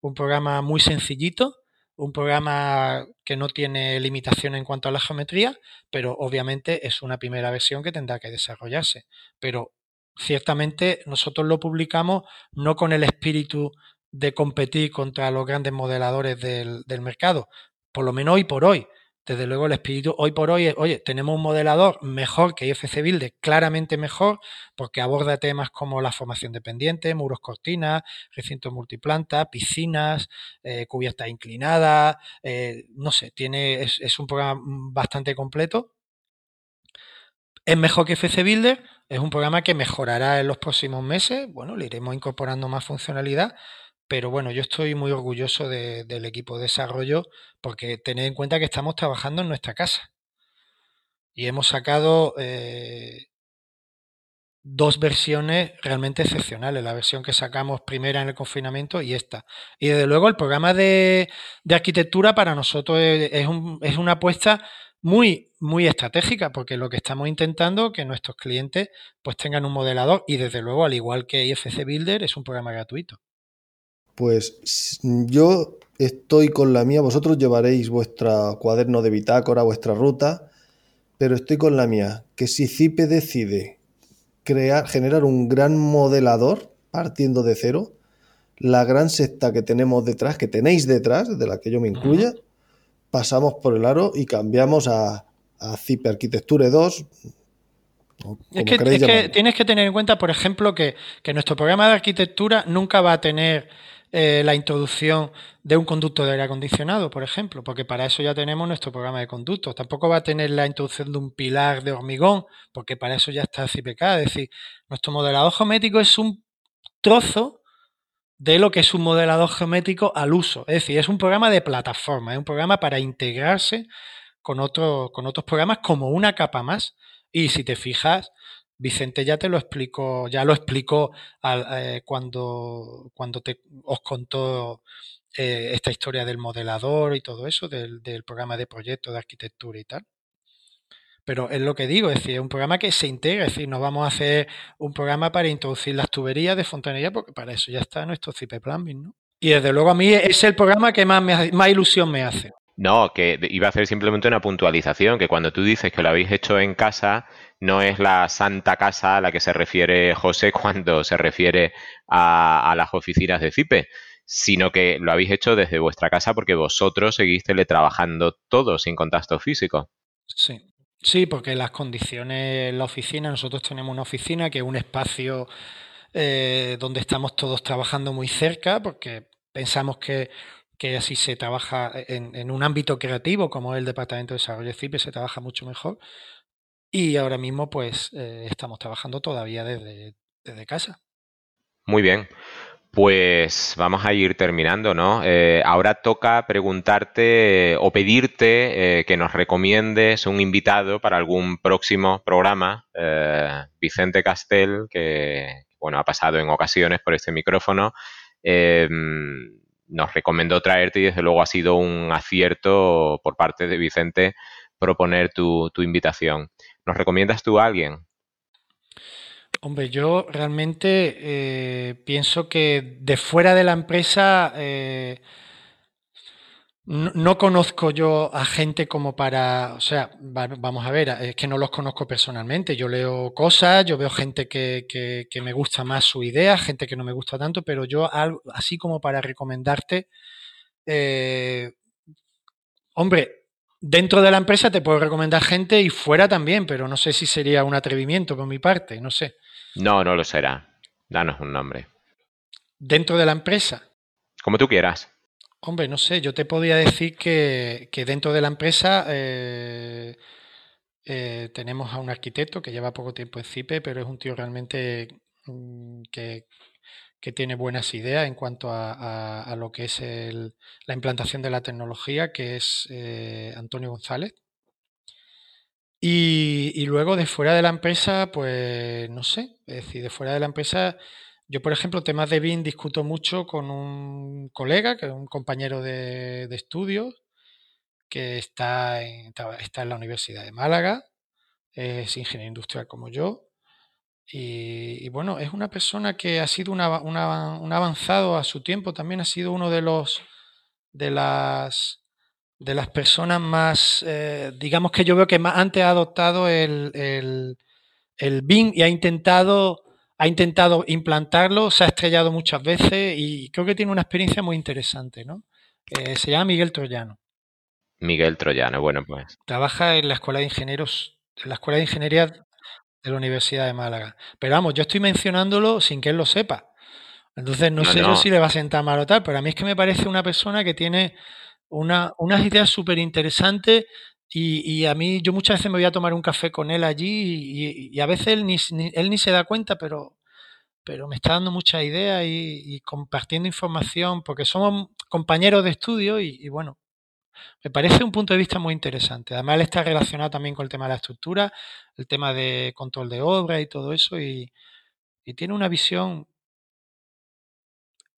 S4: un programa muy sencillito, un programa que no tiene limitación en cuanto a la geometría, pero obviamente es una primera versión que tendrá que desarrollarse. Pero ciertamente nosotros lo publicamos no con el espíritu de competir contra los grandes modeladores del, del mercado, por lo menos hoy por hoy. Desde luego el espíritu hoy por hoy oye, tenemos un modelador mejor que IFC Builder, claramente mejor, porque aborda temas como la formación dependiente, muros cortinas, recintos multiplanta, piscinas, eh, cubiertas inclinadas, eh, no sé, tiene, es, un programa bastante completo. Es mejor que IFC Builder, es un programa que mejorará en los próximos meses, bueno, le iremos incorporando más funcionalidad, pero bueno, yo estoy muy orgulloso del equipo de desarrollo porque tened en cuenta que estamos trabajando en nuestra casa. Y hemos sacado eh, dos versiones realmente excepcionales. La versión que sacamos primera en el confinamiento y esta. Y desde luego el programa de, arquitectura para nosotros es, es, una apuesta muy, muy estratégica, porque lo que estamos intentando es que nuestros clientes pues tengan un modelador y desde luego, al igual que IFC Builder, es un programa gratuito.
S2: Pues yo estoy con la mía, vosotros llevaréis vuestro cuaderno de bitácora, vuestra ruta, pero estoy con la mía, que si CIPE decide crear, generar un gran modelador partiendo de cero, la gran secta que tenemos detrás, que tenéis detrás, de la que yo me incluya, pasamos por el aro y cambiamos a, a CIPE Arquitecture 2,
S4: es, que, tienes que tener en cuenta, por ejemplo, que, nuestro programa de arquitectura nunca va a tener eh, la introducción de un conducto de aire acondicionado, por ejemplo, porque para eso ya tenemos nuestro programa de conductos. Tampoco va a tener la introducción de un pilar de hormigón, porque para eso ya está CPK. Es decir, nuestro modelador geométrico es un trozo de lo que es un modelador geométrico al uso. Es decir, es un programa de plataforma, es un programa para integrarse con, con otros programas como una capa más. Y si te fijas, Vicente ya te lo explicó, ya lo explicó eh, cuando, cuando te, os contó eh, esta historia del modelador y todo eso, del, programa de proyecto de arquitectura y tal. Pero es lo que digo, es decir, es un programa que se integra, es decir, no vamos a hacer un programa para introducir las tuberías de fontanería, porque para eso ya está nuestro CIP Plumbing, ¿no? Y desde luego a mí es el programa que más, más ilusión me hace.
S3: No, que iba a hacer simplemente una puntualización, que cuando tú dices que lo habéis hecho en casa, no es la santa casa a la que se refiere José cuando se refiere a, las oficinas de CIPE, sino que lo habéis hecho desde vuestra casa porque vosotros seguís teletrabajando todo sin contacto físico.
S4: Sí. Sí, porque las condiciones en la oficina, nosotros tenemos una oficina que es un espacio eh, donde estamos todos trabajando muy cerca, porque pensamos que, así se trabaja en, un ámbito creativo como el Departamento de Desarrollo de CIPE, se trabaja mucho mejor. Y ahora mismo, pues, eh, estamos trabajando todavía desde, desde casa.
S3: Muy bien. Pues vamos a ir terminando, ¿no? Eh, ahora toca preguntarte o pedirte eh, que nos recomiendes un invitado para algún próximo programa. Eh, Vicente Castel, que bueno, ha pasado en ocasiones por este micrófono, nos recomendó traerte y desde luego ha sido un acierto por parte de Vicente proponer tu, tu invitación. ¿Nos recomiendas tú a alguien?
S4: Hombre, yo realmente eh, pienso que de fuera de la empresa eh, no, conozco yo a gente como para, o sea, vamos a ver, es que no los conozco personalmente. Yo leo cosas, yo veo gente que, que, me gusta más su idea, gente que no me gusta tanto, pero yo así como para recomendarte, eh, hombre, dentro de la empresa te puedo recomendar gente y fuera también, pero no sé si sería un atrevimiento por mi parte, no sé.
S3: No, no lo será. Danos un nombre.
S4: ¿Dentro de la empresa?
S3: Como tú quieras.
S4: Hombre, no sé, yo te podría decir que, dentro de la empresa eh, eh, tenemos a un arquitecto que lleva poco tiempo en CIPE, pero es un tío realmente mm, que, tiene buenas ideas en cuanto a, lo que es la implantación de la tecnología, que es eh, Antonio González. Y, luego de fuera de la empresa, pues no sé, es decir, de fuera de la empresa, yo por ejemplo, temas de BIM discuto mucho con un colega, que es un compañero de, estudios, que está en, está en la Universidad de Málaga, es ingeniero industrial como yo, y, bueno, es una persona que ha sido un avanzado a su tiempo, también ha sido uno de los de las de las personas más, eh, digamos que yo veo que más antes ha adoptado el, el, el BIM y ha intentado, ha intentado implantarlo, se ha estrellado muchas veces y creo que tiene una experiencia muy interesante, ¿no? Eh, se llama Miguel Troyano.
S3: Miguel Troyano, bueno, pues.
S4: Trabaja en la Escuela de Ingenieros, en la Escuela de Ingeniería de la Universidad de Málaga. Pero vamos, yo estoy mencionándolo sin que él lo sepa. Entonces no, sé yo si le va a sentar mal o tal, pero a mí es que me parece una persona que tiene una, unas ideas súper interesantes y, a mí yo muchas veces me voy a tomar un café con él allí y, a veces él ni, él ni se da cuenta, pero, pero me está dando muchas ideas y, compartiendo información porque somos compañeros de estudio y, bueno, me parece un punto de vista muy interesante. Además, él está relacionado también con el tema de la estructura, el tema de control de obra y todo eso y tiene una visión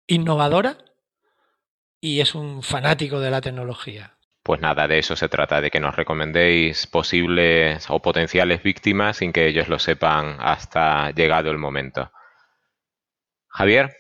S4: innovadora y es un fanático de la tecnología.
S3: Pues nada, de eso se trata, de que nos recomendéis posibles o potenciales víctimas sin que ellos lo sepan hasta llegado el momento. Javier.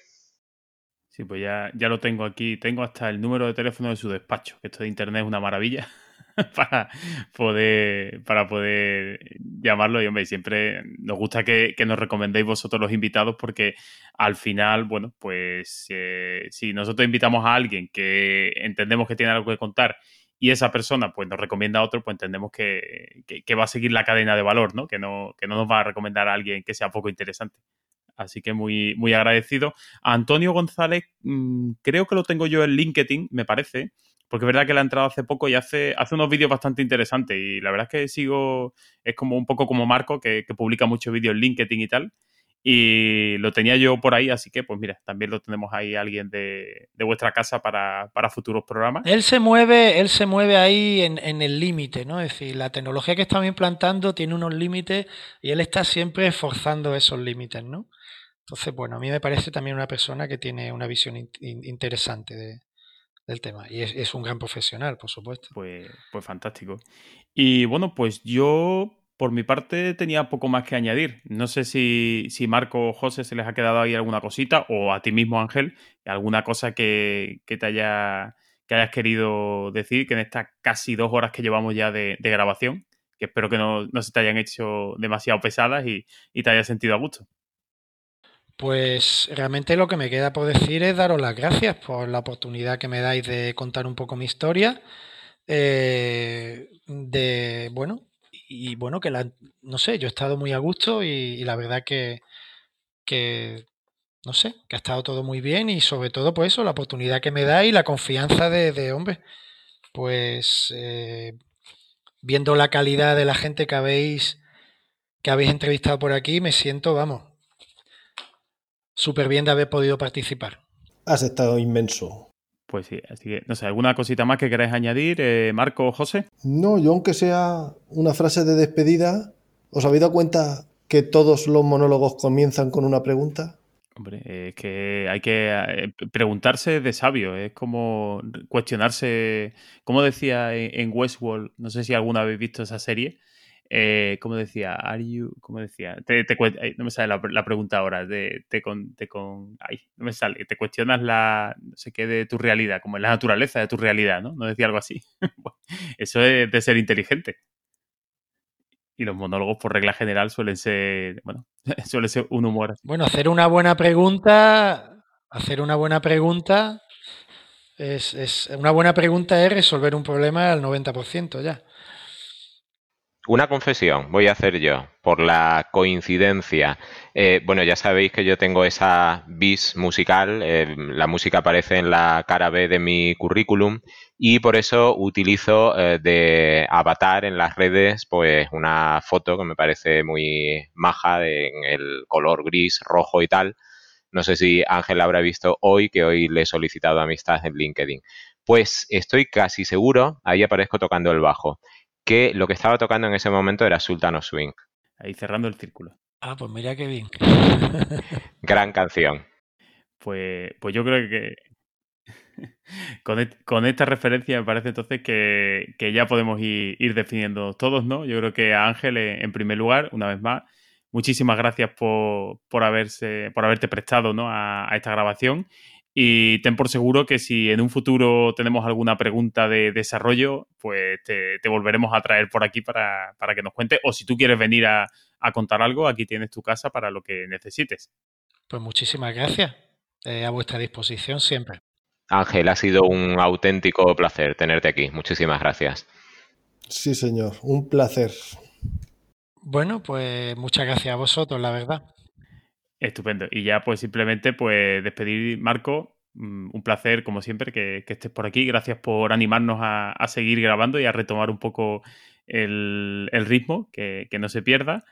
S1: Sí, pues ya, ya lo tengo aquí. Tengo hasta el número de teléfono de su despacho, que esto de internet es una maravilla. para poder para poder llamarlo y hombre siempre nos gusta que, nos recomendéis vosotros los invitados porque al final bueno pues eh, si nosotros invitamos a alguien que entendemos que tiene algo que contar y esa persona pues nos recomienda a otro pues entendemos que, va a seguir la cadena de valor ¿no? Que, no que no nos va a recomendar a alguien que sea poco interesante Así que muy, muy agradecido. Antonio González, mm, creo que lo tengo yo en LinkedIn, me parece porque es verdad que la ha entrado hace poco y hace, hace unos vídeos bastante interesantes y la verdad es que sigo, es como un poco como Marco, que, publica muchos vídeos en LinkedIn y tal, y lo tenía yo por ahí, así que pues mira, también lo tenemos ahí alguien de, vuestra casa para, futuros programas.
S4: Él se mueve, él se mueve ahí en, en el límite, ¿no? Es decir, la tecnología que estamos implantando tiene unos límites y él está siempre forzando esos límites, ¿no? Entonces, bueno, a mí me parece también una persona que tiene una visión interesante de, del tema. Y es, un gran profesional, por supuesto.
S1: Pues, pues fantástico. Y bueno, pues yo por mi parte tenía poco más que añadir. No sé si, si Marco o José se les ha quedado ahí alguna cosita, o a ti mismo, Ángel, alguna cosa que, te haya que hayas querido decir, que en estas casi dos horas que llevamos ya de, grabación, que espero que no, se te hayan hecho demasiado pesadas y, y te hayas sentido a gusto.
S4: Pues realmente lo que me queda por decir es daros las gracias por la oportunidad que me dais de contar un poco mi historia. Eh, de bueno, y bueno, que la, no sé, yo he estado muy a gusto y, la verdad que, que, no sé, que ha estado todo muy bien y sobre todo, pues eso, la oportunidad que me da y la confianza de, de hombre, pues eh, viendo la calidad de la gente que habéis, que habéis entrevistado por aquí, me siento, vamos, súper bien de haber podido participar.
S2: Has estado inmenso.
S1: Pues sí, así que, no sé, ¿alguna cosita más que queráis añadir, eh, Marco o José?
S2: No, yo aunque sea una frase de despedida, ¿os habéis dado cuenta que todos los monólogos comienzan con una pregunta?
S1: Hombre, es que hay que eh, preguntarse de sabio, es como cuestionarse, como decía en Westworld, no sé si alguna habéis visto esa serie, eh, como decía, are you, como decía, te, no me sale la, pregunta ahora, de, te con, te con, ay, no me sale, te cuestionas la, no sé qué, de tu realidad, como la naturaleza de tu realidad, ¿no? No decía algo así. Eso es de ser inteligente. Y los monólogos, por regla general, suelen ser, bueno, suele ser un humor así.
S4: Bueno, hacer una buena pregunta, hacer una buena pregunta es, es una buena pregunta es resolver un problema al 90% ya.
S3: Una confesión voy a hacer yo, por la coincidencia. Eh, bueno, ya sabéis que yo tengo esa bis musical, eh, la música aparece en la cara B de mi currículum y por eso utilizo eh, de avatar en las redes pues una foto que me parece muy maja en el color gris, rojo y tal. No sé si Ángel habrá visto hoy que hoy le he solicitado amistad en LinkedIn. Pues estoy casi seguro, ahí aparezco tocando el bajo que lo que estaba tocando en ese momento era Sultan of Swing.
S1: Ahí cerrando el círculo.
S4: Ah, pues mira qué bien.
S3: Gran canción.
S1: Pues, pues yo creo que con, esta referencia me parece entonces que, ya podemos ir, definiendo todos, ¿no? Yo creo que a Ángel, en primer lugar, una vez más, muchísimas gracias por, por, haberse, por haberte prestado ¿no? a, a esta grabación y ten por seguro que si en un futuro tenemos alguna pregunta de desarrollo, pues te, volveremos a traer por aquí para, que nos cuente. O si tú quieres venir a, contar algo, aquí tienes tu casa para lo que necesites.
S4: Pues muchísimas gracias. Eh, a vuestra disposición siempre.
S3: Ángel, ha sido un auténtico placer tenerte aquí. Muchísimas gracias.
S2: Sí, señor, un placer.
S4: Bueno, pues muchas gracias a vosotros, la verdad.
S1: Estupendo. Y ya pues simplemente pues despedir, Marco, mm, un placer como siempre que, estés por aquí. Gracias por animarnos a, seguir grabando y a retomar un poco el, ritmo, que, no se pierda.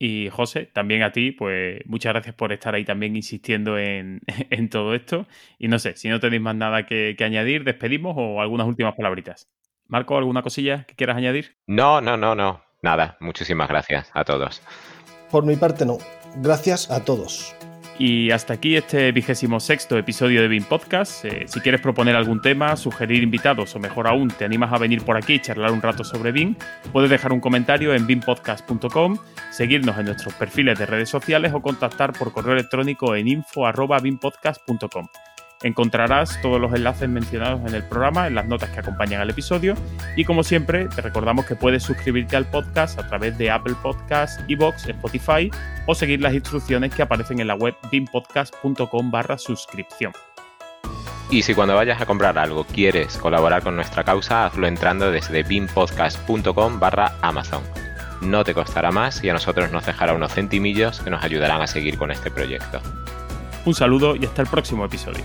S1: Y José, también a ti, pues muchas gracias por estar ahí también insistiendo en, todo esto. Y no sé, si no tenéis más nada que, que añadir, despedimos o algunas últimas palabritas. Marco, ¿alguna cosilla que quieras añadir?
S3: No, no, no, no. Nada, muchísimas gracias a todos.
S2: Por mi parte no. Gracias a todos.
S1: Y hasta aquí este vigésimo sexto episodio de BIM Podcast. Eh, si quieres proponer algún tema, sugerir invitados o mejor aún, te animas a venir por aquí y charlar un rato sobre BIM, puedes dejar un comentario en bimpodcast.com, seguirnos en nuestros perfiles de redes sociales o contactar por correo electrónico en info.bimpodcast.com. Encontrarás todos los enlaces mencionados en el programa en las notas que acompañan al episodio y como siempre te recordamos que puedes suscribirte al podcast a través de Apple Podcasts, Evox, Spotify o seguir las instrucciones que aparecen en la web bimpodcast.com barra suscripción.
S3: Y si cuando vayas a comprar algo quieres colaborar con nuestra causa, hazlo entrando desde bimpodcast.com barra Amazon. No te costará más y a nosotros nos dejará unos centimillos que nos ayudarán a seguir con este proyecto.
S1: Un saludo y hasta el próximo episodio.